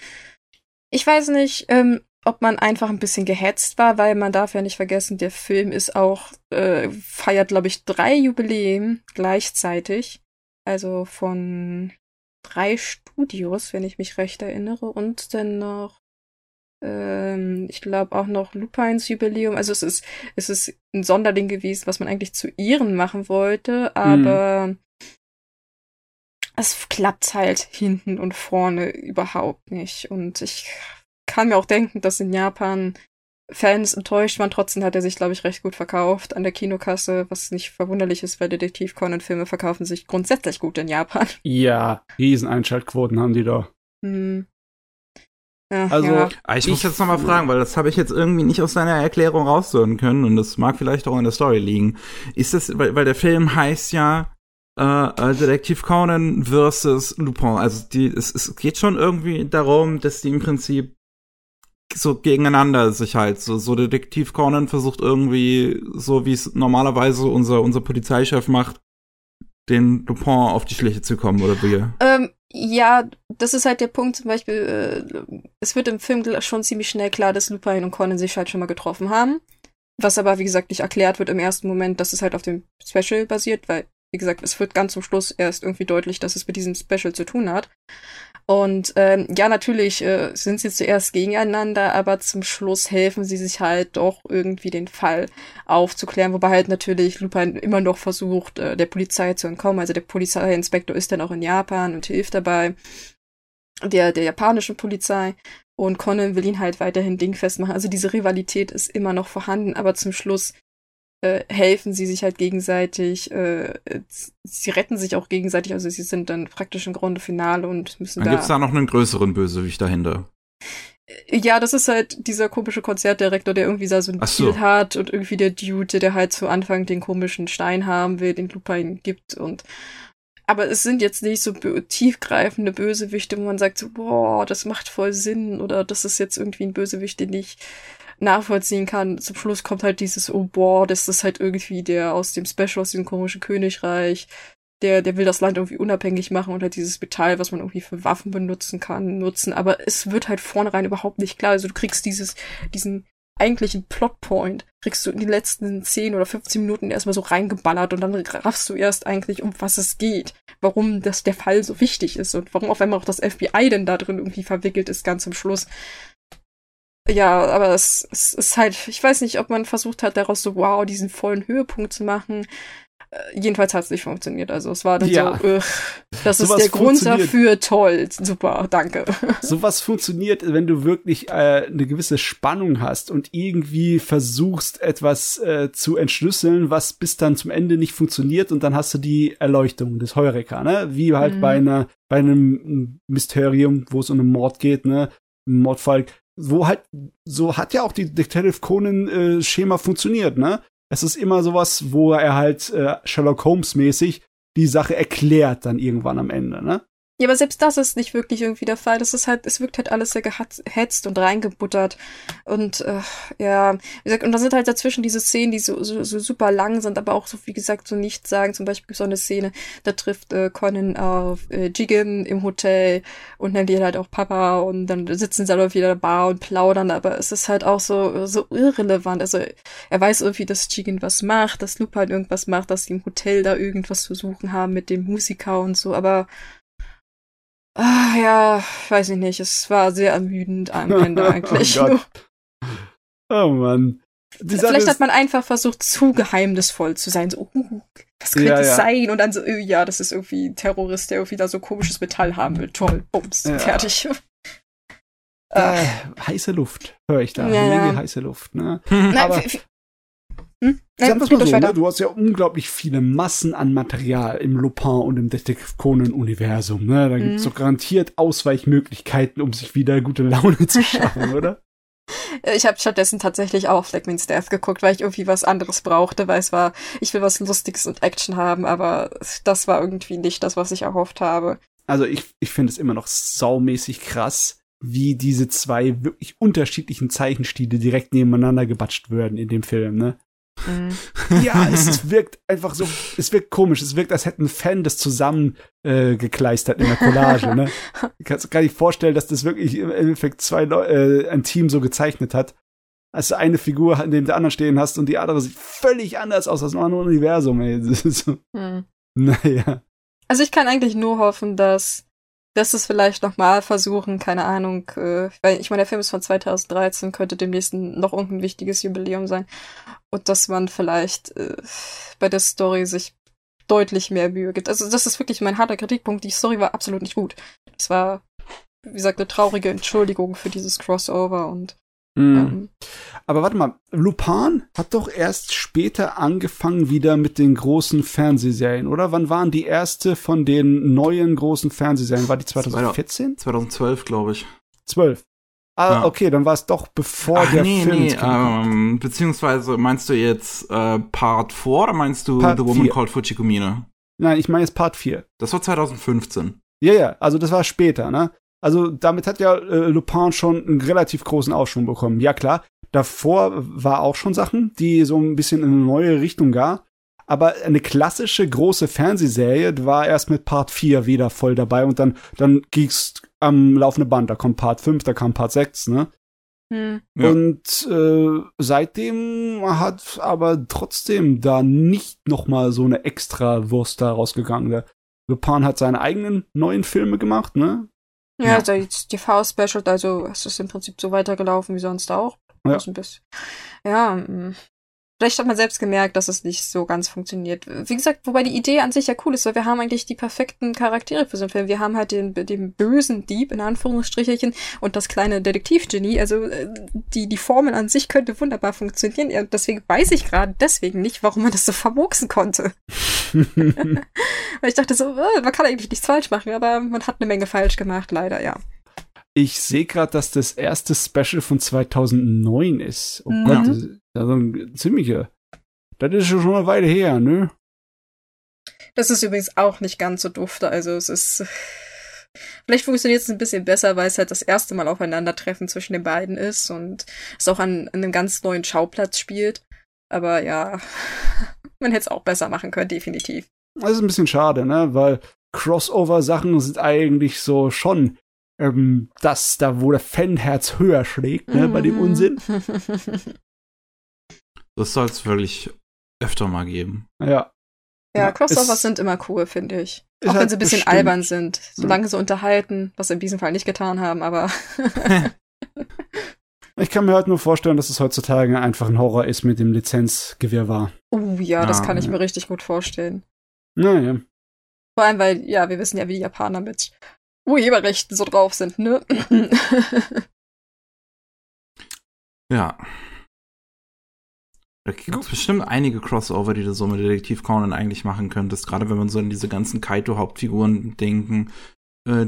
ich weiß nicht, ähm, ob man einfach ein bisschen gehetzt war, weil man darf ja nicht vergessen, der Film ist auch, äh, feiert, glaube ich, drei Jubiläen gleichzeitig. Also von drei Studios, wenn ich mich recht erinnere. Und dann noch, ähm, ich glaube auch noch Lupins Jubiläum. Also es ist, es ist ein Sonderding gewesen, was man eigentlich zu ihren machen wollte, aber hm es klappt halt hinten und vorne überhaupt nicht. Und ich kann mir auch denken, dass in Japan Fans enttäuscht waren. Trotzdem hat er sich, glaube ich, recht gut verkauft an der Kinokasse, was nicht verwunderlich ist, weil Detektiv Conan-Filme verkaufen sich grundsätzlich gut in Japan. *laughs* Ja, Rieseneinschaltquoten haben die da. Hm. Ja, also, ja. Ah, ich, ich muss jetzt nochmal fragen, weil das habe ich jetzt irgendwie nicht aus deiner Erklärung raushören können und das mag vielleicht auch in der Story liegen. Ist das, weil, weil der Film heißt ja äh, äh, Detektiv Conan versus Lupin. Also die, es, es geht schon irgendwie darum, dass die im Prinzip so gegeneinander sich halt so, so Detektiv Conan versucht irgendwie so wie es normalerweise unser unser Polizeichef macht den Lupin auf die Schliche zu kommen oder wie? Ähm, ja, das ist halt der Punkt zum Beispiel, äh, es wird im Film schon ziemlich schnell klar, dass Lupin und Conan sich halt schon mal getroffen haben. Was aber, wie gesagt, nicht erklärt wird im ersten Moment, dass es halt auf dem Special basiert, weil wie gesagt, es wird ganz zum Schluss erst irgendwie deutlich, dass es mit diesem Special zu tun hat. Und ähm, ja, natürlich äh, sind sie zuerst gegeneinander, aber zum Schluss helfen sie sich halt doch irgendwie den Fall aufzuklären, wobei halt natürlich Lupin immer noch versucht, äh, der Polizei zu entkommen. Also der Polizeiinspektor ist dann auch in Japan und hilft dabei der, der japanischen Polizei. Und Conan will ihn halt weiterhin dingfest machen. Also diese Rivalität ist immer noch vorhanden, aber zum Schluss äh, helfen sie sich halt gegenseitig, äh, sie retten sich auch gegenseitig, also sie sind dann praktisch im Grunde Finale und müssen Dann da. gibt's da noch einen größeren Bösewicht dahinter. Ja, das ist halt dieser komische Konzertdirektor, der irgendwie da so ein so. Deal hat und irgendwie der Dude, der halt zu Anfang den komischen Stein haben will, den Lupin gibt und aber es sind jetzt nicht so tiefgreifende Bösewichte, wo man sagt so, boah, das macht voll Sinn oder das ist jetzt irgendwie ein Bösewicht, den ich nachvollziehen kann. Zum Schluss kommt halt dieses, oh boah, das ist halt irgendwie der aus dem Special, aus dem komischen Königreich, der, der will das Land irgendwie unabhängig machen und halt dieses Metall, was man irgendwie für Waffen benutzen kann, nutzen. Aber es wird halt vornherein überhaupt nicht klar. Also du kriegst dieses, diesen eigentlichen Plotpoint, kriegst du in die letzten 10 oder 15 Minuten erstmal so reingeballert und dann raffst du erst eigentlich, um was es geht. Warum das der Fall so wichtig ist und warum auf einmal auch das FBI denn da drin irgendwie verwickelt ist, ganz zum Schluss. Ja, aber es, es ist halt, ich weiß nicht, ob man versucht hat, daraus so, wow, diesen vollen Höhepunkt zu machen. Äh, jedenfalls hat es nicht funktioniert. Also es war dann Ja. so, ugh, das ist Sowas der Grund dafür, toll, super, danke. *laughs* Sowas funktioniert, wenn du wirklich äh, eine gewisse Spannung hast und irgendwie versuchst, etwas äh, zu entschlüsseln, was bis dann zum Ende nicht funktioniert und dann hast du die Erleuchtung des Heureka, ne? Wie halt Mhm. bei einer, bei einem Mysterium, wo es um einen Mord geht, ne? Mordfall, wo halt, so hat ja auch die Detective Conan äh, funktioniert, ne? Es ist immer sowas, wo er halt äh, Sherlock Holmes mäßig die Sache erklärt dann irgendwann am Ende, ne? Ja, aber selbst das ist nicht wirklich irgendwie der Fall. Das ist halt, es wirkt halt alles sehr gehetzt und reingebuttert. Und äh, ja, wie gesagt, und dann sind halt dazwischen diese Szenen, die so, so, so super lang sind, aber auch so, wie gesagt, so nichts sagen. Zum Beispiel auch eine Szene, da trifft äh, Conan auf äh, Jigen im Hotel und nennt ihn halt auch Papa und dann sitzen sie alle auf jeder Bar und plaudern, aber es ist halt auch so, so irrelevant. Also er weiß irgendwie, dass Jigen was macht, dass Lupin irgendwas macht, dass sie im Hotel da irgendwas zu suchen haben mit dem Musiker und so, aber Ah, ja, weiß ich nicht. Es war sehr ermüdend am *laughs* Ende eigentlich. Oh Gott. Oh Mann. Die Vielleicht hat man einfach versucht, zu geheimnisvoll zu sein. So, uh, was könnte Ja, es ja. sein? Und dann so, äh, ja, das ist irgendwie ein Terrorist, der irgendwie da so komisches Metall haben will. Toll, bums, Ja. fertig. *laughs* Äh, heiße Luft, höre ich da. Ja, Eine Menge heiße Luft, ne? *laughs* Nein, aber- hm? Wir's red mal so, ne? Du hast ja unglaublich viele Massen an Material im Lupin und im Detective Conan-Universum, ne? Da gibt's Mhm. doch garantiert Ausweichmöglichkeiten, um sich wieder gute Laune zu schaffen, *laughs* oder? Ich habe stattdessen tatsächlich auch Fleckman's Death geguckt, weil ich irgendwie was anderes brauchte, weil es war, ich will was Lustiges und Action haben, aber das war irgendwie nicht das, was ich erhofft habe. Also ich, ich finde es immer noch saumäßig krass, wie diese zwei wirklich unterschiedlichen Zeichenstile direkt nebeneinander gebatscht werden in dem Film, ne? Mhm. Ja, es, es wirkt einfach so, es wirkt komisch. Es wirkt, als hätten Fan das zusammen äh, gekleistert in der Collage. Ne? Du kannst dir gar nicht vorstellen, dass das wirklich im Endeffekt zwei Leu äh, ein Team so gezeichnet hat. Als du eine Figur neben der anderen stehen hast und die andere sieht völlig anders aus aus einem anderen Universum. Ey. *laughs* So, Hm. naja. Also ich kann eigentlich nur hoffen, dass dass es vielleicht nochmal versuchen, keine Ahnung, äh, weil ich meine, der Film ist von 2013, könnte demnächst noch irgendein wichtiges Jubiläum sein. Und dass man vielleicht äh, bei der Story sich deutlich mehr Mühe gibt. Also das ist wirklich mein harter Kritikpunkt. Die Story war absolut nicht gut. Das war, wie gesagt, eine traurige Entschuldigung für dieses Crossover und Mhm. ähm, Aber warte mal, Lupin hat doch erst später angefangen wieder mit den großen Fernsehserien, oder? Wann waren die erste von den neuen großen Fernsehserien? War die 2014? 2012, glaube ich. 12. Ah, Ja. okay, dann war es doch bevor Ach, der nee, Film nee, ähm, beziehungsweise meinst du jetzt äh, Part 4 oder meinst du Part The Woman vier. Called Fujikumine? Nein, ich meine jetzt Part 4. Das war 2015. Ja, ja, also das war später, ne? Also damit hat ja äh, Lupin schon einen relativ großen Aufschwung bekommen. Ja, klar, davor war auch schon Sachen, die so ein bisschen in eine neue Richtung gar. Aber eine klassische große Fernsehserie war erst mit Part 4 wieder voll dabei und dann, dann ging's am laufenden Band. Da kommt Part 5, da kam Part 6, ne? hm. Ja. Und äh, seitdem hat aber trotzdem da nicht noch mal so eine extra Wurst da rausgegangen. Der Lupin hat seine eigenen neuen Filme gemacht, ne? Ja, Ja. also jetzt TV-Special, also es ist im Prinzip so weitergelaufen wie sonst auch. Ja. Bloß Ein bisschen. Ja, mm. Vielleicht hat man selbst gemerkt, dass es nicht so ganz funktioniert. Wie gesagt, wobei die Idee an sich ja cool ist, weil wir haben eigentlich die perfekten Charaktere für so einen Film. Wir haben halt den, den bösen Dieb, in Anführungsstrichelchen, und das kleine Detektivgenie. Also äh, die, die Formel an sich könnte wunderbar funktionieren. Ja, deswegen weiß ich gerade deswegen nicht, warum man das so vermurksen konnte. Weil *laughs* ich dachte so, äh, man kann eigentlich nichts falsch machen, aber man hat eine Menge falsch gemacht, leider, ja. Ich sehe gerade, dass das erste Special von 2009 ist. Oh Mhm. Gott, das ist also ein ziemlicher. Das ist schon eine Weile her, ne? Das ist übrigens auch nicht ganz so dufte. Also es ist. Vielleicht funktioniert es ein bisschen besser, weil es halt das erste Mal Aufeinandertreffen zwischen den beiden ist und es auch an, an einem ganz neuen Schauplatz spielt. Aber ja, *laughs* man hätte es auch besser machen können, definitiv. Das ist ein bisschen schade, ne? Weil Crossover-Sachen sind eigentlich so schon ähm, das, da wo der Fanherz höher schlägt, ne? Bei dem Mhm. Unsinn. *laughs* Das soll es wirklich öfter mal geben. Ja. ja, Crossovers es sind immer cool, finde ich. Auch wenn halt sie ein bisschen bestimmt- albern sind. Solange sie unterhalten, was sie in diesem Fall nicht getan haben, aber *laughs* *laughs* Ich kann mir halt nur vorstellen, dass es heutzutage einfach ein Horror ist mit dem Lizenzgewirr war. uh, ja, das Ah, kann ich ja. mir richtig gut vorstellen. Naja. Vor allem, weil, ja, wir wissen ja, wie die Japaner mit Urheberrechten so drauf sind, ne? *laughs* Ja. Da gibt es bestimmt einige Crossover, die du so mit Detektiv Conan eigentlich machen könntest. Gerade wenn man so an diese ganzen Kaito-Hauptfiguren denken, äh,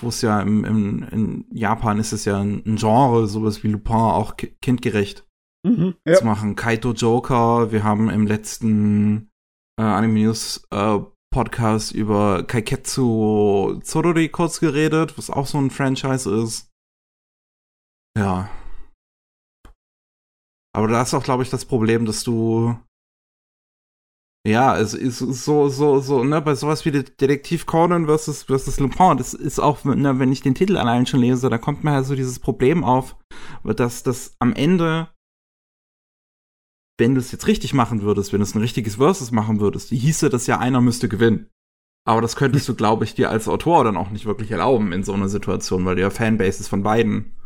wo es ja im, im, in Japan ist es ja ein, Genre, sowas wie Lupin, auch ki kindgerecht Mhm. zu machen. Kaito Joker, wir haben im letzten äh, Anime News äh, Podcast über Kaiketsu Tsururi kurz geredet, was auch so ein Franchise ist. Ja. Aber da ist auch, glaube ich, das Problem, dass du ja, es ist so, so, so, ne, bei sowas wie Det- Detektiv Conan versus, versus Lupin, das ist auch, ne, wenn ich den Titel allein schon lese, da kommt mir halt so dieses Problem auf, dass das am Ende wenn du es jetzt richtig machen würdest, wenn du es ein richtiges Versus machen würdest, hieße das ja, einer müsste gewinnen. Aber das könntest du, *laughs* glaube ich, dir als Autor dann auch nicht wirklich erlauben in so einer Situation, weil du ja Fanbases von beiden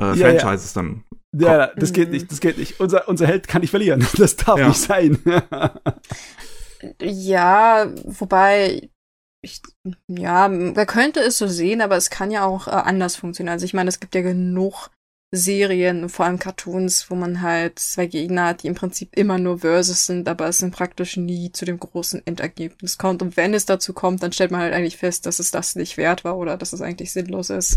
äh, Ja, ja. Franchises dann. Ja, das geht nicht, das geht nicht. Unser, unser Held kann nicht verlieren. *laughs* Das darf Ja. nicht sein. *laughs* ja, wobei, ich, ja, man könnte es so sehen, aber es kann ja auch äh, anders funktionieren. Also ich meine, es gibt ja genug Serien, vor allem Cartoons, wo man halt zwei Gegner hat, die im Prinzip immer nur Versus sind, aber es sind praktisch nie zu dem großen Endergebnis kommt. Und wenn es dazu kommt, dann stellt man halt eigentlich fest, dass es das nicht wert war oder dass es eigentlich sinnlos ist.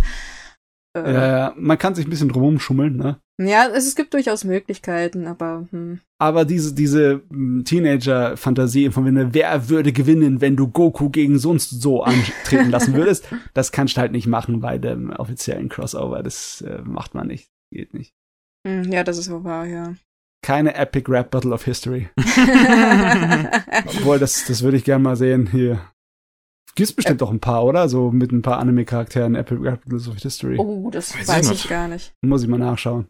Äh, ja, ja, man kann sich ein bisschen drumherum schummeln, ne? ja, es, es gibt durchaus Möglichkeiten, aber hm. Aber diese, diese mm, Teenager-Fantasie von wenn wer würde gewinnen, wenn du Goku gegen sonst so antreten lassen würdest, *laughs* das kannst du halt nicht machen bei dem offiziellen Crossover. Das äh, macht man nicht. Geht nicht. Hm, ja, das ist wohl wahr, ja. Keine Epic Rap Battle of History. *laughs* Obwohl, das, das würde ich gerne mal sehen hier. Gibt's bestimmt doch ein paar, oder? So mit ein paar Anime-Charakteren, Rap Battles of History. oh, das Weiß weiß, ich ich nicht. gar nicht. Muss ich mal nachschauen.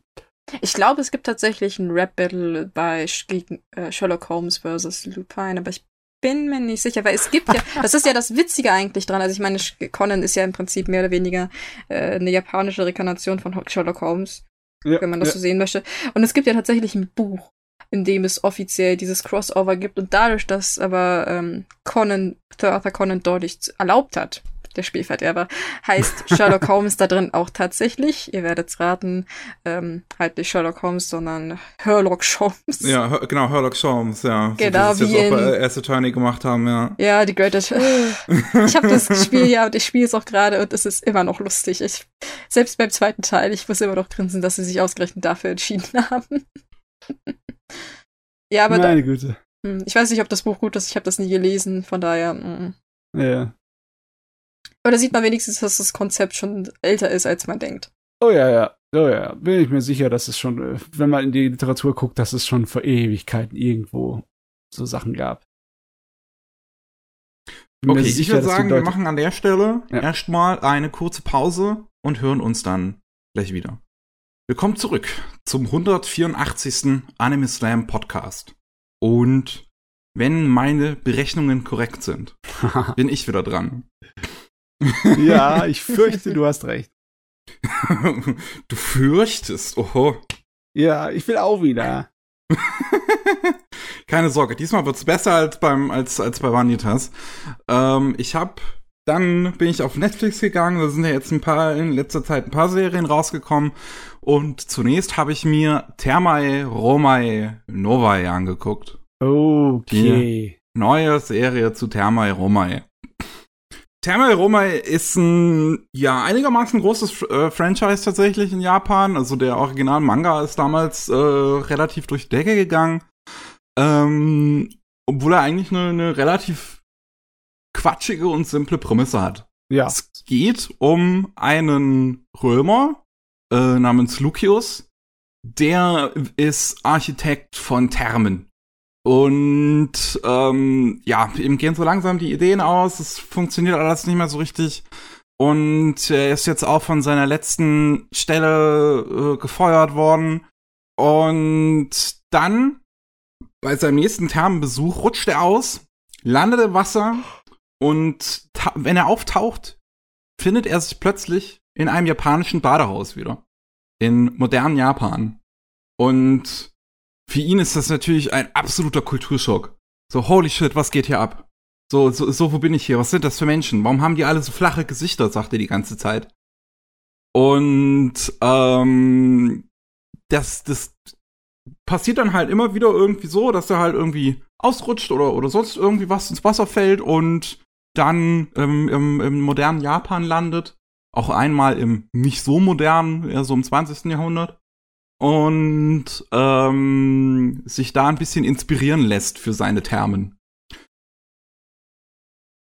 Ich glaube, es gibt tatsächlich ein Rap-Battle bei gegen äh, Sherlock Holmes versus Lupin, aber ich bin mir nicht sicher, weil es gibt ja, *laughs* das ist ja das Witzige eigentlich dran. Also ich meine, Conan ist ja im Prinzip mehr oder weniger äh, eine japanische Rekarnation von Sherlock Holmes, Ja, wenn man das ja. so sehen möchte. Und es gibt ja tatsächlich ein Buch, in dem es offiziell dieses Crossover gibt. Und dadurch, dass aber ähm, Conan, Sir Arthur Conan deutlich erlaubt hat, der Spielverderber, heißt *laughs* Sherlock Holmes da drin auch tatsächlich, ihr werdet's raten, ähm, halt nicht Sherlock Holmes, sondern Herlock Holmes. Ja, Her- genau, Herlock Holmes, ja. Genau, so, wie jetzt auch in- bei Ace Attorney gemacht haben, ja. Ja, die Greatest. *laughs* ich habe das Spiel ja und ich spiele es auch gerade und es ist immer noch lustig. Ich, selbst beim zweiten Teil, ich muss immer noch grinsen, dass sie sich ausgerechnet dafür entschieden haben. Ja, aber da, Meine Güte. hm, ich weiß nicht, ob das Buch gut ist. Ich habe das nie gelesen, von daher. mm. Ja. Aber da sieht man wenigstens, dass das Konzept schon älter ist, als man denkt. Oh ja, ja. Oh ja, bin ich mir sicher, dass es schon, äh, wenn man in die Literatur guckt, dass es schon vor Ewigkeiten irgendwo so Sachen gab. Bin mir Okay, ich sicher, würde dass die sagen, wir machen an der Stelle Ja. erstmal eine kurze Pause und hören uns dann gleich wieder. Willkommen zurück zum 184. Anime Slam Podcast. Und wenn meine Berechnungen korrekt sind, *laughs* bin ich wieder dran. ja, ich fürchte, du hast recht. *laughs* du fürchtest, oho. Ja, ich will auch wieder. *laughs* Keine Sorge, diesmal wird's besser als beim als als bei Vanitas. Ähm, ich habe dann bin ich auf Netflix gegangen, da sind ja jetzt ein paar in letzter Zeit ein paar Serien rausgekommen und zunächst habe ich mir Thermae Romae Novae angeguckt. Okay. Die neue Serie zu Thermae Romae. Thermae Romae ist ein ja einigermaßen großes äh, Franchise tatsächlich in Japan. Also der Original Manga ist damals äh, relativ durch die Decke gegangen. Ähm, obwohl er eigentlich eine, eine relativ quatschige und simple Prämisse hat. Ja. Es geht um einen Römer äh, namens Lucius. Der ist Architekt von Thermen. Und ähm, ja, ihm gehen so langsam die Ideen aus. Es funktioniert alles nicht mehr so richtig. Und er ist jetzt auch von seiner letzten Stelle äh, gefeuert worden. Und dann, bei seinem nächsten Thermenbesuch, rutscht er aus, landet im Wasser und wenn er auftaucht, findet er sich plötzlich in einem japanischen Badehaus wieder. In modernen Japan. Und für ihn ist das natürlich ein absoluter Kulturschock. So, holy shit, was geht hier ab? So, so, so, wo bin ich hier? Was sind das für Menschen? Warum haben die alle so flache Gesichter, sagt er die ganze Zeit. Und ähm, das, das passiert dann halt immer wieder irgendwie so, dass er halt irgendwie ausrutscht oder, oder sonst irgendwie was ins Wasser fällt und dann ähm, im, im modernen Japan landet. Auch einmal im nicht so modernen, eher so im 20. Jahrhundert. Und ähm, sich da ein bisschen inspirieren lässt für seine Thermen.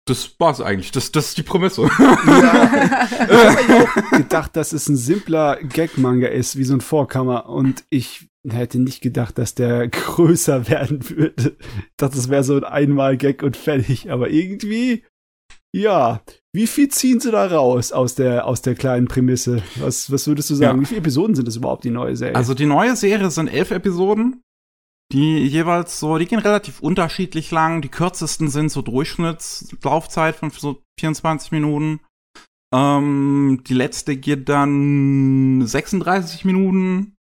Das war's eigentlich. Das, das ist die Prämisse. Ja. *laughs* ich habe gedacht, dass es ein simpler Gag-Manga ist, wie so ein Vorkammer. Und ich hätte nicht gedacht, dass der *laughs* größer werden würde. Ich dachte, das wäre so ein Einmal-Gag und fertig. Aber irgendwie, ja. Wie viel ziehen sie da raus aus der, aus der kleinen Prämisse? Was, was würdest du sagen? Ja. Wie viele Episoden sind das überhaupt, die neue Serie? Also die neue Serie sind elf Episoden. Die jeweils so, die gehen relativ unterschiedlich lang. Die kürzesten sind so Durchschnittslaufzeit von so 24 Minuten. Ähm, die letzte geht dann 36 Minuten.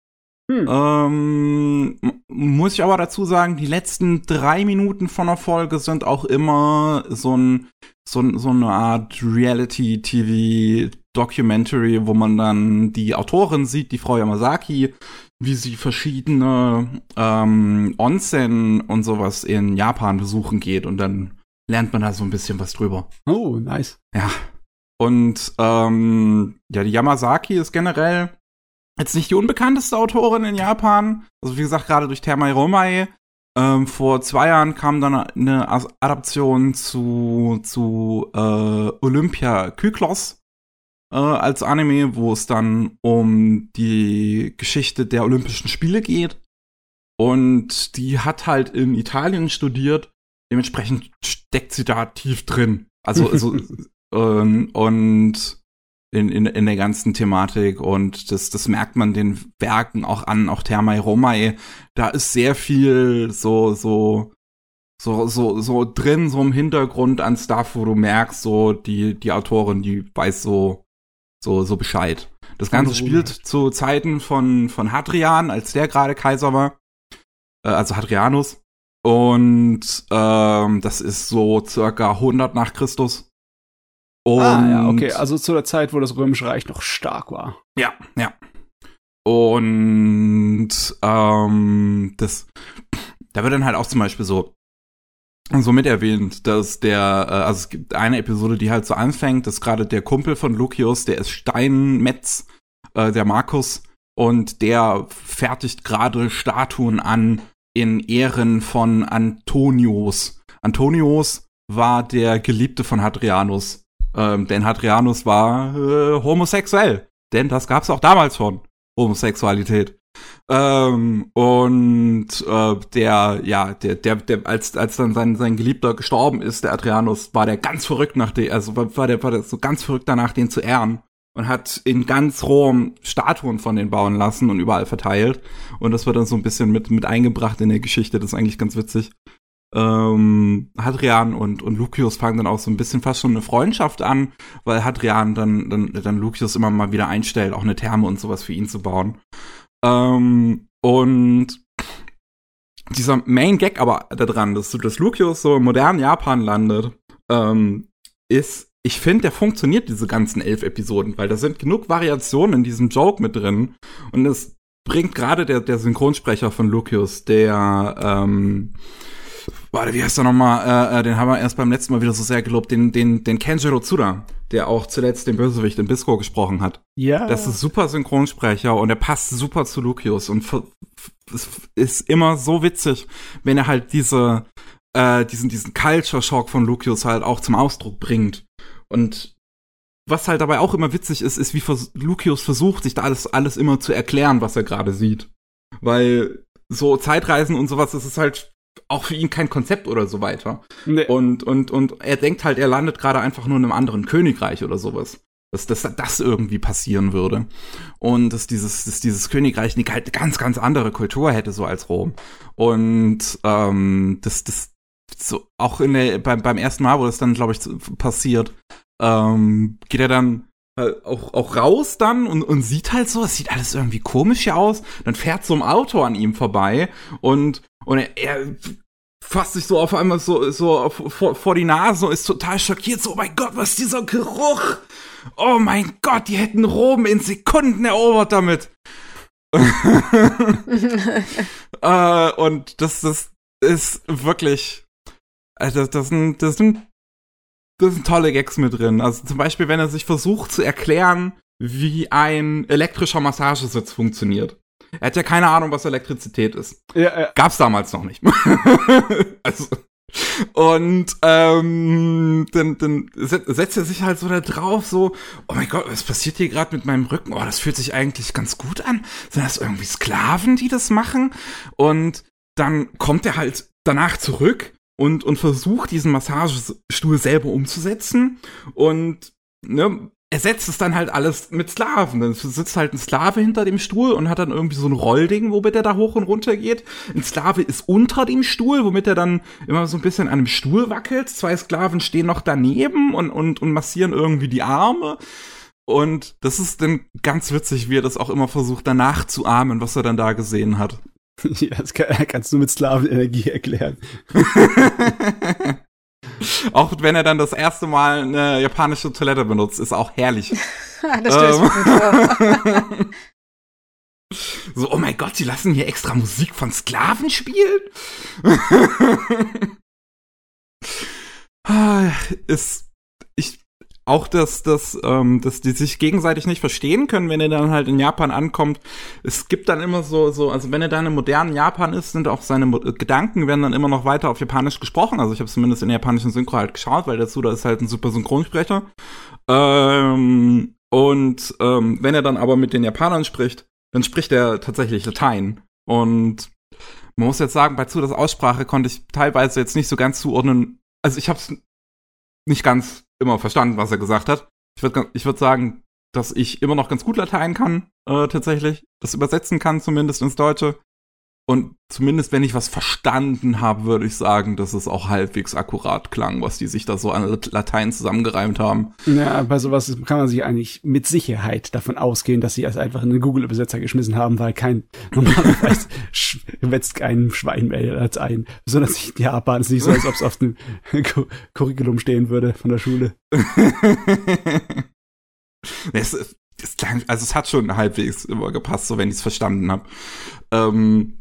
Hm. Ähm, muss ich aber dazu sagen, die letzten drei Minuten von der Folge sind auch immer so ein so, so eine Art Reality-TV-Documentary, wo man dann die Autorin sieht, die Frau Yamazaki, wie sie verschiedene ähm, Onsen und sowas in Japan besuchen geht und dann lernt man da so ein bisschen was drüber. Oh, nice. Ja. Und ähm, ja, die Yamazaki ist generell jetzt nicht die unbekannteste Autorin in Japan. Also wie gesagt, gerade durch Thermai Romai ähm, vor zwei Jahren kam dann eine Adaption zu, zu äh, Olympia Kyklos äh, als Anime, wo es dann um die Geschichte der Olympischen Spiele geht. Und die hat halt in Italien studiert. Dementsprechend steckt sie da tief drin. Also, also *laughs* ähm, und in, in, in der ganzen Thematik und das, das merkt man den Werken auch an, auch Thermai Romai. Da ist sehr viel so, so, so, so, so drin, so im Hintergrund an Stuff, wo du merkst, so die, die Autorin, die weiß so, so, so Bescheid. Das Ganze spielt zu Zeiten von, von Hadrian, als der gerade Kaiser war. Äh, also Hadrianus. Und ähm, das ist so circa 100 nach Christus. Und ah, ja, okay. Also zu der Zeit, wo das Römische Reich noch stark war. Ja, ja. Und ähm, das, da wird dann halt auch zum Beispiel so, so mit erwähnt, dass der, äh, also es gibt eine Episode, die halt so anfängt, dass gerade der Kumpel von Lucius, der ist Steinmetz, äh, der Markus, und der fertigt gerade Statuen an in Ehren von Antonius. Antonius war der Geliebte von Hadrianus. Ähm, denn Hadrianus war äh, homosexuell. Denn das gab es auch damals schon. Homosexualität. Ähm, und äh, der, ja, der, der, der, als, als dann sein, sein Geliebter gestorben ist, der Adrianus, war der ganz verrückt nach dem, also war der, war der so ganz verrückt danach, den zu ehren. Und hat in ganz Rom Statuen von den bauen lassen und überall verteilt. Und das wird dann so ein bisschen mit, mit eingebracht in der Geschichte. Das ist eigentlich ganz witzig ähm, Hadrian und, und Lucius fangen dann auch so ein bisschen fast schon eine Freundschaft an, weil Hadrian dann, dann, dann Lucius immer mal wieder einstellt, auch eine Therme und sowas für ihn zu bauen. Ähm, und dieser Main Gag aber da dran, dass, dass Lucius so im modernen Japan landet, ähm, ist, ich finde, der funktioniert diese ganzen elf Episoden, weil da sind genug Variationen in diesem Joke mit drin und es bringt gerade der, der Synchronsprecher von Lucius, der, ähm, warte, wie heißt er nochmal? Äh, äh, den haben wir erst beim letzten Mal wieder so sehr gelobt, den, den, den Kenjiro Tsuda, der auch zuletzt den Bösewicht in Bisco gesprochen hat. Ja. Das ist super Synchronsprecher und er passt super zu Lucius und es ist immer so witzig, wenn er halt diese, äh, diesen, diesen Culture Shock von Lucius halt auch zum Ausdruck bringt. Und was halt dabei auch immer witzig ist, ist, wie vers Lucius versucht, sich da alles, alles immer zu erklären, was er gerade sieht. Weil so Zeitreisen und sowas, das ist halt auch für ihn kein Konzept oder so weiter. Nee. Und, und, und er denkt halt, er landet gerade einfach nur in einem anderen Königreich oder sowas. Dass, dass das irgendwie passieren würde. Und dass dieses, dass dieses Königreich eine halt ganz, ganz andere Kultur hätte, so als Rom. Und ähm, das, das so auch in der, beim, beim ersten Mal, wo das dann, glaube ich, passiert, ähm, geht er dann auch, auch raus dann und, und sieht halt so, es sieht alles irgendwie komisch hier aus. Dann fährt so ein Auto an ihm vorbei und, und er, er fasst sich so auf einmal so, so vor, vor die Nase und ist total schockiert. So, oh mein Gott, was ist dieser Geruch? Oh mein Gott, die hätten Rom in Sekunden erobert damit. *laughs* *laughs* äh, und das, das ist wirklich, also das sind, das sind das sind tolle Gags mit drin. Also zum Beispiel, wenn er sich versucht zu erklären, wie ein elektrischer Massagesitz funktioniert. Er hat ja keine Ahnung, was Elektrizität ist. Ja, ja. Gab's damals noch nicht. *laughs* also, und ähm, dann, dann setzt er sich halt so da drauf, so, oh mein Gott, was passiert hier gerade mit meinem Rücken? Oh, das fühlt sich eigentlich ganz gut an. Sind das irgendwie Sklaven, die das machen? Und dann kommt er halt danach zurück und, und versucht, diesen Massagestuhl selber umzusetzen und ne, ersetzt es dann halt alles mit Sklaven. Dann sitzt halt ein Sklave hinter dem Stuhl und hat dann irgendwie so ein Rollding, womit er da hoch und runter geht. Ein Sklave ist unter dem Stuhl, womit er dann immer so ein bisschen an einem Stuhl wackelt. Zwei Sklaven stehen noch daneben und, und, und massieren irgendwie die Arme. Und das ist dann ganz witzig, wie er das auch immer versucht, danach zu ahmen, was er dann da gesehen hat. *laughs* Ja, das kann, kannst du mit Sklavenenergie erklären. *laughs* auch wenn er dann das erste Mal eine japanische Toilette benutzt, ist auch herrlich. *laughs* das stelle ich ähm. So, oh mein Gott, sie lassen hier extra Musik von Sklaven spielen? Ah, ist auch, dass, dass, ähm, dass die sich gegenseitig nicht verstehen können, wenn er dann halt in Japan ankommt. Es gibt dann immer so, so, also wenn er dann im modernen Japan ist, sind auch seine Mo Gedanken werden dann immer noch weiter auf Japanisch gesprochen. Also ich habe zumindest in der japanischen Synchro halt geschaut, weil dazu da ist halt ein super Synchronsprecher. Ähm, und ähm, wenn er dann aber mit den Japanern spricht, dann spricht er tatsächlich Latein. Und man muss jetzt sagen, bei Zudas Aussprache konnte ich teilweise jetzt nicht so ganz zuordnen. Also ich habe es nicht ganz immer verstanden, was er gesagt hat. Ich würde ich würd sagen, dass ich immer noch ganz gut Latein kann, äh, tatsächlich. Das übersetzen kann, zumindest ins Deutsche. Und zumindest wenn ich was verstanden habe, würde ich sagen, dass es auch halbwegs akkurat klang, was die sich da so an Latein zusammengereimt haben. Ja, bei sowas kann man sich eigentlich mit Sicherheit davon ausgehen, dass sie es einfach in den Google-Übersetzer geschmissen haben, weil kein *laughs* normalerweise wetzt kein Schwein mehr als ein. Besonders in Japan ist nicht so, als ob es auf dem Curriculum stehen würde von der Schule. *laughs* es, es klang, also es hat schon halbwegs immer gepasst, so wenn ich es verstanden habe. Ähm,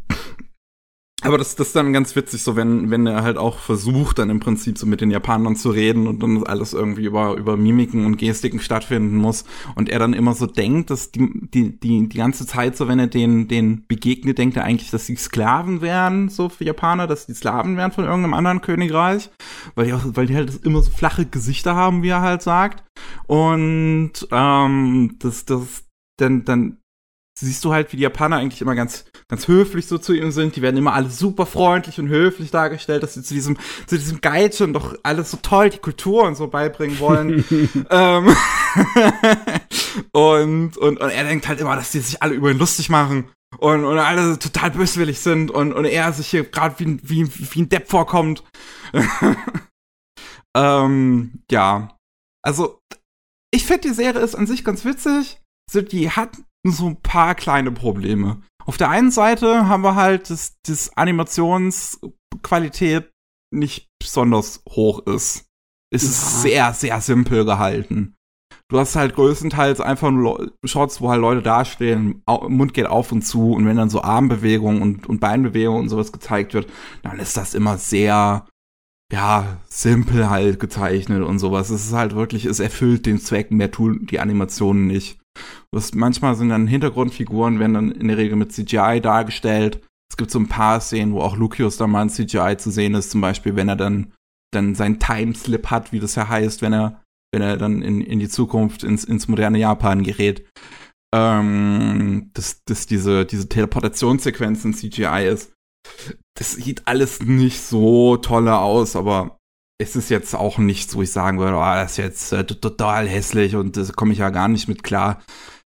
aber das, das ist dann ganz witzig, so wenn, wenn er halt auch versucht, dann im Prinzip so mit den Japanern zu reden und dann alles irgendwie über, über Mimiken und Gestiken stattfinden muss. Und er dann immer so denkt, dass die, die, die, die ganze Zeit so, wenn er den, den begegnet, denkt er eigentlich, dass die Sklaven wären, so für Japaner, dass die Sklaven wären von irgendeinem anderen Königreich. Weil die auch, weil die halt immer so flache Gesichter haben, wie er halt sagt. Und, ähm, das, das, dann, dann siehst du halt, wie die Japaner eigentlich immer ganz, ganz höflich so zu ihm sind. Die werden immer alle super freundlich und höflich dargestellt, dass sie zu diesem, zu diesem Geitchen doch alles so toll, die Kultur und so beibringen wollen. *laughs* ähm, *laughs* und, und, und er denkt halt immer, dass die sich alle über ihn lustig machen. Und, und alle total böswillig sind und, und er sich hier gerade wie, wie, wie ein Depp vorkommt. *laughs* ähm, ja. Also, ich finde, die Serie ist an sich ganz witzig. So, die hat so ein paar kleine Probleme. Auf der einen Seite haben wir halt, dass das Animationsqualität nicht besonders hoch ist. Es ja. ist sehr, sehr simpel gehalten. Du hast halt größtenteils einfach nur Shots, wo halt Leute dastehen, Mund geht auf und zu und wenn dann so Armbewegungen und, und Beinbewegungen und sowas gezeigt wird, dann ist das immer sehr, ja, simpel halt gezeichnet und sowas. Es ist halt wirklich, es erfüllt den Zweck, mehr tun die Animationen nicht. Das, manchmal sind dann Hintergrundfiguren, werden dann in der Regel mit CGI dargestellt. Es gibt so ein paar Szenen, wo auch Lucius da mal in CGI zu sehen ist, zum Beispiel, wenn er dann, dann sein Timeslip hat, wie das ja heißt, wenn er, wenn er dann in, in die Zukunft, ins, ins moderne Japan gerät. Ähm, dass, dass diese, diese Teleportationssequenz in CGI ist. Das sieht alles nicht so tolle aus, aber es ist jetzt auch nicht so, ich sagen würde, oh, das ist jetzt äh, total hässlich und das komme ich ja gar nicht mit klar.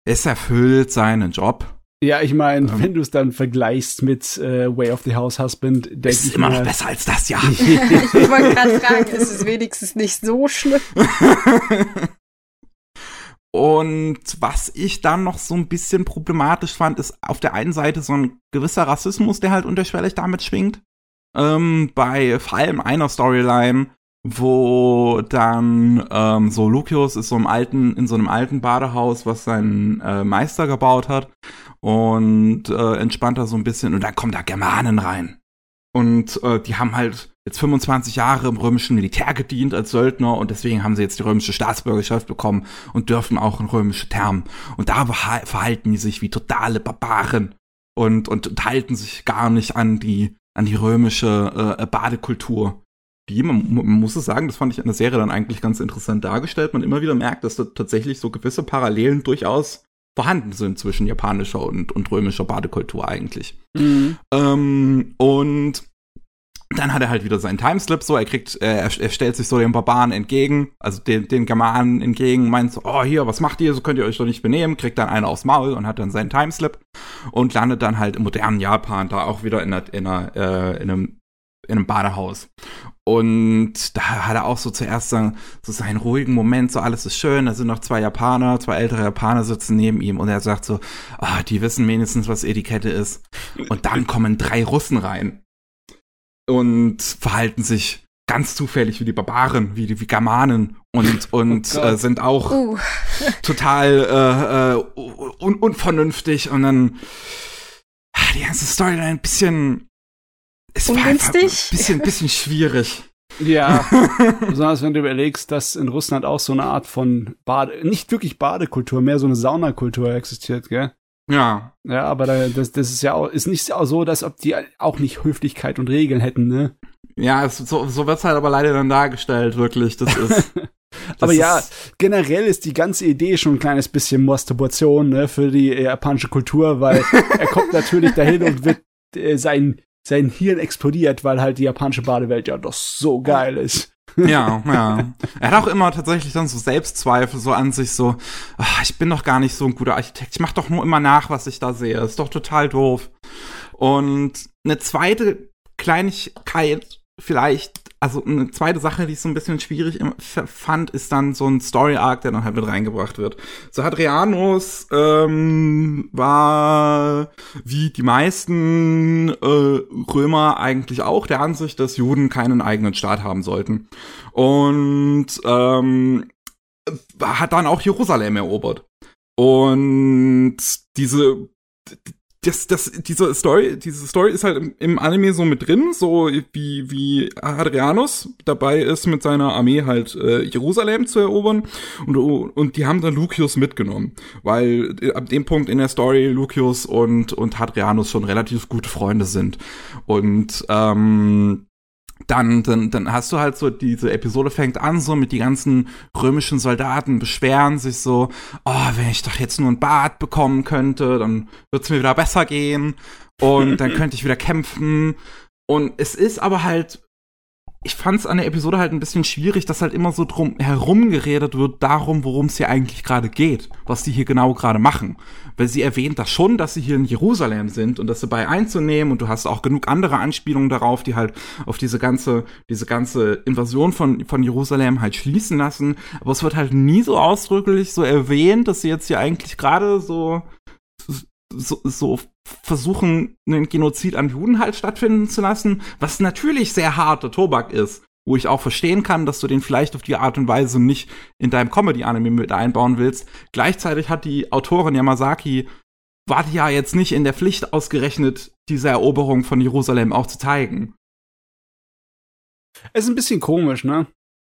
Es erfüllt seinen Job. Ja, ich meine, ähm, wenn du es dann vergleichst mit äh, Way of the House Husband, denke ich. Ist immer noch besser als das, ja. *laughs* ich wollte gerade fragen, ist es wenigstens nicht so schlimm? *laughs* Und was ich dann noch so ein bisschen problematisch fand, ist auf der einen Seite so ein gewisser Rassismus, der halt unterschwellig damit schwingt. Ähm, bei vor allem einer Storyline, wo dann ähm, so Lucius ist so im alten, in so einem alten Badehaus, was sein äh, Meister gebaut hat und äh, entspannt da so ein bisschen und dann kommen da Germanen rein. Und äh, die haben halt jetzt 25 Jahre im römischen Militär gedient als Söldner und deswegen haben sie jetzt die römische Staatsbürgerschaft bekommen und dürfen auch in römische Termen. Und da verhalten die sich wie totale Barbaren und, und, und halten sich gar nicht an die, an die römische äh, Badekultur die, man, man, muss es sagen, das fand ich in der Serie dann eigentlich ganz interessant dargestellt. Man immer wieder merkt, dass da tatsächlich so gewisse Parallelen durchaus vorhanden sind zwischen japanischer und, und römischer Badekultur eigentlich. Mhm. Ähm, und dann hat er halt wieder seinen Timeslip so, er kriegt, äh, er, er, stellt sich so den Barbaren entgegen, also den, den Germanen entgegen, meint so, oh hier, was macht ihr, so könnt ihr euch doch nicht benehmen, kriegt dann einen aufs Maul und hat dann seinen Timeslip und landet dann halt im modernen Japan da auch wieder in, einer, in, einer, äh, in einem in einem Badehaus. Und da hat er auch so zuerst so, seinen ruhigen Moment, so alles ist schön, da sind noch zwei Japaner, zwei ältere Japaner sitzen neben ihm und er sagt so, ah, die wissen wenigstens, was Etikette ist. Und dann kommen drei Russen rein und verhalten sich ganz zufällig wie die Barbaren, wie die wie Germanen und, und oh äh, sind auch uh. *laughs* total äh, äh, un unvernünftig und dann ah, die ganze Storyline ein bisschen es Ungünstig? war ein bisschen, bisschen schwierig. Ja, *laughs* besonders wenn du überlegst, dass in Russland auch so eine Art von Bade, nicht wirklich Badekultur, mehr so eine Saunakultur existiert, gell? Ja. Ja, aber das, das ist ja auch, ist nicht so, dass ob die auch nicht Höflichkeit und Regeln hätten, ne? Ja, es, so, so wird's halt aber leider dann dargestellt, wirklich. Das ist. *laughs* Das aber ja, generell ist die ganze Idee schon ein kleines bisschen Masturbation ne, für die japanische Kultur, weil *laughs* er kommt natürlich dahin und wird äh, sein sein Hirn explodiert, weil halt die japanische Badewelt ja doch so geil ist. ja, ja. Er hat auch immer tatsächlich dann so Selbstzweifel so an sich, so, ach, ich bin doch gar nicht so ein guter Architekt, ich mach doch nur immer nach, was ich da sehe, ist doch total doof. Und eine zweite Kleinigkeit vielleicht also eine zweite Sache, die ich so ein bisschen schwierig fand, ist dann so ein Story-Arc, der dann halt mit reingebracht wird. So Hadrianus ähm, war wie die meisten äh, Römer eigentlich auch der Ansicht, dass Juden keinen eigenen Staat haben sollten. Und ähm, hat dann auch Jerusalem erobert. Und diese das, das, diese Story, diese Story ist halt im, im, Anime so mit drin, so wie, wie Hadrianus dabei ist, mit seiner Armee halt äh, Jerusalem zu erobern. Und, und die haben dann Lucius mitgenommen, weil äh, ab dem Punkt in der Story Lucius und, und Hadrianus schon relativ gute Freunde sind. Und ähm, dann, dann, dann hast du halt so, diese Episode fängt an, so mit die ganzen römischen Soldaten beschweren sich so, oh, wenn ich doch jetzt nur ein Bad bekommen könnte, dann wird's mir wieder besser gehen und dann könnte ich wieder kämpfen. Und es ist aber halt ich fand es an der Episode halt ein bisschen schwierig, dass halt immer so drum herum geredet wird darum, worum es hier eigentlich gerade geht, was die hier genau gerade machen. Weil sie erwähnt das schon, dass sie hier in Jerusalem sind und das dabei einzunehmen und du hast auch genug andere Anspielungen darauf, die halt auf diese ganze, diese ganze Invasion von, von Jerusalem halt schließen lassen. Aber es wird halt nie so ausdrücklich so erwähnt, dass sie jetzt hier eigentlich gerade so so, so versuchen, einen Genozid an Juden halt stattfinden zu lassen, was natürlich sehr harter Tobak ist, wo ich auch verstehen kann, dass du den vielleicht auf die Art und Weise nicht in deinem Comedy-Anime mit einbauen willst. Gleichzeitig hat die Autorin Yamazaki war die ja jetzt nicht in der Pflicht ausgerechnet, diese Eroberung von Jerusalem auch zu zeigen. Es ist ein bisschen komisch, ne?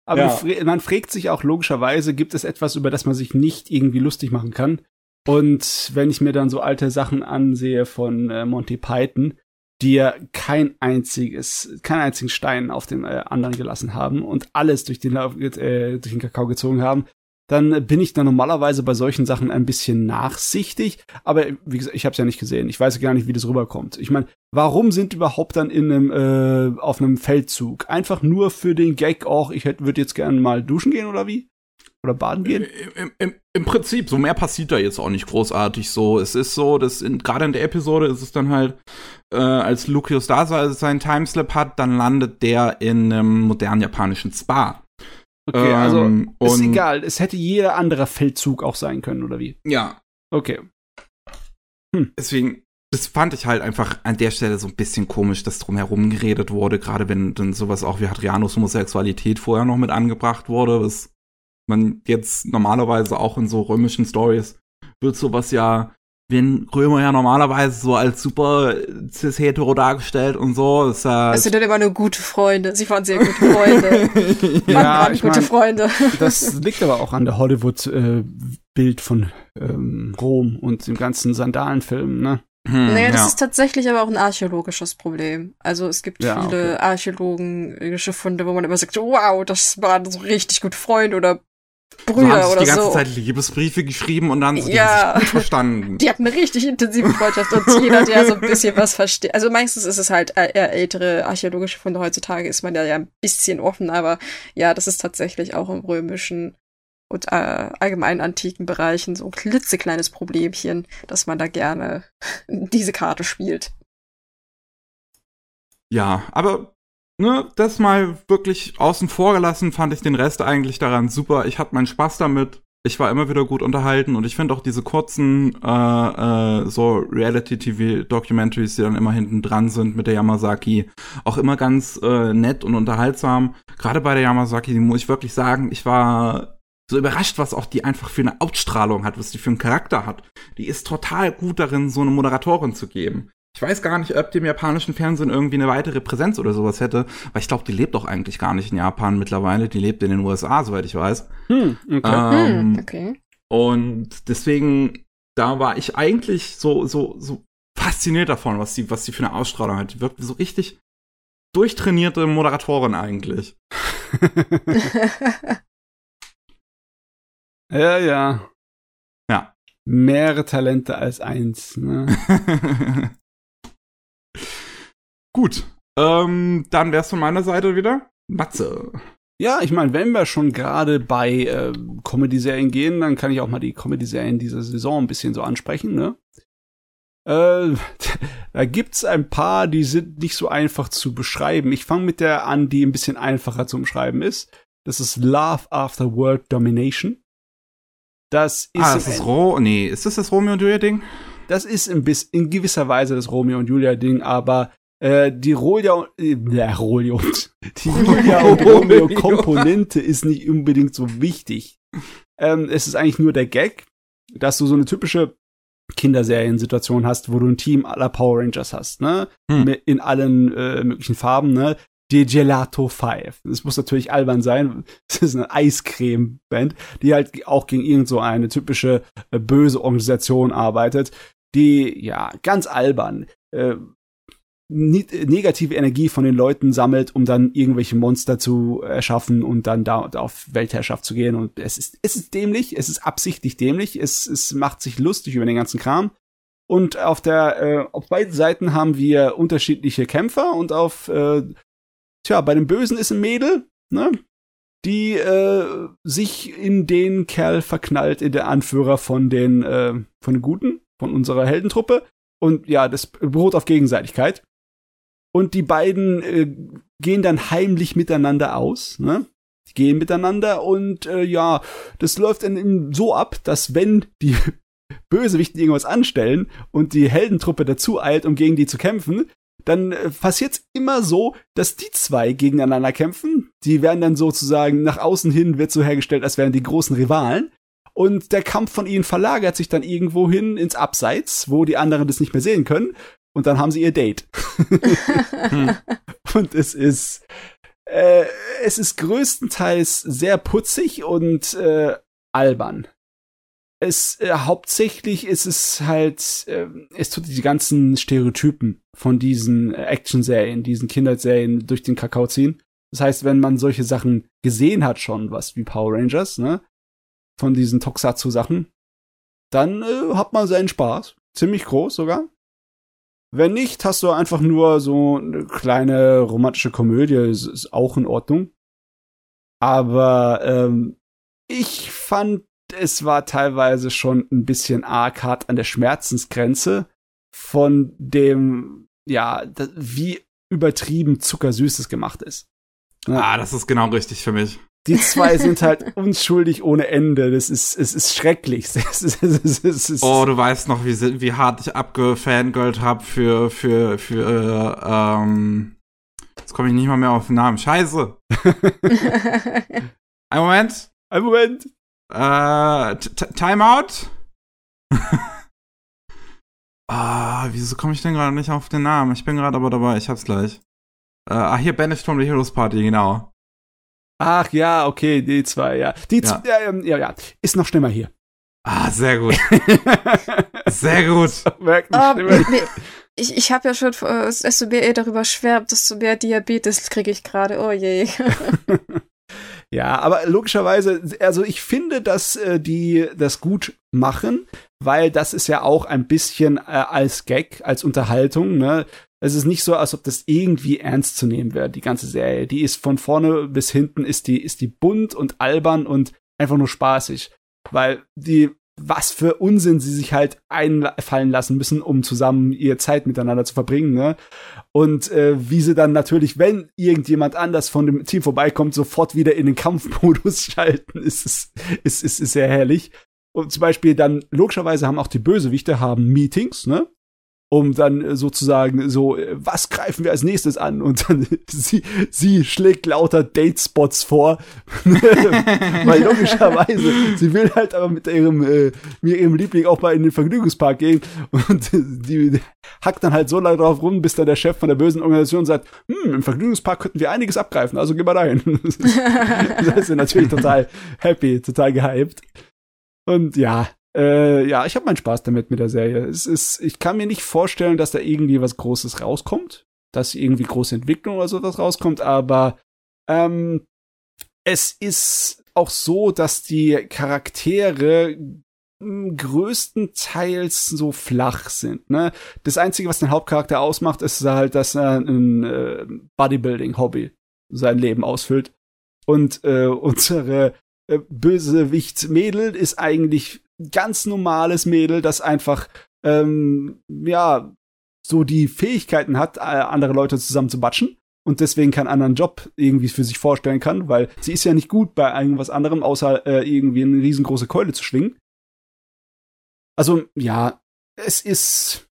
Aber ja. man fragt sich auch logischerweise, gibt es etwas, über das man sich nicht irgendwie lustig machen kann? Und wenn ich mir dann so alte Sachen ansehe von äh, Monty Python, die ja kein einziges, keinen einzigen Stein auf den äh, anderen gelassen haben und alles durch den, äh, durch den Kakao gezogen haben, dann bin ich dann normalerweise bei solchen Sachen ein bisschen nachsichtig. Aber wie gesagt, ich habe es ja nicht gesehen. Ich weiß gar nicht, wie das rüberkommt. Ich meine, warum sind überhaupt dann in einem äh, auf einem Feldzug? Einfach nur für den Gag auch. Ich würde jetzt gerne mal duschen gehen oder wie? Oder baden gehen? Im, im, Im, Prinzip, so mehr passiert da jetzt auch nicht großartig so. Es ist so, dass gerade in der Episode ist es dann halt, äh, als Lucius da seinen Timeslip hat, dann landet der in einem modernen japanischen Spa. Okay, also ähm, ist egal. Es hätte jeder andere Feldzug auch sein können, oder wie? Ja. Okay. Hm. Deswegen, das fand ich halt einfach an der Stelle so ein bisschen komisch, dass drum herum geredet wurde, gerade wenn dann sowas auch wie Hadrianus Homosexualität vorher noch mit angebracht wurde, was man jetzt normalerweise auch in so römischen Stories wird sowas ja werden Römer ja normalerweise so als super cis-hetero dargestellt und so. Das, äh, das sind dann immer nur gute Freunde. Sie waren sehr gute Freunde. *laughs* ja, waren ich gute mein, Freunde. das liegt aber auch an der Hollywood-Bild äh, von ähm, Rom und dem ganzen Sandalenfilm, ne? Hm, naja, das ja. ist tatsächlich aber auch ein archäologisches Problem. Also es gibt ja, viele okay. archäologische Funde, wo man immer sagt, wow, das waren so richtig gute Freunde oder Brüder so haben oder die ganze so. Zeit Liebesbriefe geschrieben und dann so, ja. *laughs* die gut verstanden. Die hatten eine richtig intensive Freundschaft und jeder, der so ein bisschen was versteht. Also meistens ist es halt eher ältere archäologische Funde. Heutzutage ist man ja, ja ein bisschen offen, aber ja, das ist tatsächlich auch im römischen und äh, allgemeinen antiken Bereichen so ein klitzekleines Problemchen, dass man da gerne *laughs* diese Karte spielt. Ja, aber ne, das mal wirklich außen vor gelassen, fand ich den Rest eigentlich daran super. Ich hatte meinen Spaß damit. Ich war immer wieder gut unterhalten und ich finde auch diese kurzen äh, äh, so Reality-TV-Documentaries, die dann immer hinten dran sind mit der Yamazaki, auch immer ganz äh, nett und unterhaltsam. Gerade bei der Yamazaki, die muss ich wirklich sagen, ich war so überrascht, was auch die einfach für eine Ausstrahlung hat, was die für einen Charakter hat. Die ist total gut darin, so eine Moderatorin zu geben. Ich weiß gar nicht, ob die im japanischen Fernsehen irgendwie eine weitere Präsenz oder sowas hätte, weil ich glaube, die lebt doch eigentlich gar nicht in Japan mittlerweile. Die lebt in den USA, soweit ich weiß. Hm, okay. Ähm, hm, okay. Und deswegen, da war ich eigentlich so, so, so fasziniert davon, was die, was für eine Ausstrahlung hat. Die wirkt so richtig durchtrainierte Moderatorin eigentlich. *laughs* ja, ja. Ja. Mehrere Talente als eins. Ne? *laughs* Gut, ähm, dann wär's von meiner Seite wieder. Matze. Ja, ich meine, wenn wir schon gerade bei äh, Comedy-Serien gehen, dann kann ich auch mal die Comedy-Serien dieser Saison ein bisschen so ansprechen, ne? Äh, *laughs* da gibt's ein paar, die sind nicht so einfach zu beschreiben. Ich fange mit der an, die ein bisschen einfacher zu beschreiben ist. Das ist Love After World Domination. Das ist. Ah, das ist Ro nee, ist das das Romeo und Julia Ding? Das ist in, bis, in gewisser Weise das Romeo und Julia Ding, aber äh, die Rolia, äh, Rolio, *laughs* die Julia und Romeo Komponente ist nicht unbedingt so wichtig. Ähm, es ist eigentlich nur der Gag, dass du so eine typische Kinderseriensituation hast, wo du ein Team aller Power Rangers hast, ne? Hm. In allen äh, möglichen Farben, ne? Die Gelato 5. Das muss natürlich albern sein. *laughs* Das ist eine Eiscreme-Band, die halt auch gegen irgend so eine typische äh, böse Organisation arbeitet, die, ja, ganz albern. Äh, negative Energie von den Leuten sammelt, um dann irgendwelche Monster zu erschaffen und dann da, auf Weltherrschaft zu gehen. Und es ist, es ist dämlich, es ist absichtlich dämlich, es, es macht sich lustig über den ganzen Kram. Und auf der, äh, auf beiden Seiten haben wir unterschiedliche Kämpfer und auf, äh, tja, bei dem Bösen ist ein Mädel, ne? Die äh, sich in den Kerl verknallt, in der Anführer von den, äh, von den Guten, von unserer Heldentruppe. Und ja, das beruht auf Gegenseitigkeit und die beiden äh, gehen dann heimlich miteinander aus, ne? Die gehen miteinander und äh, ja, das läuft dann so ab, dass wenn die *laughs* Bösewichten irgendwas anstellen und die Heldentruppe dazu eilt, um gegen die zu kämpfen, dann äh, passiert's immer so, dass die zwei gegeneinander kämpfen. Die werden dann sozusagen nach außen hin wird so hergestellt, als wären die großen Rivalen. Und der Kampf von ihnen verlagert sich dann irgendwo hin ins Abseits, wo die anderen das nicht mehr sehen können. Und dann haben sie ihr Date. hm. *laughs* Und es ist, äh, es ist größtenteils sehr putzig und äh, albern. Es äh, hauptsächlich ist es halt, äh, es tut die ganzen Stereotypen von diesen Action-Serien, diesen Kinderserien durch den Kakao ziehen. Das heißt, wenn man solche Sachen gesehen hat schon, was wie Power Rangers, ne, von diesen Tokusatsu-Sachen, dann äh, hat man seinen Spaß. Ziemlich groß sogar. Wenn nicht, hast du einfach nur so eine kleine romantische Komödie, ist, ist auch in Ordnung. Aber ähm, ich fand, es war teilweise schon ein bisschen arg hart an der Schmerzensgrenze von dem, ja, wie übertrieben zuckersüß es gemacht ist. Ah, das ist genau richtig für mich. Die zwei sind halt *laughs* unschuldig ohne Ende. Das ist, es ist schrecklich. *laughs* Es ist, es ist, es oh, du weißt noch, wie, wie hart ich abgefangirlt hab für, für, für, ähm, jetzt komme ich nicht mal mehr auf den Namen. Scheiße. *laughs* Ein Moment. Ein Moment. Äh, Timeout? ah, wieso komme ich denn gerade nicht auf den Namen? Ich bin gerade aber dabei, ich hab's gleich. Äh, ah, hier Banished from the Heroes Party, genau. Ach ja, okay, die zwei, ja. Die ja. Zwei, ja, ja, ja. Ist noch schlimmer hier. Ah, sehr gut. *laughs* sehr gut. Um, ich ich habe ja schon, äh, desto mehr ihr darüber schwärmt, desto mehr Diabetes kriege ich gerade. Oh je. *laughs* ja, aber logischerweise, also ich finde, dass äh, die das gut machen, weil das ist ja auch ein bisschen äh, als Gag, als Unterhaltung, ne? Es ist nicht so, als ob das irgendwie ernst zu nehmen wäre, die ganze Serie. Die ist von vorne bis hinten ist die, ist die bunt und albern und einfach nur spaßig. Weil die, was für Unsinn sie sich halt einfallen lassen müssen, um zusammen ihre Zeit miteinander zu verbringen, ne? Und äh, wie sie dann natürlich, wenn irgendjemand anders von dem Team vorbeikommt, sofort wieder in den Kampfmodus *laughs* schalten, ist, ist, ist, ist, ist sehr herrlich. Und zum Beispiel dann, logischerweise haben auch die Bösewichte haben Meetings, ne? Um dann sozusagen so, was greifen wir als nächstes an? Und dann *laughs* sie, sie schlägt lauter Date-Spots vor, *laughs* weil logischerweise, sie will halt aber mit ihrem, äh, mit ihrem Liebling auch mal in den Vergnügungspark gehen und die hackt dann halt so lange drauf rum, bis dann der Chef von der bösen Organisation sagt, hm, im Vergnügungspark könnten wir einiges abgreifen, also geh mal dahin. *laughs* das ist natürlich total happy, total gehypt. Und ja, äh, ja, ich habe meinen Spaß damit mit der Serie. Es ist, ich kann mir nicht vorstellen, dass da irgendwie was Großes rauskommt, dass irgendwie große Entwicklung oder sowas rauskommt, aber ähm, es ist auch so, dass die Charaktere größtenteils so flach sind. Ne? Das Einzige, was den Hauptcharakter ausmacht, ist halt, dass er ein äh, Bodybuilding-Hobby sein Leben ausfüllt. Und äh, *laughs* unsere äh, Bösewicht-Mädel ist eigentlich ganz normales Mädel, das einfach, ähm, ja, so die Fähigkeiten hat, äh, andere Leute zusammen zu batschen und deswegen keinen anderen Job irgendwie für sich vorstellen kann, weil sie ist ja nicht gut bei irgendwas anderem, außer äh, irgendwie eine riesengroße Keule zu schwingen. Also, ja, es ist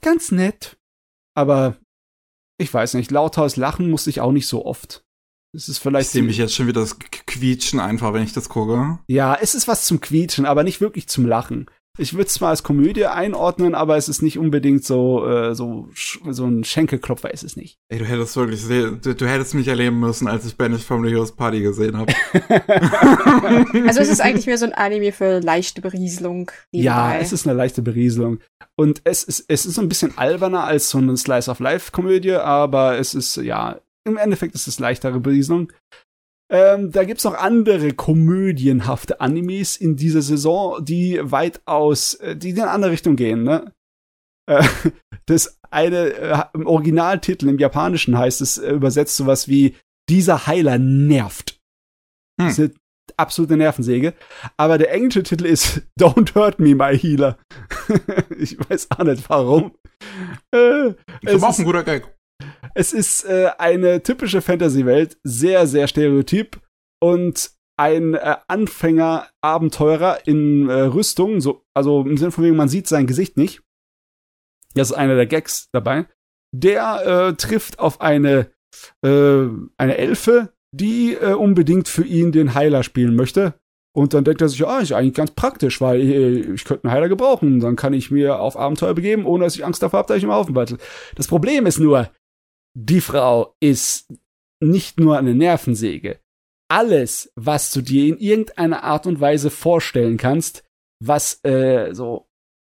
ganz nett, aber ich weiß nicht, lauthaus lachen muss ich auch nicht so oft. Es ist vielleicht. Ich sehe mich jetzt schon wieder das Quietschen einfach, wenn ich das gucke. Ja, es ist was zum Quietschen, aber nicht wirklich zum Lachen. Ich würde es mal als Komödie einordnen, aber es ist nicht unbedingt so äh, so so ein Schenkelklopfer ist es nicht. Ey, du hättest wirklich du, du hättest mich erleben müssen, als ich Banish from the Heroes Party gesehen habe. *laughs* also es ist eigentlich mehr so ein Anime für leichte Berieselung. Ja, es ist eine leichte Berieselung und es ist es ist so ein bisschen alberner als so eine Slice of Life Komödie, aber es ist ja im Endeffekt ist es leichtere Berieselung. Ähm, da gibt's noch andere komödienhafte Animes in dieser Saison, die weitaus, äh, die in eine andere Richtung gehen, ne? Äh, *laughs* das eine, äh, im Originaltitel im Japanischen heißt es äh, übersetzt sowas wie dieser Heiler nervt. Hm. Das ist eine absolute Nervensäge. Aber der englische Titel ist *laughs* Don't Hurt Me, My Healer. *laughs* ich weiß auch nicht warum. Äh, ist aber auch ein guter Gag. Es ist äh, eine typische Fantasy-Welt, sehr, sehr stereotyp. Und ein äh, Anfänger-Abenteurer in äh, Rüstung, so, also im Sinne von wegen, man sieht sein Gesicht nicht. Das ist einer der Gags dabei. Der äh, trifft auf eine, äh, eine Elfe, die äh, unbedingt für ihn den Heiler spielen möchte. Und dann denkt er sich, ah, ist eigentlich ganz praktisch, weil ich, äh, ich könnte einen Heiler gebrauchen. Dann kann ich mir auf Abenteuer begeben, ohne dass ich Angst davor habe, dass ich im Haufen weitel. Das Problem ist nur, die Frau ist nicht nur eine Nervensäge. Alles, was du dir in irgendeiner Art und Weise vorstellen kannst, was äh, so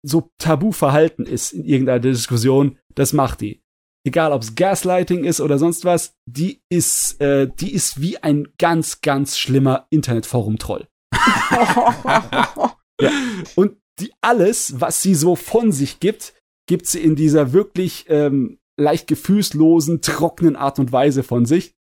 so Tabuverhalten ist in irgendeiner Diskussion, das macht die. Egal, ob es Gaslighting ist oder sonst was, die ist, äh, die ist wie ein ganz, ganz schlimmer Internetforum-Troll. *laughs* ja. Und die alles, was sie so von sich gibt, gibt sie in dieser wirklich ähm, leicht gefühlslosen, trockenen Art und Weise von sich.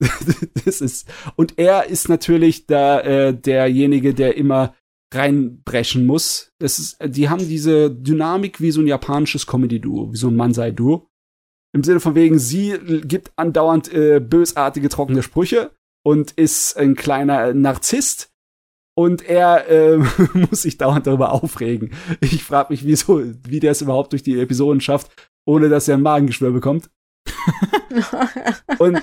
*laughs* das ist und er ist natürlich da äh, derjenige, der immer reinbrechen muss. Das ist, die haben diese Dynamik wie so ein japanisches Comedy-Duo, wie so ein Mansai-Duo. Im Sinne von wegen, sie gibt andauernd äh, bösartige, trockene Sprüche und ist ein kleiner Narzisst. Und er äh, *laughs* muss sich dauernd darüber aufregen. Ich frage mich, wieso, wie der es überhaupt durch die Episoden schafft, ohne dass er ein Magengeschwür bekommt. *laughs* und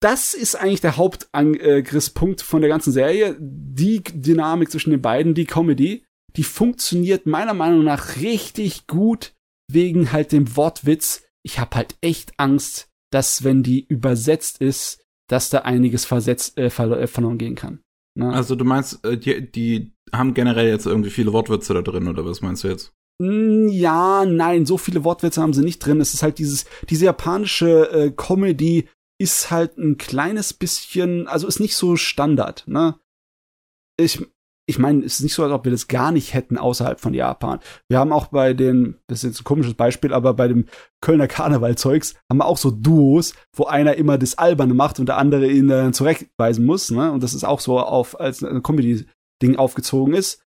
das ist eigentlich der Hauptangriffspunkt von der ganzen Serie. Die Dynamik zwischen den beiden, die Comedy, die funktioniert meiner Meinung nach richtig gut wegen halt dem Wortwitz. Ich habe halt echt Angst, dass wenn die übersetzt ist, dass da einiges versetzt, äh, äh verloren gehen kann. Ne? Also du meinst, äh, die, die haben generell jetzt irgendwie viele Wortwitze da drin, oder was meinst du jetzt? Hm, ja, nein, so viele Wortwitze haben sie nicht drin. Es ist halt dieses, diese japanische äh, Comedy ist halt ein kleines bisschen, also ist nicht so Standard, ne? Ich, ich meine, es ist nicht so, als ob wir das gar nicht hätten außerhalb von Japan. Wir haben auch bei den, das ist jetzt ein komisches Beispiel, aber bei dem Kölner Karnevalzeugs haben wir auch so Duos, wo einer immer das Alberne macht und der andere ihn dann zurechtweisen muss, ne? Und das ist auch so auf, als ein Comedy-Ding aufgezogen ist.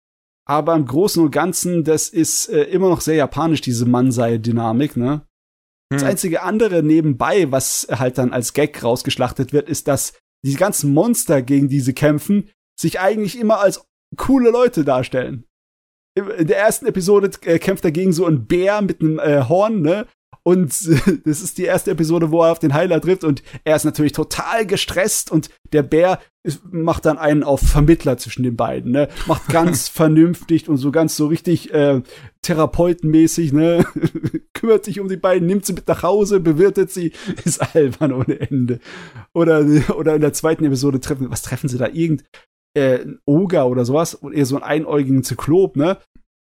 Aber im Großen und Ganzen, das ist äh, immer noch sehr japanisch, diese Mansei-Dynamik, ne? Das hm. einzige andere nebenbei, was halt dann als Gag rausgeschlachtet wird, ist, dass die ganzen Monster, gegen die sie kämpfen, sich eigentlich immer als coole Leute darstellen. In der ersten Episode äh, kämpft er gegen so einen Bär mit einem äh, Horn, ne? Und *laughs* das ist die erste Episode, wo er auf den Heiler trifft und er ist natürlich total gestresst und der Bär macht dann einen auf Vermittler zwischen den beiden, ne? Macht *laughs* ganz vernünftig und so ganz so richtig äh, therapeutenmäßig, ne? *laughs* Kümmert sich um die beiden, nimmt sie mit nach Hause, bewirtet sie, ist albern ohne Ende. Oder, oder in der zweiten Episode treffen, was treffen sie da? Irgend, äh, Oger oder sowas, und eher so einen einäugigen Zyklop, ne?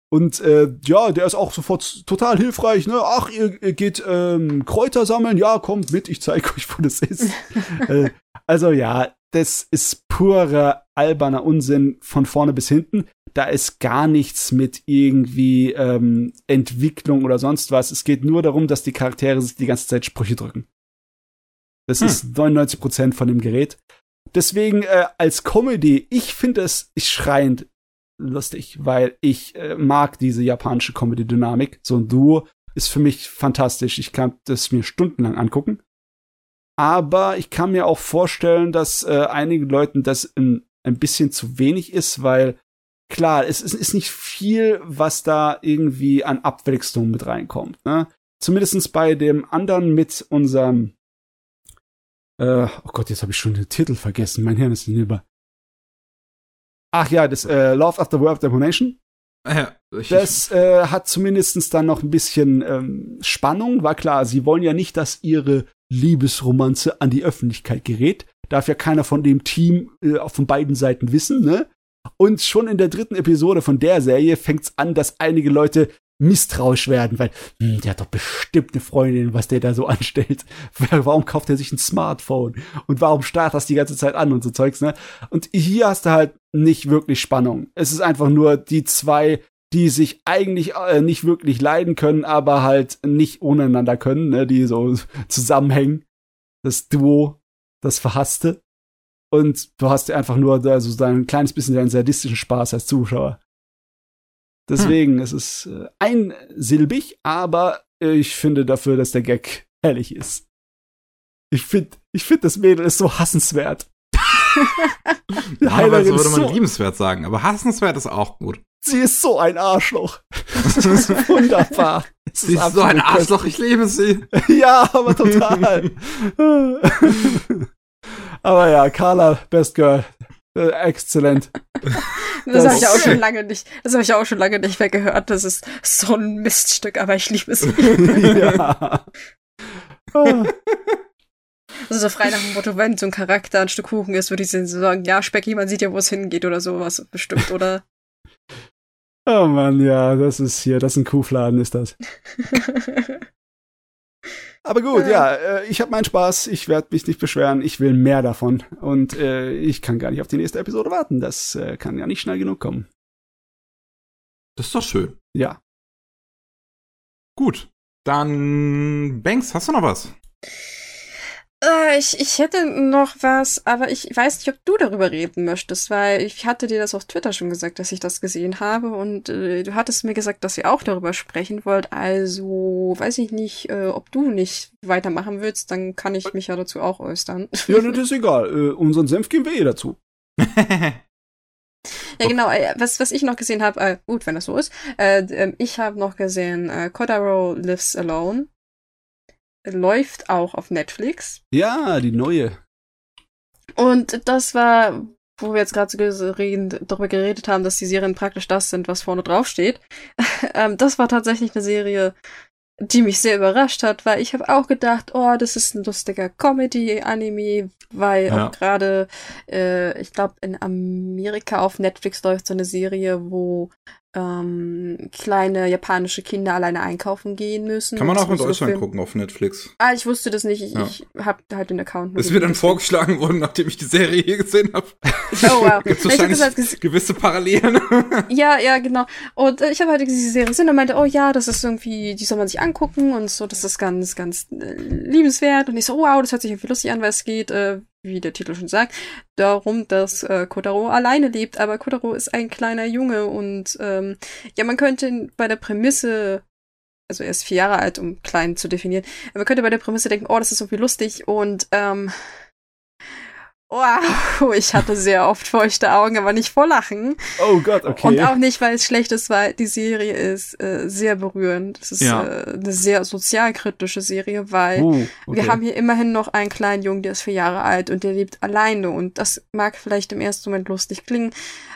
Und äh, ja, der ist auch sofort total hilfreich, ne? Ach, ihr, ihr geht ähm, Kräuter sammeln, ja, kommt mit, ich zeige euch, wo das ist. *laughs* äh, also ja, das ist purer alberner Unsinn von vorne bis hinten. Da ist gar nichts mit irgendwie ähm, Entwicklung oder sonst was. Es geht nur darum, dass die Charaktere sich die ganze Zeit Sprüche drücken. Das hm. ist 99 Prozent von dem Gerät. Deswegen äh, als Comedy, ich finde es schreiend lustig, weil ich äh, mag diese japanische Comedy-Dynamik. So ein Duo ist für mich fantastisch. Ich kann das mir stundenlang angucken. Aber ich kann mir auch vorstellen, dass äh, einigen Leuten das ein, ein bisschen zu wenig ist, weil klar, es, es ist nicht viel, was da irgendwie an Abwechslung mit reinkommt. Ne? Zumindest bei dem anderen mit unserem äh, oh Gott, jetzt habe ich schon den Titel vergessen. Mein Hirn ist hinüber. Ach ja, das äh, Love After World Domination. Ja, das äh, hat zumindestens dann noch ein bisschen ähm, Spannung. War klar, sie wollen ja nicht, dass ihre Liebesromanze an die Öffentlichkeit gerät. Darf ja keiner von dem Team äh, von beiden Seiten wissen, ne? Und schon in der dritten Episode von der Serie fängt's an, dass einige Leute misstrauisch werden, weil hm, der hat doch bestimmt eine Freundin, was der da so anstellt. *laughs* Warum kauft er sich ein Smartphone? Und warum starrt das die ganze Zeit an und so Zeugs, ne? Und hier hast du halt nicht wirklich Spannung. Es ist einfach nur die zwei, die sich eigentlich äh, nicht wirklich leiden können, aber halt nicht ohneinander können, ne? Die so *laughs* zusammenhängen. Das Duo, das Verhasste. Und du hast einfach nur da so ein kleines bisschen deinen sadistischen Spaß als Zuschauer. Deswegen, hm. es ist äh, einsilbig, aber ich finde dafür, dass der Gag herrlich ist. Ich finde, ich finde, das Mädel ist so hassenswert. *laughs* Normalerweise würde man so liebenswert sagen, aber hassenswert ist auch gut. Sie ist so ein Arschloch. *laughs* Das ist wunderbar. Das sie ist, ist so ein Arschloch, ich liebe sie. *laughs* ja, aber total. aber ja, Carla, Best Girl. Äh, exzellent. *laughs* Das, das habe ich auch schon lange nicht, das habe ich auch schon lange nicht mehr gehört. Das ist so ein Miststück, aber ich liebe es. *laughs* ja. *laughs* Also so frei nach dem Motto, wenn so ein Charakter ein Stück Kuchen ist, würde ich sagen, ja, Specky, man sieht ja, wo es hingeht oder sowas bestimmt, oder? Oh Mann, ja, das ist hier, das ist ein Kuhfladen, ist das. Aber gut, ja, äh, ich habe meinen Spaß, ich werde mich nicht beschweren, ich will mehr davon und äh, ich kann gar nicht auf die nächste Episode warten. Das äh, kann ja nicht schnell genug kommen. Das ist doch schön. Ja. Gut, dann Banks, hast du noch was? Äh, ich, ich hätte noch was, aber ich weiß nicht, ob du darüber reden möchtest, weil ich hatte dir das auf Twitter schon gesagt, dass ich das gesehen habe und äh, du hattest mir gesagt, dass ihr auch darüber sprechen wollt. Also weiß ich nicht, äh, ob du nicht weitermachen willst, dann kann ich mich ja dazu auch äußern. Ja, das ist egal. Äh, unseren Senf geben wir eh dazu. *laughs* Ja, genau. Äh, was, was ich noch gesehen habe, äh, gut, wenn das so ist, äh, ähm, ich habe noch gesehen äh, Kodaro Lives Alone läuft auch auf Netflix. Ja, die neue. Und das war, wo wir jetzt gerade so darüber geredet haben, dass die Serien praktisch das sind, was vorne drauf steht. *laughs* Ähm, das war tatsächlich eine Serie, die mich sehr überrascht hat, weil ich habe auch gedacht, oh, das ist ein lustiger Comedy-Anime, weil ja. auch gerade, äh, ich glaube, in Amerika auf Netflix läuft so eine Serie, wo ähm, kleine japanische Kinder alleine einkaufen gehen müssen. Kann man auch in Deutschland Film. gucken auf Netflix. Ah, ich wusste das nicht. Ich, ja. ich habe halt den Account. Ist mir dann vorgeschlagen worden, nachdem ich die Serie hier gesehen habe. Oh wow. *laughs* Gibt wahrscheinlich halt gewisse Parallelen. *laughs* ja, ja, genau. Und äh, ich habe halt diese Serie gesehen und meinte, oh ja, das ist irgendwie, die soll man sich angucken und so, das ist ganz, ganz äh, liebenswert. Und ich so, oh, wow, das hört sich irgendwie lustig an, weil es geht, äh, wie der Titel schon sagt, darum, dass äh, Kotaro alleine lebt. Aber Kotaro ist ein kleiner Junge und ähm, ja, man könnte bei der Prämisse, also er ist vier Jahre alt, um klein zu definieren, man könnte bei der Prämisse denken, oh, das ist irgendwie lustig und ähm, Wow, ich hatte sehr oft feuchte Augen, aber nicht vor Lachen. Oh Gott, okay. Und auch nicht, weil es schlecht ist, weil die Serie ist äh, sehr berührend. Es ist ja. äh, eine sehr sozialkritische Serie, weil uh, okay. wir haben hier immerhin noch einen kleinen Jungen, der ist vier Jahre alt und der lebt alleine. Und das mag vielleicht im ersten Moment lustig klingen,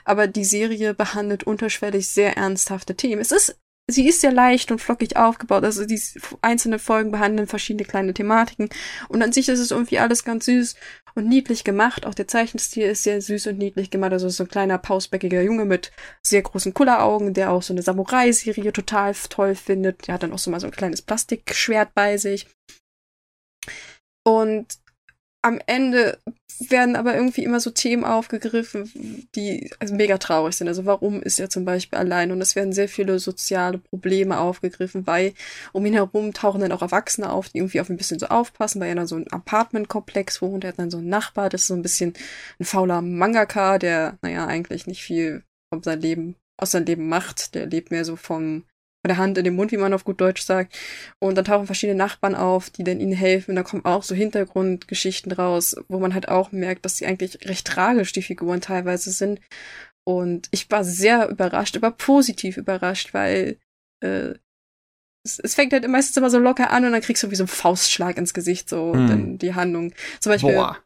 aber die Serie behandelt unterschwellig sehr ernsthafte Themen. Es ist sie ist sehr leicht und flockig aufgebaut. Also die einzelnen Folgen behandeln verschiedene kleine Thematiken. Und an sich ist es irgendwie alles ganz süß und niedlich gemacht. Auch der Zeichenstil ist sehr süß und niedlich gemacht. Also so ein kleiner pausbäckiger Junge mit sehr großen Kulleraugen, der auch so eine Samurai-Serie total toll findet. Der hat dann auch so mal so ein kleines Plastikschwert bei sich. Und am Ende werden aber irgendwie immer so Themen aufgegriffen, die also mega traurig sind. Also warum ist er zum Beispiel allein? Und es werden sehr viele soziale Probleme aufgegriffen, weil um ihn herum tauchen dann auch Erwachsene auf, die irgendwie auf ein bisschen so aufpassen, weil er dann so ein Apartmentkomplex wohnt. Er hat dann so einen Nachbar, das ist so ein bisschen ein fauler Mangaka, der, naja, eigentlich nicht viel von seinem Leben, aus seinem Leben macht. Der lebt mehr so vom der Hand in den Mund, wie man auf gut Deutsch sagt. Und dann tauchen verschiedene Nachbarn auf, die dann ihnen helfen. Da kommen auch so Hintergrundgeschichten raus, wo man halt auch merkt, dass sie eigentlich recht tragisch, die Figuren teilweise sind. Und ich war sehr überrascht, aber positiv überrascht, weil äh, es, es fängt halt meistens immer so locker an und dann kriegst du wie so einen Faustschlag ins Gesicht, so hm. dann die Handlung. Zum Beispiel, Boah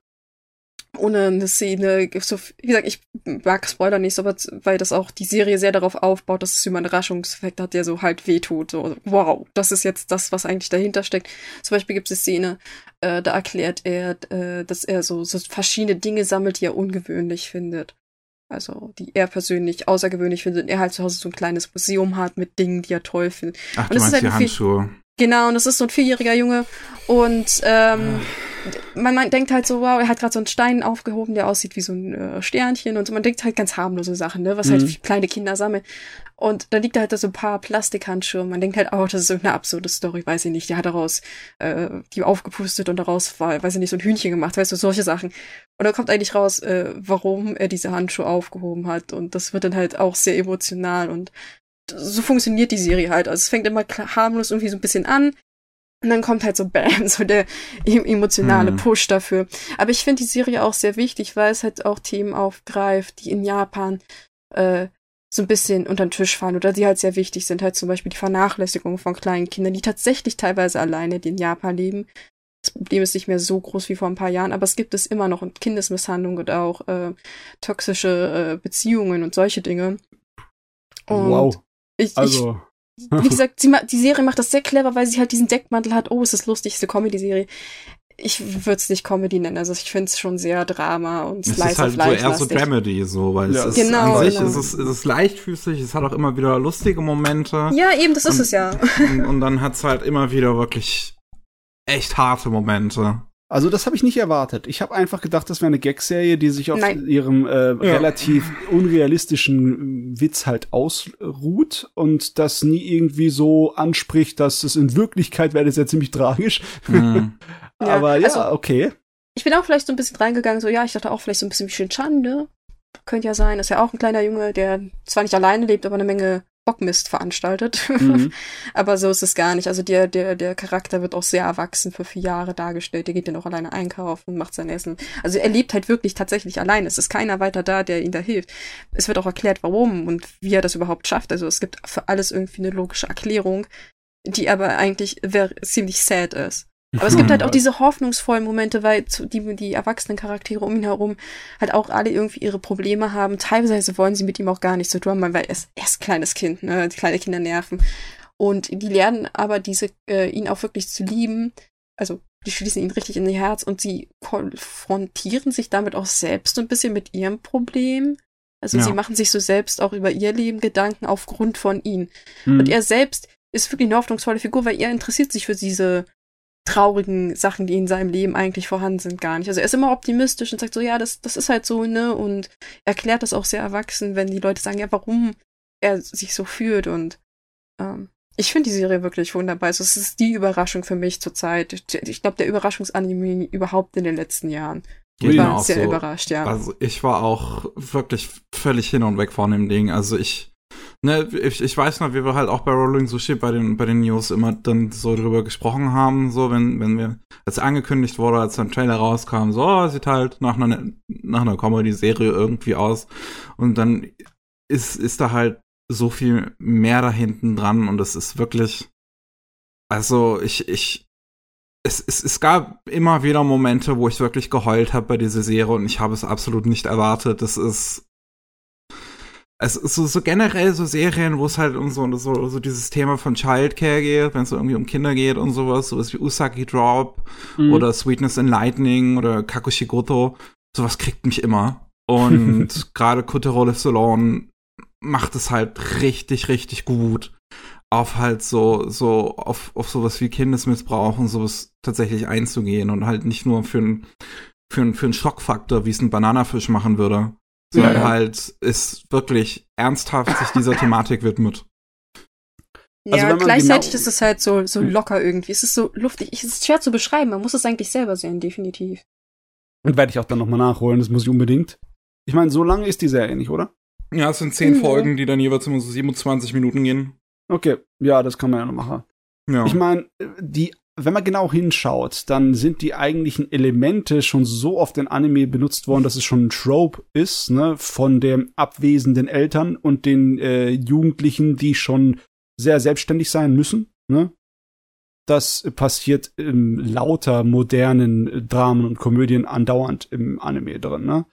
ohne eine Szene, so, wie gesagt, ich mag Spoiler nicht, aber weil das auch die Serie sehr darauf aufbaut, dass es immer einen Überraschungseffekt hat, der so halt wehtut. So, wow, das ist jetzt das, was eigentlich dahinter steckt. Zum Beispiel gibt es eine Szene, äh, da erklärt er, äh, dass er so, so verschiedene Dinge sammelt, die er ungewöhnlich findet. Also, die er persönlich außergewöhnlich findet. Und er halt zu Hause so ein kleines Museum hat mit Dingen, die er toll findet. Ach, und du meinst halt die Handschuhe. Genau, und das ist so ein vierjähriger Junge. Und ähm, man, man denkt halt so, wow, er hat gerade so einen Stein aufgehoben, der aussieht wie so ein äh, Sternchen und so. Man denkt halt ganz harmlose Sachen, ne, was halt mhm. halt kleine Kinder sammeln. Und dann liegt da halt so ein paar Plastikhandschuhe. Man denkt halt, oh, das ist irgendeine absurde Story, weiß ich nicht. Die hat daraus äh, die aufgepustet und daraus, war, weiß ich nicht, so ein Hühnchen gemacht, weißt du, solche Sachen. Und dann kommt eigentlich raus, äh, warum er diese Handschuhe aufgehoben hat. Und das wird dann halt auch sehr emotional und so funktioniert die Serie halt. Also es fängt immer harmlos irgendwie so ein bisschen an. Und dann kommt halt so *laughs* Bam, so der emotionale Hm. Push dafür. Aber ich finde die Serie auch sehr wichtig, weil es halt auch Themen aufgreift, die in Japan äh, so ein bisschen unter den Tisch fallen oder die halt sehr wichtig sind. Halt zum Beispiel die Vernachlässigung von kleinen Kindern, die tatsächlich teilweise alleine in Japan leben. Das Problem ist nicht mehr so groß wie vor ein paar Jahren, aber es gibt es immer noch und Kindesmisshandlung und auch äh, toxische äh, Beziehungen und solche Dinge. Und wow. ich, ich Also, *laughs* wie gesagt, sie ma die Serie macht das sehr clever, weil sie halt diesen Deckmantel hat. Oh, es ist lustig, es ist eine Comedy-Serie. Ich würde es nicht Comedy nennen, also ich finde es schon sehr Drama und Es Slice ist halt of so eher so. Dramedy, so, weil Ja. es ist Genau, an sich genau. ist es, ist es leichtfüßig, es hat auch immer wieder lustige Momente. Ja, eben, das ist Und- es ja. Und, und dann hat's halt immer wieder wirklich echt harte Momente. Also das habe ich nicht erwartet. Ich habe einfach gedacht, das wäre eine Gag-Serie, die sich auf Nein. ihrem äh, relativ unrealistischen Witz halt ausruht und das nie irgendwie so anspricht, dass es in Wirklichkeit wäre das ja ziemlich tragisch. Mhm. *laughs* Ja, Aber ja, also- okay. Ich bin auch vielleicht so ein bisschen reingegangen, so, ja, ich dachte auch vielleicht so ein bisschen wie Shin-Chan, ne? Könnte ja sein, ist ja auch ein kleiner Junge, der zwar nicht alleine lebt, aber eine Menge Bockmist veranstaltet. Mhm. *laughs* aber so ist es gar nicht. Also der, der, der Charakter wird auch sehr erwachsen für vier Jahre dargestellt. Der geht dann auch alleine einkaufen, macht sein Essen. Also er lebt halt wirklich tatsächlich alleine. Es ist keiner weiter da, der ihm da hilft. Es wird auch erklärt, warum und wie er das überhaupt schafft. Also es gibt für alles irgendwie eine logische Erklärung, die aber eigentlich ziemlich sad ist. Aber es gibt halt auch diese hoffnungsvollen Momente, weil zu- die, die erwachsenen Charaktere um ihn herum halt auch alle irgendwie ihre Probleme haben. Teilweise wollen sie mit ihm auch gar nicht so dumm, weil er ist, er ist ein kleines Kind, ne? Die kleine Kinder nerven. Und die lernen aber diese, äh, ihn auch wirklich zu lieben. Also, die schließen ihn richtig in ihr Herz und sie konfrontieren sich damit auch selbst so ein bisschen mit ihrem Problem. Also, Ja. sie machen sich so selbst auch über ihr Leben Gedanken aufgrund von ihm. Mhm. Und er selbst ist wirklich eine hoffnungsvolle Figur, weil er interessiert sich für diese traurigen Sachen, die in seinem Leben eigentlich vorhanden sind, gar nicht. Also er ist immer optimistisch und sagt so, ja, das, das ist halt so, ne? Und erklärt das auch sehr erwachsen, wenn die Leute sagen, ja, warum er sich so fühlt. Und ähm, ich finde die Serie wirklich wunderbar. Also es ist die Überraschung für mich zurzeit. Ich glaube, der Überraschungsanime überhaupt in den letzten Jahren. Ich mir war auch sehr so. überrascht, ja. Also ich war auch wirklich völlig hin und weg von dem Ding. Also ich, ne, ich, ich weiß noch, wie wir halt auch bei Rolling Sushi bei den, bei den News immer dann so drüber gesprochen haben, so wenn, wenn wir, als angekündigt wurde, als ein Trailer rauskam, so, oh, sieht halt nach einer, nach einer Comedy-Serie irgendwie aus. Und dann ist, ist da halt so viel mehr da hinten dran und es ist wirklich, also ich, ich, es, es, es gab immer wieder Momente, wo ich wirklich geheult habe bei dieser Serie und ich habe es absolut nicht erwartet. Das ist es ist so, so generell so Serien, wo es halt um so, so, so dieses Thema von Childcare geht, wenn es so irgendwie um Kinder geht und sowas, sowas wie Usagi Drop Mhm. oder Sweetness and Lightning oder Kakushigoto, sowas kriegt mich immer. Und *laughs* gerade Kotaro Live Salon macht es halt richtig, richtig gut auf halt so, so, auf, auf sowas wie Kindesmissbrauch und sowas tatsächlich einzugehen und halt nicht nur für einen für einen für einen Schockfaktor, wie es ein Bananafisch machen würde, sondern Ja, ja. halt ist wirklich ernsthaft sich dieser *laughs* Thematik widmet. Also ja, gleichzeitig genau- ist es halt so, so locker irgendwie. Es ist so luftig. Es ist schwer zu beschreiben. Man muss es eigentlich selber sehen, definitiv. Und werde ich auch dann nochmal nachholen, das muss ich unbedingt. Ich meine, so lange ist die Serie nicht, oder? Ja, es sind zehn Mhm. Folgen, die dann jeweils immer so 27 Minuten gehen. Okay, ja, das kann man ja noch machen. Ja. Ich meine, die, wenn man genau hinschaut, dann sind die eigentlichen Elemente schon so oft in Anime benutzt worden, dass es schon ein Trope ist, ne, von den abwesenden Eltern und den äh, Jugendlichen, die schon sehr selbstständig sein müssen, ne? Das passiert in lauter modernen Dramen und Komödien andauernd im Anime drin, ne?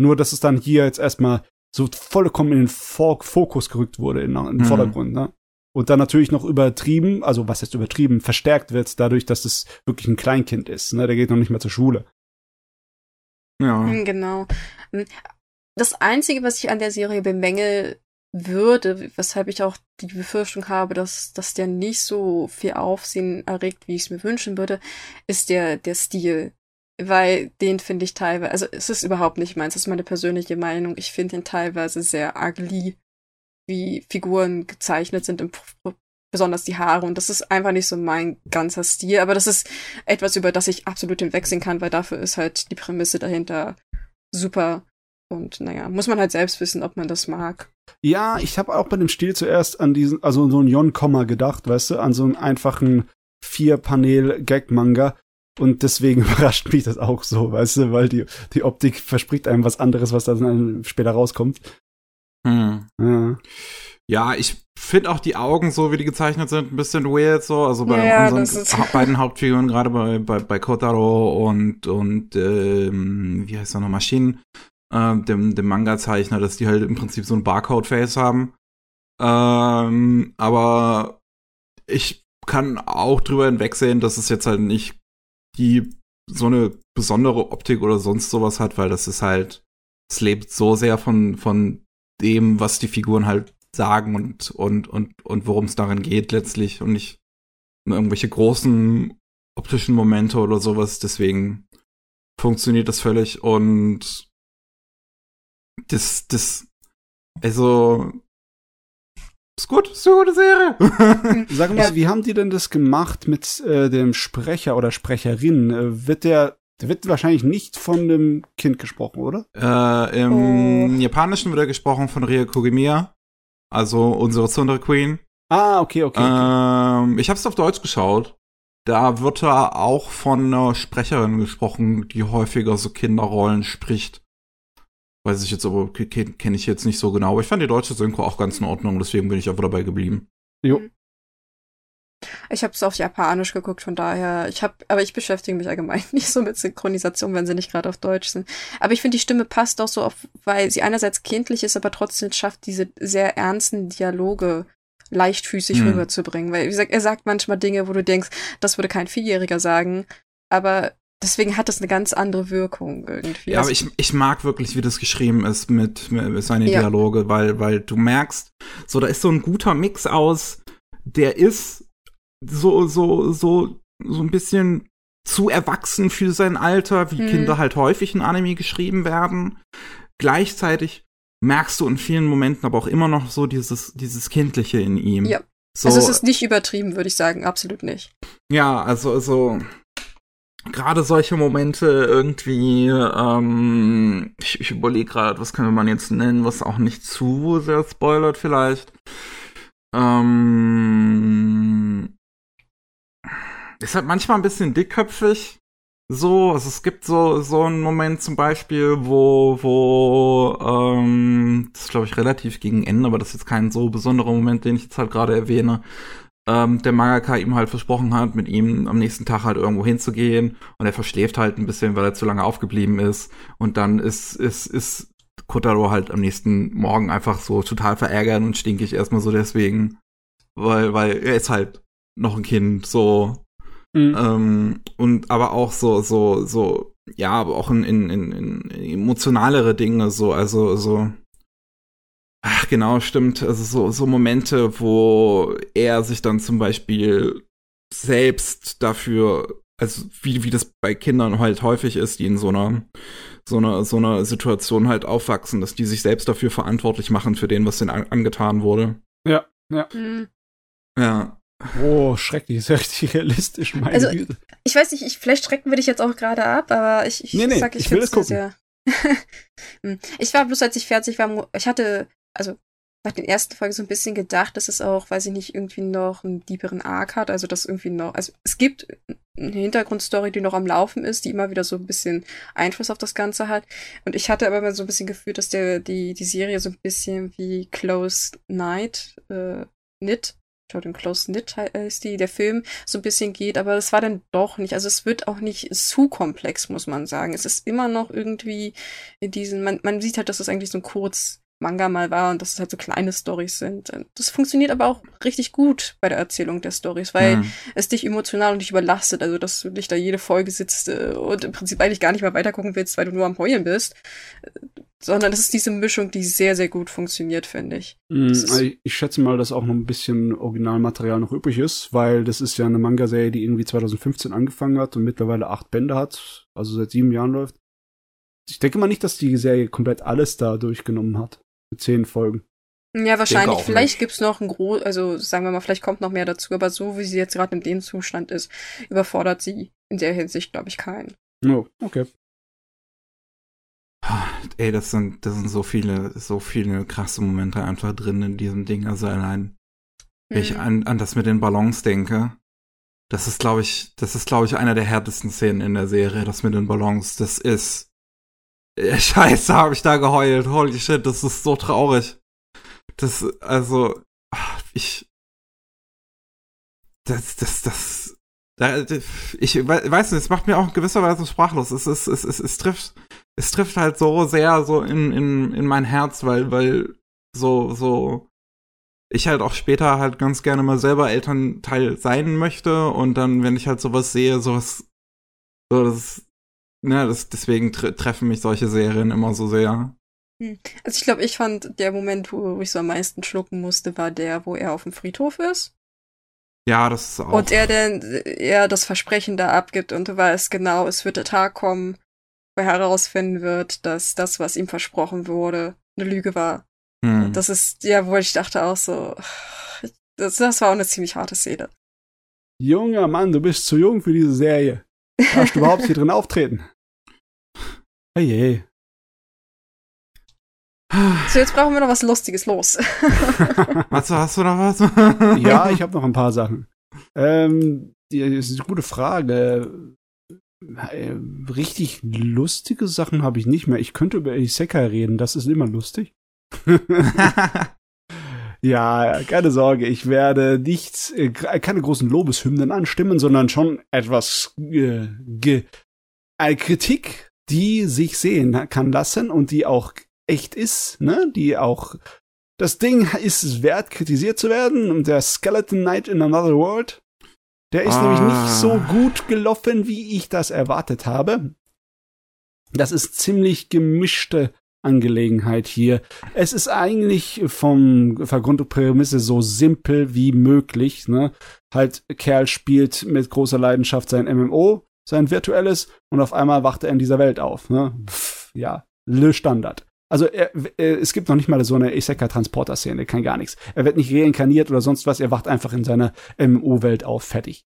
Nur, dass es dann hier jetzt erstmal so vollkommen in den Fo Fokus gerückt wurde, in, in den Mhm. Vordergrund, ne? Und dann natürlich noch übertrieben, also was heißt übertrieben, verstärkt wird dadurch, dass es wirklich ein Kleinkind ist. Ne? Der geht noch nicht mehr zur Schule. ja. Hm, Genau. Hm, Das Einzige, was ich an der Serie bemängeln würde, weshalb ich auch die Befürchtung habe, dass, dass der nicht so viel Aufsehen erregt, wie ich es mir wünschen würde, ist der, der Stil. Weil den finde ich teilweise, also es ist überhaupt nicht meins, das ist meine persönliche Meinung. Ich finde den teilweise sehr ugly, wie Figuren gezeichnet sind, besonders die Haare. Und das ist einfach nicht so mein ganzer Stil. Aber das ist etwas, über das ich absolut hinwegsehen kann, weil dafür ist halt die Prämisse dahinter super. Und naja, muss man halt selbst wissen, ob man das mag. Ja, ich habe auch bei dem Stil zuerst an diesen, also so ein Yon-Komma gedacht, weißt du, an so einen einfachen vier Panel Gag Manga und deswegen *laughs* überrascht mich das auch so, weißt du, weil die die Optik verspricht einem was anderes, was dann später rauskommt. Hm. Ja. Ja, ich finde auch die Augen, so wie die gezeichnet sind, ein bisschen weird so. Also bei Ja, unseren beiden Hauptfiguren, gerade bei, bei, bei Kotaro und, und ähm, wie heißt er noch, Maschinen, äh, dem, dem Manga-Zeichner, dass die halt im Prinzip so ein Barcode-Face haben. Ähm, aber ich kann auch drüber hinwegsehen, dass es jetzt halt nicht die so eine besondere Optik oder sonst sowas hat, weil das ist halt, es lebt so sehr von, von dem, was die Figuren halt sagen und, und, und, und worum es darin geht letztlich und nicht irgendwelche großen optischen Momente oder sowas. Deswegen funktioniert das völlig und das, das, also, ist gut, ist eine gute Serie. *laughs* Sag mal, wie haben die denn das gemacht mit äh, dem Sprecher oder Sprecherin? Äh, wird der, der wird wahrscheinlich nicht von dem Kind gesprochen, oder? äh, Im Oh. Japanischen wird er gesprochen von Ria Kogemiya, also unsere Thunder Queen. Ah, okay, okay. okay. Ähm, ich habe es auf Deutsch geschaut. Da wird er auch von einer Sprecherin gesprochen, die häufiger so Kinderrollen spricht. Weiß ich jetzt aber, kenne kenn ich jetzt nicht so genau. Aber ich fand die deutsche Synchro auch ganz in Ordnung, deswegen bin ich einfach dabei geblieben. Jo. Ich habe es auf Japanisch geguckt, von daher. Ich habe, aber ich beschäftige mich allgemein *laughs* nicht so mit Synchronisation, wenn sie nicht gerade auf Deutsch sind. Aber ich finde, die Stimme passt auch so auf, weil sie einerseits kindlich ist, aber trotzdem schafft, diese sehr ernsten Dialoge leichtfüßig Hm. rüberzubringen. Weil, wie gesagt, er sagt manchmal Dinge, wo du denkst, das würde kein Vierjähriger sagen. Aber deswegen hat das eine ganz andere Wirkung irgendwie. Ja, aber ich, ich mag wirklich, wie das geschrieben ist mit, mit seinen Ja. Dialoge, weil, weil du merkst, so, da ist so ein guter Mix aus, der ist so, so, so, so ein bisschen zu erwachsen für sein Alter, wie Mhm. Kinder halt häufig in Anime geschrieben werden. Gleichzeitig merkst du in vielen Momenten aber auch immer noch so dieses, dieses Kindliche in ihm. Ja. So, also es ist nicht übertrieben, würde ich sagen, absolut nicht. ja, also, also gerade solche Momente irgendwie, ähm, ich, ich überlege gerade, was könnte man jetzt nennen, was auch nicht zu sehr spoilert vielleicht. Ähm, ist halt manchmal ein bisschen dickköpfig. So, also es gibt so, so einen Moment zum Beispiel, wo, wo, ähm, das ist glaube ich relativ gegen Ende, aber das ist jetzt kein so besonderer Moment, den ich jetzt halt gerade erwähne, ähm, der Mangaka ihm halt versprochen hat, mit ihm am nächsten Tag halt irgendwo hinzugehen und er verschläft halt ein bisschen, weil er zu lange aufgeblieben ist und dann ist, ist, ist Kotaro halt am nächsten Morgen einfach so total verärgert und stinkig erstmal so deswegen, weil, weil er ist halt noch ein Kind, so, Mhm. ähm, und aber auch so, so, so, ja, aber auch in, in, in, in emotionalere Dinge, so, also, so. Ach, genau, stimmt. Also so, so Momente, wo er sich dann zum Beispiel selbst dafür, also wie, wie das bei Kindern halt häufig ist, die in so einer, so einer, so einer Situation halt aufwachsen, dass die sich selbst dafür verantwortlich machen für den, was denen an, angetan wurde. Hm. Ja. Oh, schrecklich, ist ja richtig realistisch, meine Also, Güte. Ich weiß nicht, ich, vielleicht schrecken wir dich jetzt auch gerade ab, aber ich, ich Nee, nee, sag, ich, ich will es sehr, sehr. *laughs* Hm. ich war bloß, als ich fertig war, ich hatte, also nach den ersten Folgen so ein bisschen gedacht, dass es auch, weiß ich nicht, irgendwie noch einen deeperen Arc hat, also dass irgendwie noch, also es gibt eine Hintergrundstory, die noch am Laufen ist, die immer wieder so ein bisschen Einfluss auf das Ganze hat. Und ich hatte aber immer so ein bisschen Gefühl, dass der, die, die Serie so ein bisschen wie Close Night, äh, Knit, glaube, den Close Knit he- heißt die, der Film, so ein bisschen geht, aber das war dann doch nicht. Also es wird auch nicht zu komplex, muss man sagen. Es ist immer noch irgendwie in diesen, man, man sieht halt, dass es eigentlich so ein kurz Manga mal war und dass es halt so kleine Stories sind. Das funktioniert aber auch richtig gut bei der Erzählung der Stories, weil Hm. es dich emotional und dich überlastet. Also, dass du dich da jede Folge sitzt äh, und im Prinzip eigentlich gar nicht mehr weitergucken willst, weil du nur am Heulen bist. Sondern es ist diese Mischung, die sehr, sehr gut funktioniert, finde ich. Mm, ist- also ich, ich schätze mal, dass auch noch ein bisschen Originalmaterial noch übrig ist, weil das ist ja eine Manga-Serie, die irgendwie 2015 angefangen hat und mittlerweile acht Bände hat, also seit sieben Jahren läuft. Ich denke mal nicht, dass die Serie komplett alles da durchgenommen hat. Mit zehn Folgen. Ja, wahrscheinlich. Vielleicht nicht. gibt's noch ein groß, also sagen wir mal, vielleicht kommt noch mehr dazu, aber so wie sie jetzt gerade in dem Zustand ist, überfordert sie in der Hinsicht, glaube ich, keinen. Oh, okay. Ey, das sind, das sind so viele, so viele krasse Momente einfach drin in diesem Ding. Also allein, wenn ich Mhm. an, an das mit den Ballons denke. Das ist, glaube ich, das ist, glaube ich, einer der härtesten Szenen in der Serie, das mit den Ballons. Das ist. Äh, *laughs* Scheiße, habe ich da geheult. Holy shit, das ist so traurig. Das, also, ich. Das, das, das. Da, ich weiß nicht, es macht mir auch in gewisser Weise sprachlos. Es, es, es, es, es trifft, es trifft halt so sehr so in, in, in mein Herz, weil, weil so, so, ich halt auch später halt ganz gerne mal selber Elternteil sein möchte und dann, wenn ich halt sowas sehe, sowas, so das, ne, das, deswegen tre treffen mich solche Serien immer so sehr. Hm. Also ich glaube, ich fand der Moment, wo ich so am meisten schlucken musste, war der, wo er auf dem Friedhof ist. Ja, das ist auch. Und er dann, er das Versprechen da abgibt und du weißt genau, es wird der Tag kommen, wo er herausfinden wird, dass das, was ihm versprochen wurde, eine Lüge war. Hm. Das ist, ja, wo ich dachte auch so, das, das war auch eine ziemlich harte Szene. Junger Mann, du bist zu jung für diese Serie. Darfst du überhaupt hier drin auftreten? Hey, So, jetzt brauchen wir noch was Lustiges los. *laughs* was, hast du noch was? ja, ich habe noch ein paar Sachen. Ähm, die, das ist eine gute Frage. Äh, richtig lustige Sachen habe ich nicht mehr. Ich könnte über Isekai reden, das ist immer lustig. *laughs* ja, keine Sorge, ich werde nicht äh, keine großen Lobeshymnen anstimmen, sondern schon etwas äh, ge, eine Kritik, die sich sehen kann lassen und die auch echt ist, ne? Die auch das Ding ist es wert, kritisiert zu werden. Und der Skeleton Knight in Another World, der ist ah. nämlich nicht so ah. gut gelaufen, wie ich das erwartet habe. Das ist ziemlich gemischte Angelegenheit hier. Es ist eigentlich vom Vergrundprämisse so simpel wie möglich. Ne? Halt, Kerl spielt mit großer Leidenschaft sein MMO, sein virtuelles, und auf einmal wacht er in dieser Welt auf. Ne? Pff, ja, Le Standard. Also er, er, es gibt noch nicht mal so eine Isekai-Transporter-Szene, kein gar nichts. Er wird nicht reinkarniert oder sonst was, er wacht einfach in seiner MMO-Welt auf, fertig.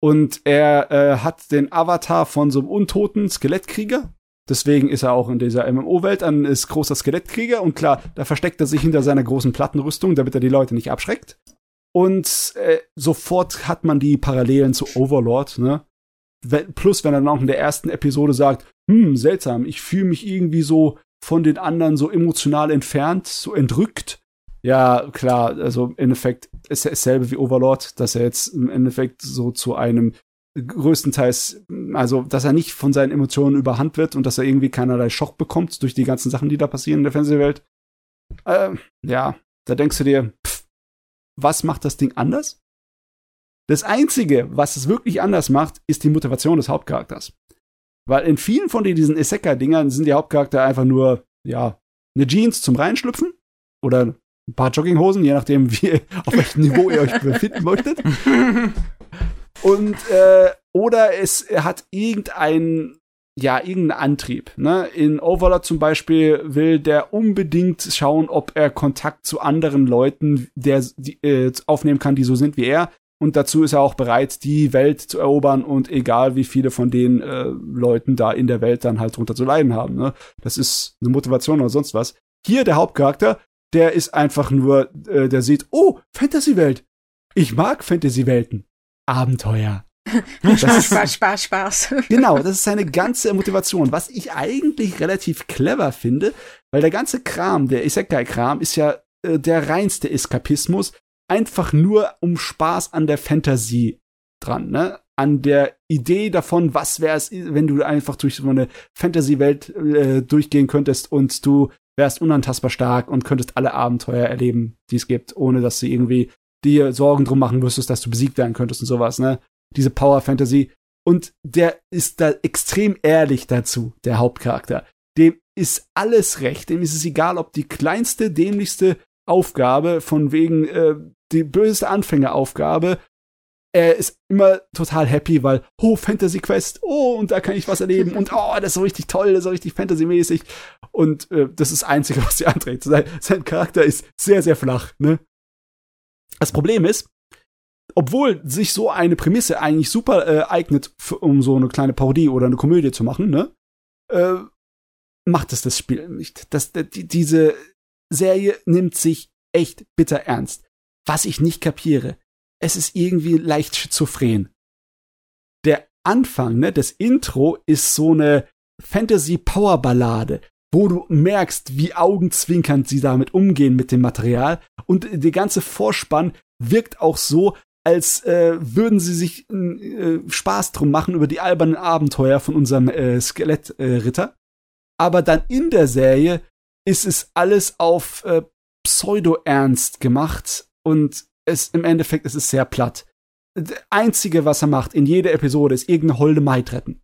Und er äh, hat den Avatar von so einem untoten Skelettkrieger, Deswegen ist er auch in dieser MMO-Welt ein ist großer Skelettkrieger und klar, da versteckt er sich hinter seiner großen Plattenrüstung, damit er die Leute nicht abschreckt. Und äh, sofort hat man die Parallelen zu Overlord, ne? Plus, wenn er dann auch in der ersten Episode sagt, hm, seltsam, ich fühle mich irgendwie so von den anderen so emotional entfernt, so entrückt. Ja, klar, also im Endeffekt ist er dasselbe wie Overlord, dass er jetzt im Endeffekt so zu einem größtenteils, also dass er nicht von seinen Emotionen überhand wird und dass er irgendwie keinerlei Schock bekommt durch die ganzen Sachen, die da passieren in der Fernsehwelt. Äh, ja, da denkst du dir, pff, was macht das Ding anders? Das Einzige, was es wirklich anders macht, ist die Motivation des Hauptcharakters. Weil in vielen von diesen Isekai-Dingern sind die Hauptcharakter einfach nur, ja, eine Jeans zum Reinschlüpfen oder ein paar Jogginghosen, je nachdem, wie, *laughs* auf welchem Niveau ihr euch befinden möchtet. *laughs* Und, äh, oder es hat irgendein, ja, irgendeinen Antrieb. Ne? In Overlord zum Beispiel will der unbedingt schauen, ob er Kontakt zu anderen Leuten der, die, äh, aufnehmen kann, die so sind wie er. Und dazu ist er auch bereit, die Welt zu erobern und egal wie viele von den äh, Leuten da in der Welt dann halt drunter zu leiden haben. Ne? Das ist eine Motivation oder sonst was. Hier der Hauptcharakter, der ist einfach nur, äh, der sieht, oh, Fantasy-Welt. Ich mag Fantasy-Welten. Abenteuer. *laughs* Spaß, Spaß, Spaß, Spaß. *laughs* Genau, das ist seine ganze Motivation, was ich eigentlich relativ clever finde, weil der ganze Kram, der Isekai-Kram, ist ja äh, der reinste Eskapismus, einfach nur um Spaß an der Fantasie dran, ne? An der Idee davon, was wäre es, wenn du einfach durch so eine Fantasy-Welt äh, durchgehen könntest und du wärst unantastbar stark und könntest alle Abenteuer erleben, die es gibt, ohne dass sie irgendwie dir Sorgen drum machen müsstest, dass du besiegt werden könntest und sowas, ne? Diese Power Fantasy. Und der ist da extrem ehrlich dazu, der Hauptcharakter. Dem ist alles recht. Dem ist es egal, ob die kleinste, dämlichste Aufgabe von wegen äh, die böseste Anfängeraufgabe. Er ist immer total happy, weil, oh, Fantasy Quest, oh, und da kann ich was erleben und oh, das ist so richtig toll, das ist so richtig Fantasy-mäßig. Und äh, das ist das Einzige, was sie anträgt. Sein, sein Charakter ist sehr, sehr flach, ne? Das Problem ist, obwohl sich so eine Prämisse eigentlich super äh, eignet, für, um so eine kleine Parodie oder eine Komödie zu machen, ne? Äh, macht es das Spiel nicht. Das, die, diese Serie nimmt sich echt bitter ernst. Was ich nicht kapiere, es ist irgendwie leicht schizophren. Anfang, ne, das Intro ist so eine Fantasy-Power-Ballade, wo du merkst, wie augenzwinkernd sie damit umgehen mit dem Material. Und der ganze Vorspann wirkt auch so, als äh, würden sie sich äh, Spaß drum machen über die albernen Abenteuer von unserem äh, Skelettritter. Aber dann in der Serie ist es alles auf äh, Pseudo-Ernst gemacht und es im Endeffekt ist es sehr platt. Das Einzige, was er macht in jeder Episode, ist irgendeine holde Maid retten.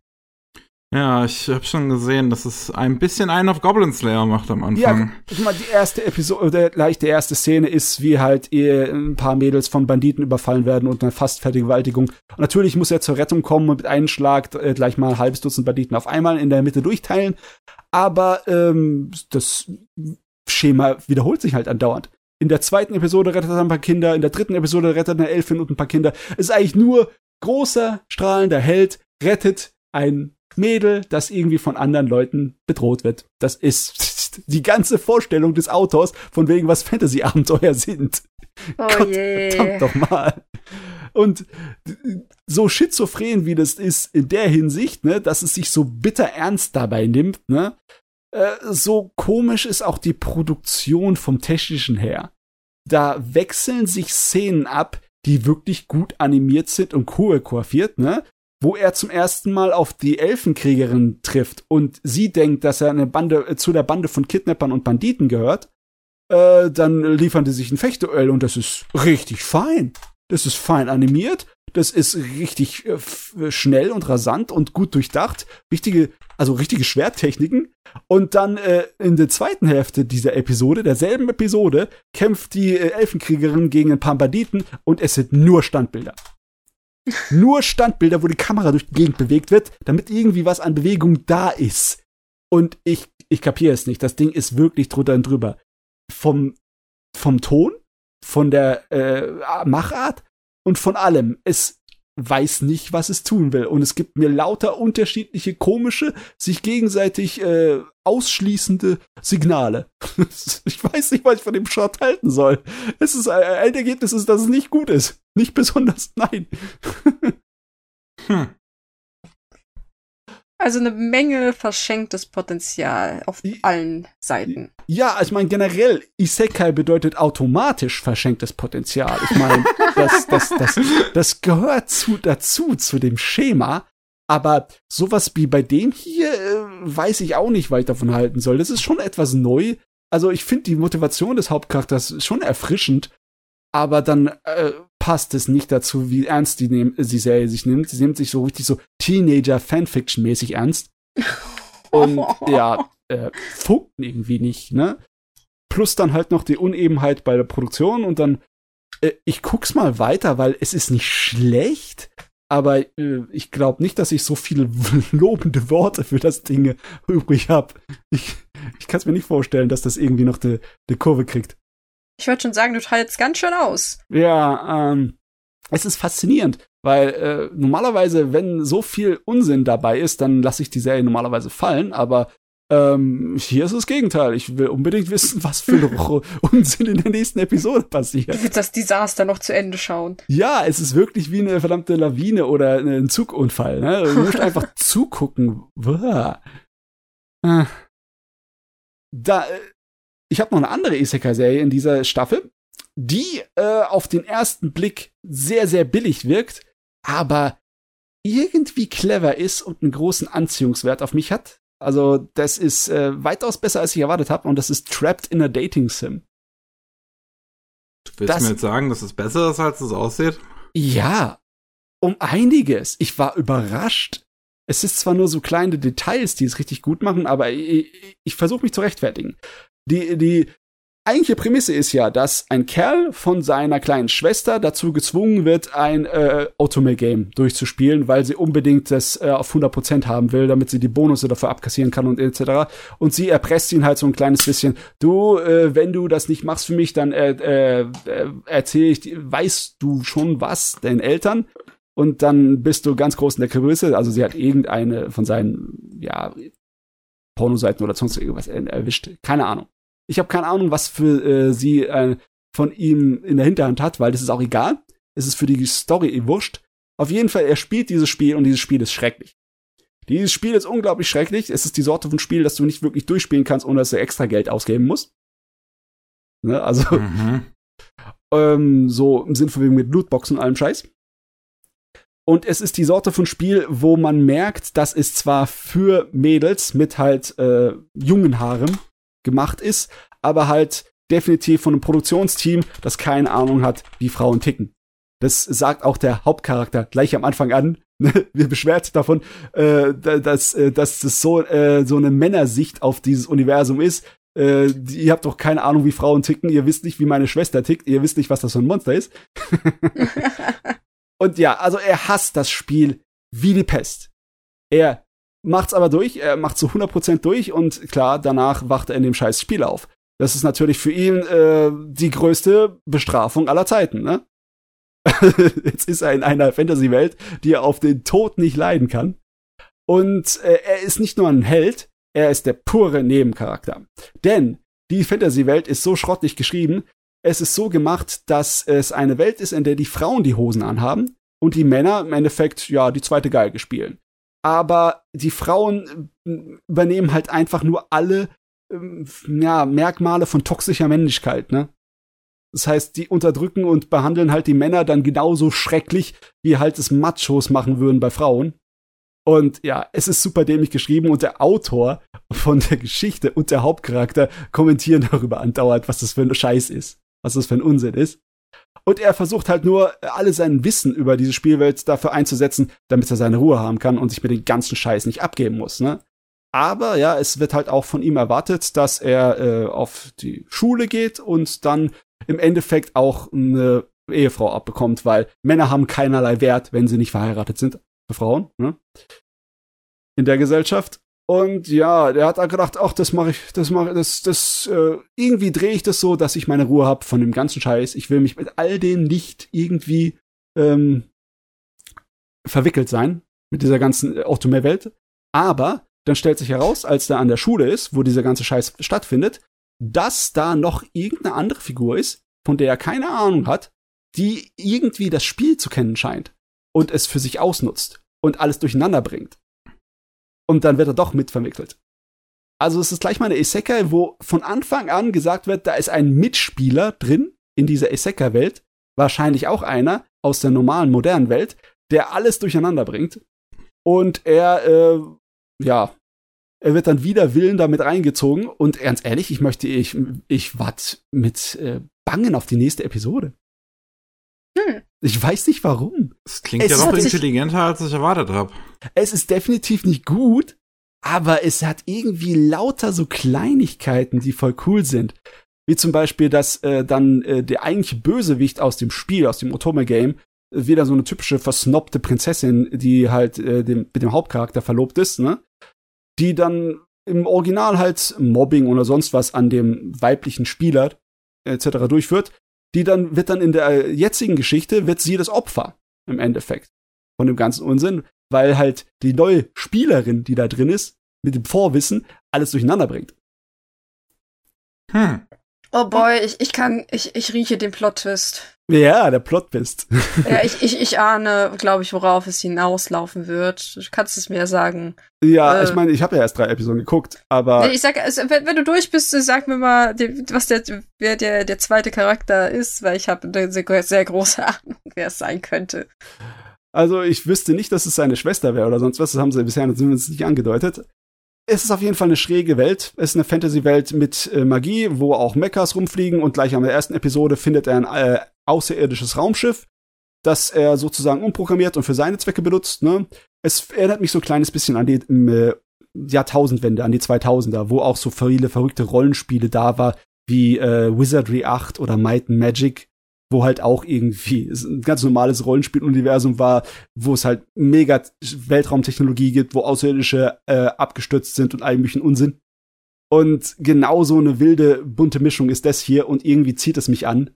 Ja, ich habe schon gesehen, dass es ein bisschen einen auf Goblin Slayer macht am Anfang. Ja, ich meine, die erste Episode, gleich die erste Szene ist, wie halt ein paar Mädels von Banditen überfallen werden und eine fast Vergewaltigung. Und natürlich muss er zur Rettung kommen und mit einem Schlag äh, gleich mal ein halbes Dutzend Banditen auf einmal in der Mitte durchteilen. Aber ähm, das Schema wiederholt sich halt andauernd. In der zweiten Episode rettet er ein paar Kinder, in der dritten Episode rettet er eine Elfin und ein paar Kinder. Es ist eigentlich nur großer, strahlender Held, rettet ein Mädel, das irgendwie von anderen Leuten bedroht wird. Das ist *laughs* die ganze Vorstellung des Autors, von wegen was Fantasy-Abenteuer sind. Oh *laughs* Gott, je. verdammt doch mal. Und so schizophren wie das ist in der Hinsicht, ne, dass es sich so bitter ernst dabei nimmt, ne, äh, so komisch ist auch die Produktion vom Technischen her. Da wechseln sich Szenen ab, die wirklich gut animiert sind und choreografiert, ne? wo er zum ersten Mal auf die Elfenkriegerin trifft und sie denkt, dass er eine Bande äh, zu der Bande von Kidnappern und Banditen gehört, äh, dann liefern die sich ein Fechtduell und das ist richtig fein. Das ist fein animiert, das ist richtig äh, schnell und rasant und gut durchdacht, wichtige, also richtige Schwerttechniken. Und dann äh, in der zweiten Hälfte dieser Episode, derselben Episode, kämpft die äh, Elfenkriegerin gegen ein paar Banditen und es sind nur Standbilder *laughs* nur Standbilder, wo die Kamera durch die Gegend bewegt wird, damit irgendwie was an Bewegung da ist. Und ich, ich kapiere es nicht. Das Ding ist wirklich drunter und drüber. Vom, vom Ton, von der äh, Machart und von allem. Es weiß nicht, was es tun will. Und es gibt mir lauter unterschiedliche, komische, sich gegenseitig äh, ausschließende Signale. *laughs* ich weiß nicht, was ich von dem Shot halten soll. Es ist ein Endergebnis ist, dass es nicht gut ist. Nicht besonders, *laughs* nein. hm. Also eine Menge verschenktes Potenzial auf allen Seiten. Ja, also ich meine generell, Isekai bedeutet automatisch verschenktes Potenzial. Ich meine, *laughs* das, das, das, das gehört zu, dazu, zu dem Schema. Aber sowas wie bei dem hier äh, weiß ich auch nicht, was ich davon halten soll. Das ist schon etwas neu. Also ich finde die Motivation des Hauptcharakters schon erfrischend, aber dann äh, passt es nicht dazu, wie ernst die, nehm, die Serie sich nimmt. Sie nimmt sich so richtig so Teenager-Fanfiction-mäßig ernst. Und *laughs* ja, äh, funkt irgendwie nicht, ne? Plus dann halt noch die Unebenheit bei der Produktion und dann, äh, ich guck's mal weiter, weil es ist nicht schlecht, aber äh, ich glaube nicht, dass ich so viele *laughs* lobende Worte für das Ding übrig habe. Ich, ich kann es mir nicht vorstellen, dass das irgendwie noch eine Kurve kriegt. Ich würde schon sagen, du teilst ganz schön aus. Ja, ähm, es ist faszinierend, weil äh, normalerweise, wenn so viel Unsinn dabei ist, dann lasse ich die Serie normalerweise fallen, aber ähm, hier ist das Gegenteil. Ich will unbedingt wissen, was für *laughs* Unsinn in der nächsten Episode passiert. Du willst das Desaster noch zu Ende schauen. Ja, es ist wirklich wie eine verdammte Lawine oder ein Zugunfall. Ne? Du musst *laughs* einfach zugucken. Ah. Da, äh, ich habe noch eine andere Isekai-Serie in dieser Staffel, die äh, auf den ersten Blick sehr, sehr billig wirkt, aber irgendwie clever ist und einen großen Anziehungswert auf mich hat. Also, das ist äh, weitaus besser, als ich erwartet habe, und das ist Trapped in a Dating Sim. Du willst das, mir jetzt sagen, dass es besser ist, als es aussieht? Ja, um einiges. Ich war überrascht. Es ist zwar nur so kleine Details, die es richtig gut machen, aber ich, ich versuche mich zu rechtfertigen die, die eigentliche Prämisse ist ja, dass ein Kerl von seiner kleinen Schwester dazu gezwungen wird, ein äh, Otome-Game durchzuspielen, weil sie unbedingt das äh, auf 100% haben will, damit sie die Bonusse dafür abkassieren kann und etc. Und sie erpresst ihn halt so ein kleines bisschen. Du, äh, wenn du das nicht machst für mich, dann äh, äh, erzähle ich, weißt du schon was deinen Eltern? Und dann bist du ganz groß in der Größe. Also sie hat irgendeine von seinen, ja, Pornoseiten oder sonst irgendwas erwischt. Keine Ahnung. Ich habe keine Ahnung, was für äh, sie äh, von ihm in der Hinterhand hat, weil das ist auch egal. Es ist für die Story eh wurscht. Auf jeden Fall, er spielt dieses Spiel und dieses Spiel ist schrecklich. Dieses Spiel ist unglaublich schrecklich. Es ist die Sorte von Spiel, das du nicht wirklich durchspielen kannst, ohne dass du extra Geld ausgeben musst. Ne? Also, mhm. *laughs* ähm, so im Sinn von wegen mit Lootboxen und allem Scheiß. Und es ist die Sorte von Spiel, wo man merkt, dass es zwar für Mädels mit halt äh, jungen Haaren gemacht ist, aber halt definitiv von einem Produktionsteam, das keine Ahnung hat, wie Frauen ticken. Das sagt auch der Hauptcharakter gleich am Anfang an. *laughs* Wir beschwert sich davon, äh, dass, äh, dass das so, äh, so eine Männersicht auf dieses Universum ist. Äh, ihr habt doch keine Ahnung, wie Frauen ticken. Ihr wisst nicht, wie meine Schwester tickt. Ihr wisst nicht, was das für ein Monster ist. *laughs* Und ja, also er hasst das Spiel wie die Pest. Er macht's aber durch, er macht zu 100% durch und klar, danach wacht er in dem scheiß Spiel auf. Das ist natürlich für ihn äh, die größte Bestrafung aller Zeiten, ne? *laughs* Jetzt ist er in einer Fantasy-Welt, die er auf den Tod nicht leiden kann. Und äh, er ist nicht nur ein Held, er ist der pure Nebencharakter. Denn die Fantasy-Welt ist so schrottig geschrieben, es ist so gemacht, dass es eine Welt ist, in der die Frauen die Hosen anhaben und die Männer im Endeffekt, ja, die zweite Geige spielen. Aber die Frauen äh, übernehmen halt einfach nur alle ähm, ja, Merkmale von toxischer Männlichkeit, ne? Das heißt, die unterdrücken und behandeln halt die Männer dann genauso schrecklich, wie halt es Machos machen würden bei Frauen. Und ja, es ist super dämlich geschrieben und der Autor von der Geschichte und der Hauptcharakter kommentieren darüber andauernd, was das für ein Scheiß ist was das für ein Unsinn ist. Und er versucht halt nur, alle sein Wissen über diese Spielwelt dafür einzusetzen, damit er seine Ruhe haben kann und sich mit den ganzen Scheiß nicht abgeben muss, ne? Aber ja, es wird halt auch von ihm erwartet, dass er äh, auf die Schule geht und dann im Endeffekt auch eine Ehefrau abbekommt, weil Männer haben keinerlei Wert, wenn sie nicht verheiratet sind für Frauen, ne? In der Gesellschaft. Und ja, der hat gedacht, ach, das mache ich, das mache das, das, äh, irgendwie drehe ich das so, dass ich meine Ruhe habe von dem ganzen Scheiß. Ich will mich mit all dem nicht irgendwie ähm, verwickelt sein, mit dieser ganzen Autome-Welt. Aber dann stellt sich heraus, als der an der Schule ist, wo dieser ganze Scheiß stattfindet, dass da noch irgendeine andere Figur ist, von der er keine Ahnung hat, die irgendwie das Spiel zu kennen scheint und es für sich ausnutzt und alles durcheinander bringt und dann wird er doch mitvermittelt. Also es ist gleich mal eine Isekai, wo von Anfang an gesagt wird, da ist ein Mitspieler drin in dieser Isekai-Welt, wahrscheinlich auch einer aus der normalen modernen Welt, der alles durcheinander bringt. Und er, äh, ja, er wird dann wieder Willen damit reingezogen. Und ganz ehrlich, ich möchte, ich, ich warte mit äh, Bangen auf die nächste Episode. Ich weiß nicht warum. Es klingt es ja doch intelligenter, als ich erwartet habe. Es ist definitiv nicht gut, aber es hat irgendwie lauter so Kleinigkeiten, die voll cool sind. Wie zum Beispiel, dass äh, dann äh, der eigentliche Bösewicht aus dem Spiel, aus dem Otome-Game, wieder so eine typische versnobte Prinzessin, die halt äh, dem, mit dem Hauptcharakter verlobt ist, ne? Die dann im Original halt Mobbing oder sonst was an dem weiblichen Spieler etc. durchführt die dann wird dann in der jetzigen Geschichte wird sie das Opfer im Endeffekt von dem ganzen Unsinn, weil halt die neue Spielerin, die da drin ist, mit dem Vorwissen alles durcheinander bringt. Hm. Oh boy, ich, ich kann, ich, ich rieche den Plot-Twist. Ja, der Plot-Twist. *laughs* ja, ich, ich, ich ahne, glaube ich, worauf es hinauslaufen wird. Du kannst es mir sagen. Ja, äh, ich meine, ich habe ja erst drei Episoden geguckt, aber. Ich sag, also, wenn, wenn, du durch bist, sag mir mal, was der, wer der, der zweite Charakter ist, weil ich habe eine sehr, sehr große *laughs* Ahnung, wer es sein könnte. Also ich wüsste nicht, dass es seine Schwester wäre oder sonst was. Das haben sie bisher zumindest nicht angedeutet es ist auf jeden Fall eine schräge Welt. Es ist eine Fantasy-Welt mit äh, Magie, wo auch Mechas rumfliegen und gleich an der ersten Episode findet er ein äh, außerirdisches Raumschiff, das er sozusagen umprogrammiert und für seine Zwecke benutzt. Ne? Es erinnert mich so ein kleines bisschen an die äh, Jahrtausendwende, an die 2000er, wo auch so viele verrückte Rollenspiele da war, wie äh, Wizardry 8 oder Might and Magic, wo halt auch irgendwie ein ganz normales Rollenspieluniversum war, wo es halt mega Weltraumtechnologie gibt, wo Außerirdische äh, abgestürzt sind und all möglichen Unsinn. Und genau so eine wilde, bunte Mischung ist das hier und irgendwie zieht es mich an.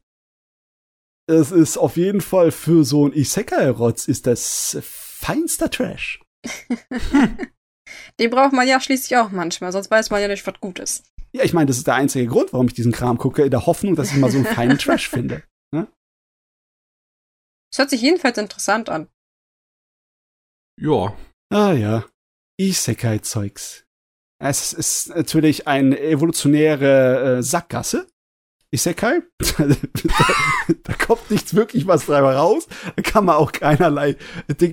Es ist auf jeden Fall für so ein Isekai-Rotz ist das feinster Trash. *laughs* Den braucht man ja schließlich auch manchmal, sonst weiß man ja nicht, was gut ist. Ja, ich meine, das ist der einzige Grund, warum ich diesen Kram gucke, in der Hoffnung, dass ich mal so einen feinen *laughs* Trash finde. Es hört sich jedenfalls interessant an. Ja. Ah ja. Isekai-Zeugs. Es ist natürlich eine evolutionäre äh, Sackgasse. Isekai. *laughs* da kommt nichts wirklich was dabei raus. Da kann man auch keinerlei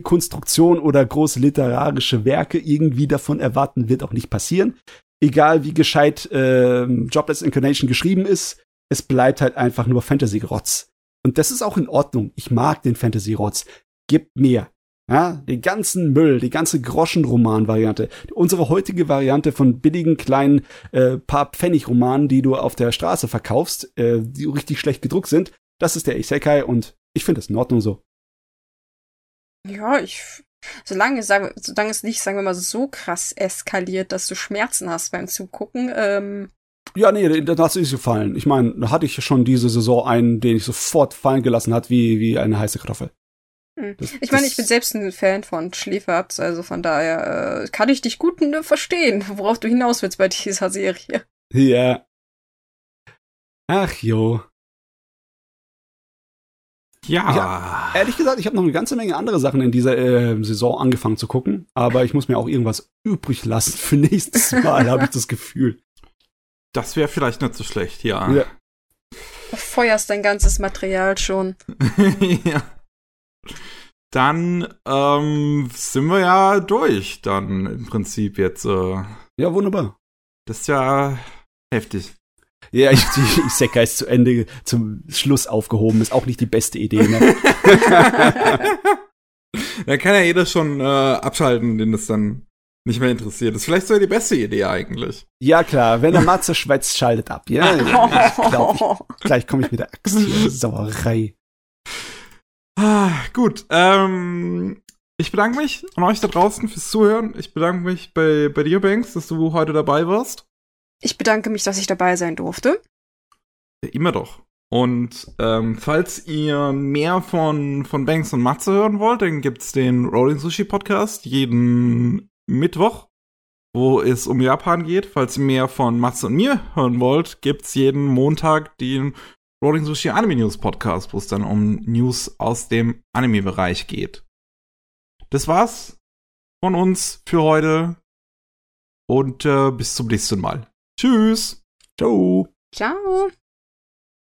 Konstruktion oder große literarische Werke irgendwie davon erwarten, wird auch nicht passieren. Egal wie gescheit äh, Jobless Incarnation geschrieben ist, es bleibt halt einfach nur Fantasy-Rotz. Und das ist auch in Ordnung. Ich mag den Fantasy-Rotz. Gib mir. Ja, den ganzen Müll, die ganze Groschenroman-Variante. Unsere heutige Variante von billigen kleinen äh, paar Pfennig-Romanen, die du auf der Straße verkaufst, äh, die richtig schlecht gedruckt sind, das ist der Isekai und ich finde es in Ordnung so. Ja, ich. Solange, solange es nicht, sagen wir mal, so krass eskaliert, dass du Schmerzen hast beim Zugucken, ähm, ja, nee, das ist gefallen. Ich meine, da hatte ich schon diese Saison einen, den ich sofort fallen gelassen hat, wie, wie eine heiße Kartoffel. Hm. Das, ich meine, ich bin selbst ein Fan von Schläferz, also von daher äh, kann ich dich gut äh, verstehen, *laughs* worauf du hinaus willst bei dieser Serie. Ja. Ach jo. Ja. Hab, ehrlich gesagt, ich habe noch eine ganze Menge andere Sachen in dieser äh, Saison angefangen zu gucken, aber ich muss mir auch irgendwas übrig lassen für *laughs* nächstes Mal, habe ich das Gefühl. Das wäre vielleicht nicht so schlecht, ja. ja. Du feuerst dein ganzes Material schon. *laughs* ja. Dann ähm, sind wir ja durch, dann im Prinzip jetzt. Äh, ja, wunderbar. Das ist ja heftig. Ja, ich, die Isekai ist zu Ende, zum Schluss aufgehoben, ist auch nicht die beste Idee, ne? *laughs* da kann ja jeder schon äh, abschalten, den das dann nicht mehr interessiert. Das ist vielleicht sogar die beste Idee eigentlich. Ja, klar. Wenn der Matze *laughs* schwätzt, schaltet ab. Ja, ich glaub, ich, gleich komme ich mit der Axt hier. *laughs* Sauerei. Ah, gut. Ähm, ich bedanke mich an euch da draußen fürs Zuhören. Ich bedanke mich bei, bei dir, Banks, dass du heute dabei warst. Ich bedanke mich, dass ich dabei sein durfte. Ja, immer doch. Und ähm, falls ihr mehr von, von Banks und Matze hören wollt, dann gibt's den Rolling Sushi Podcast jeden Mittwoch, wo es um Japan geht. Falls ihr mehr von Matze und mir hören wollt, gibt's jeden Montag den Rolling Sushi Anime News Podcast, wo es dann um News aus dem Anime-Bereich geht. Das war's von uns für heute und äh, bis zum nächsten Mal. Tschüss. Ciao. Ciao.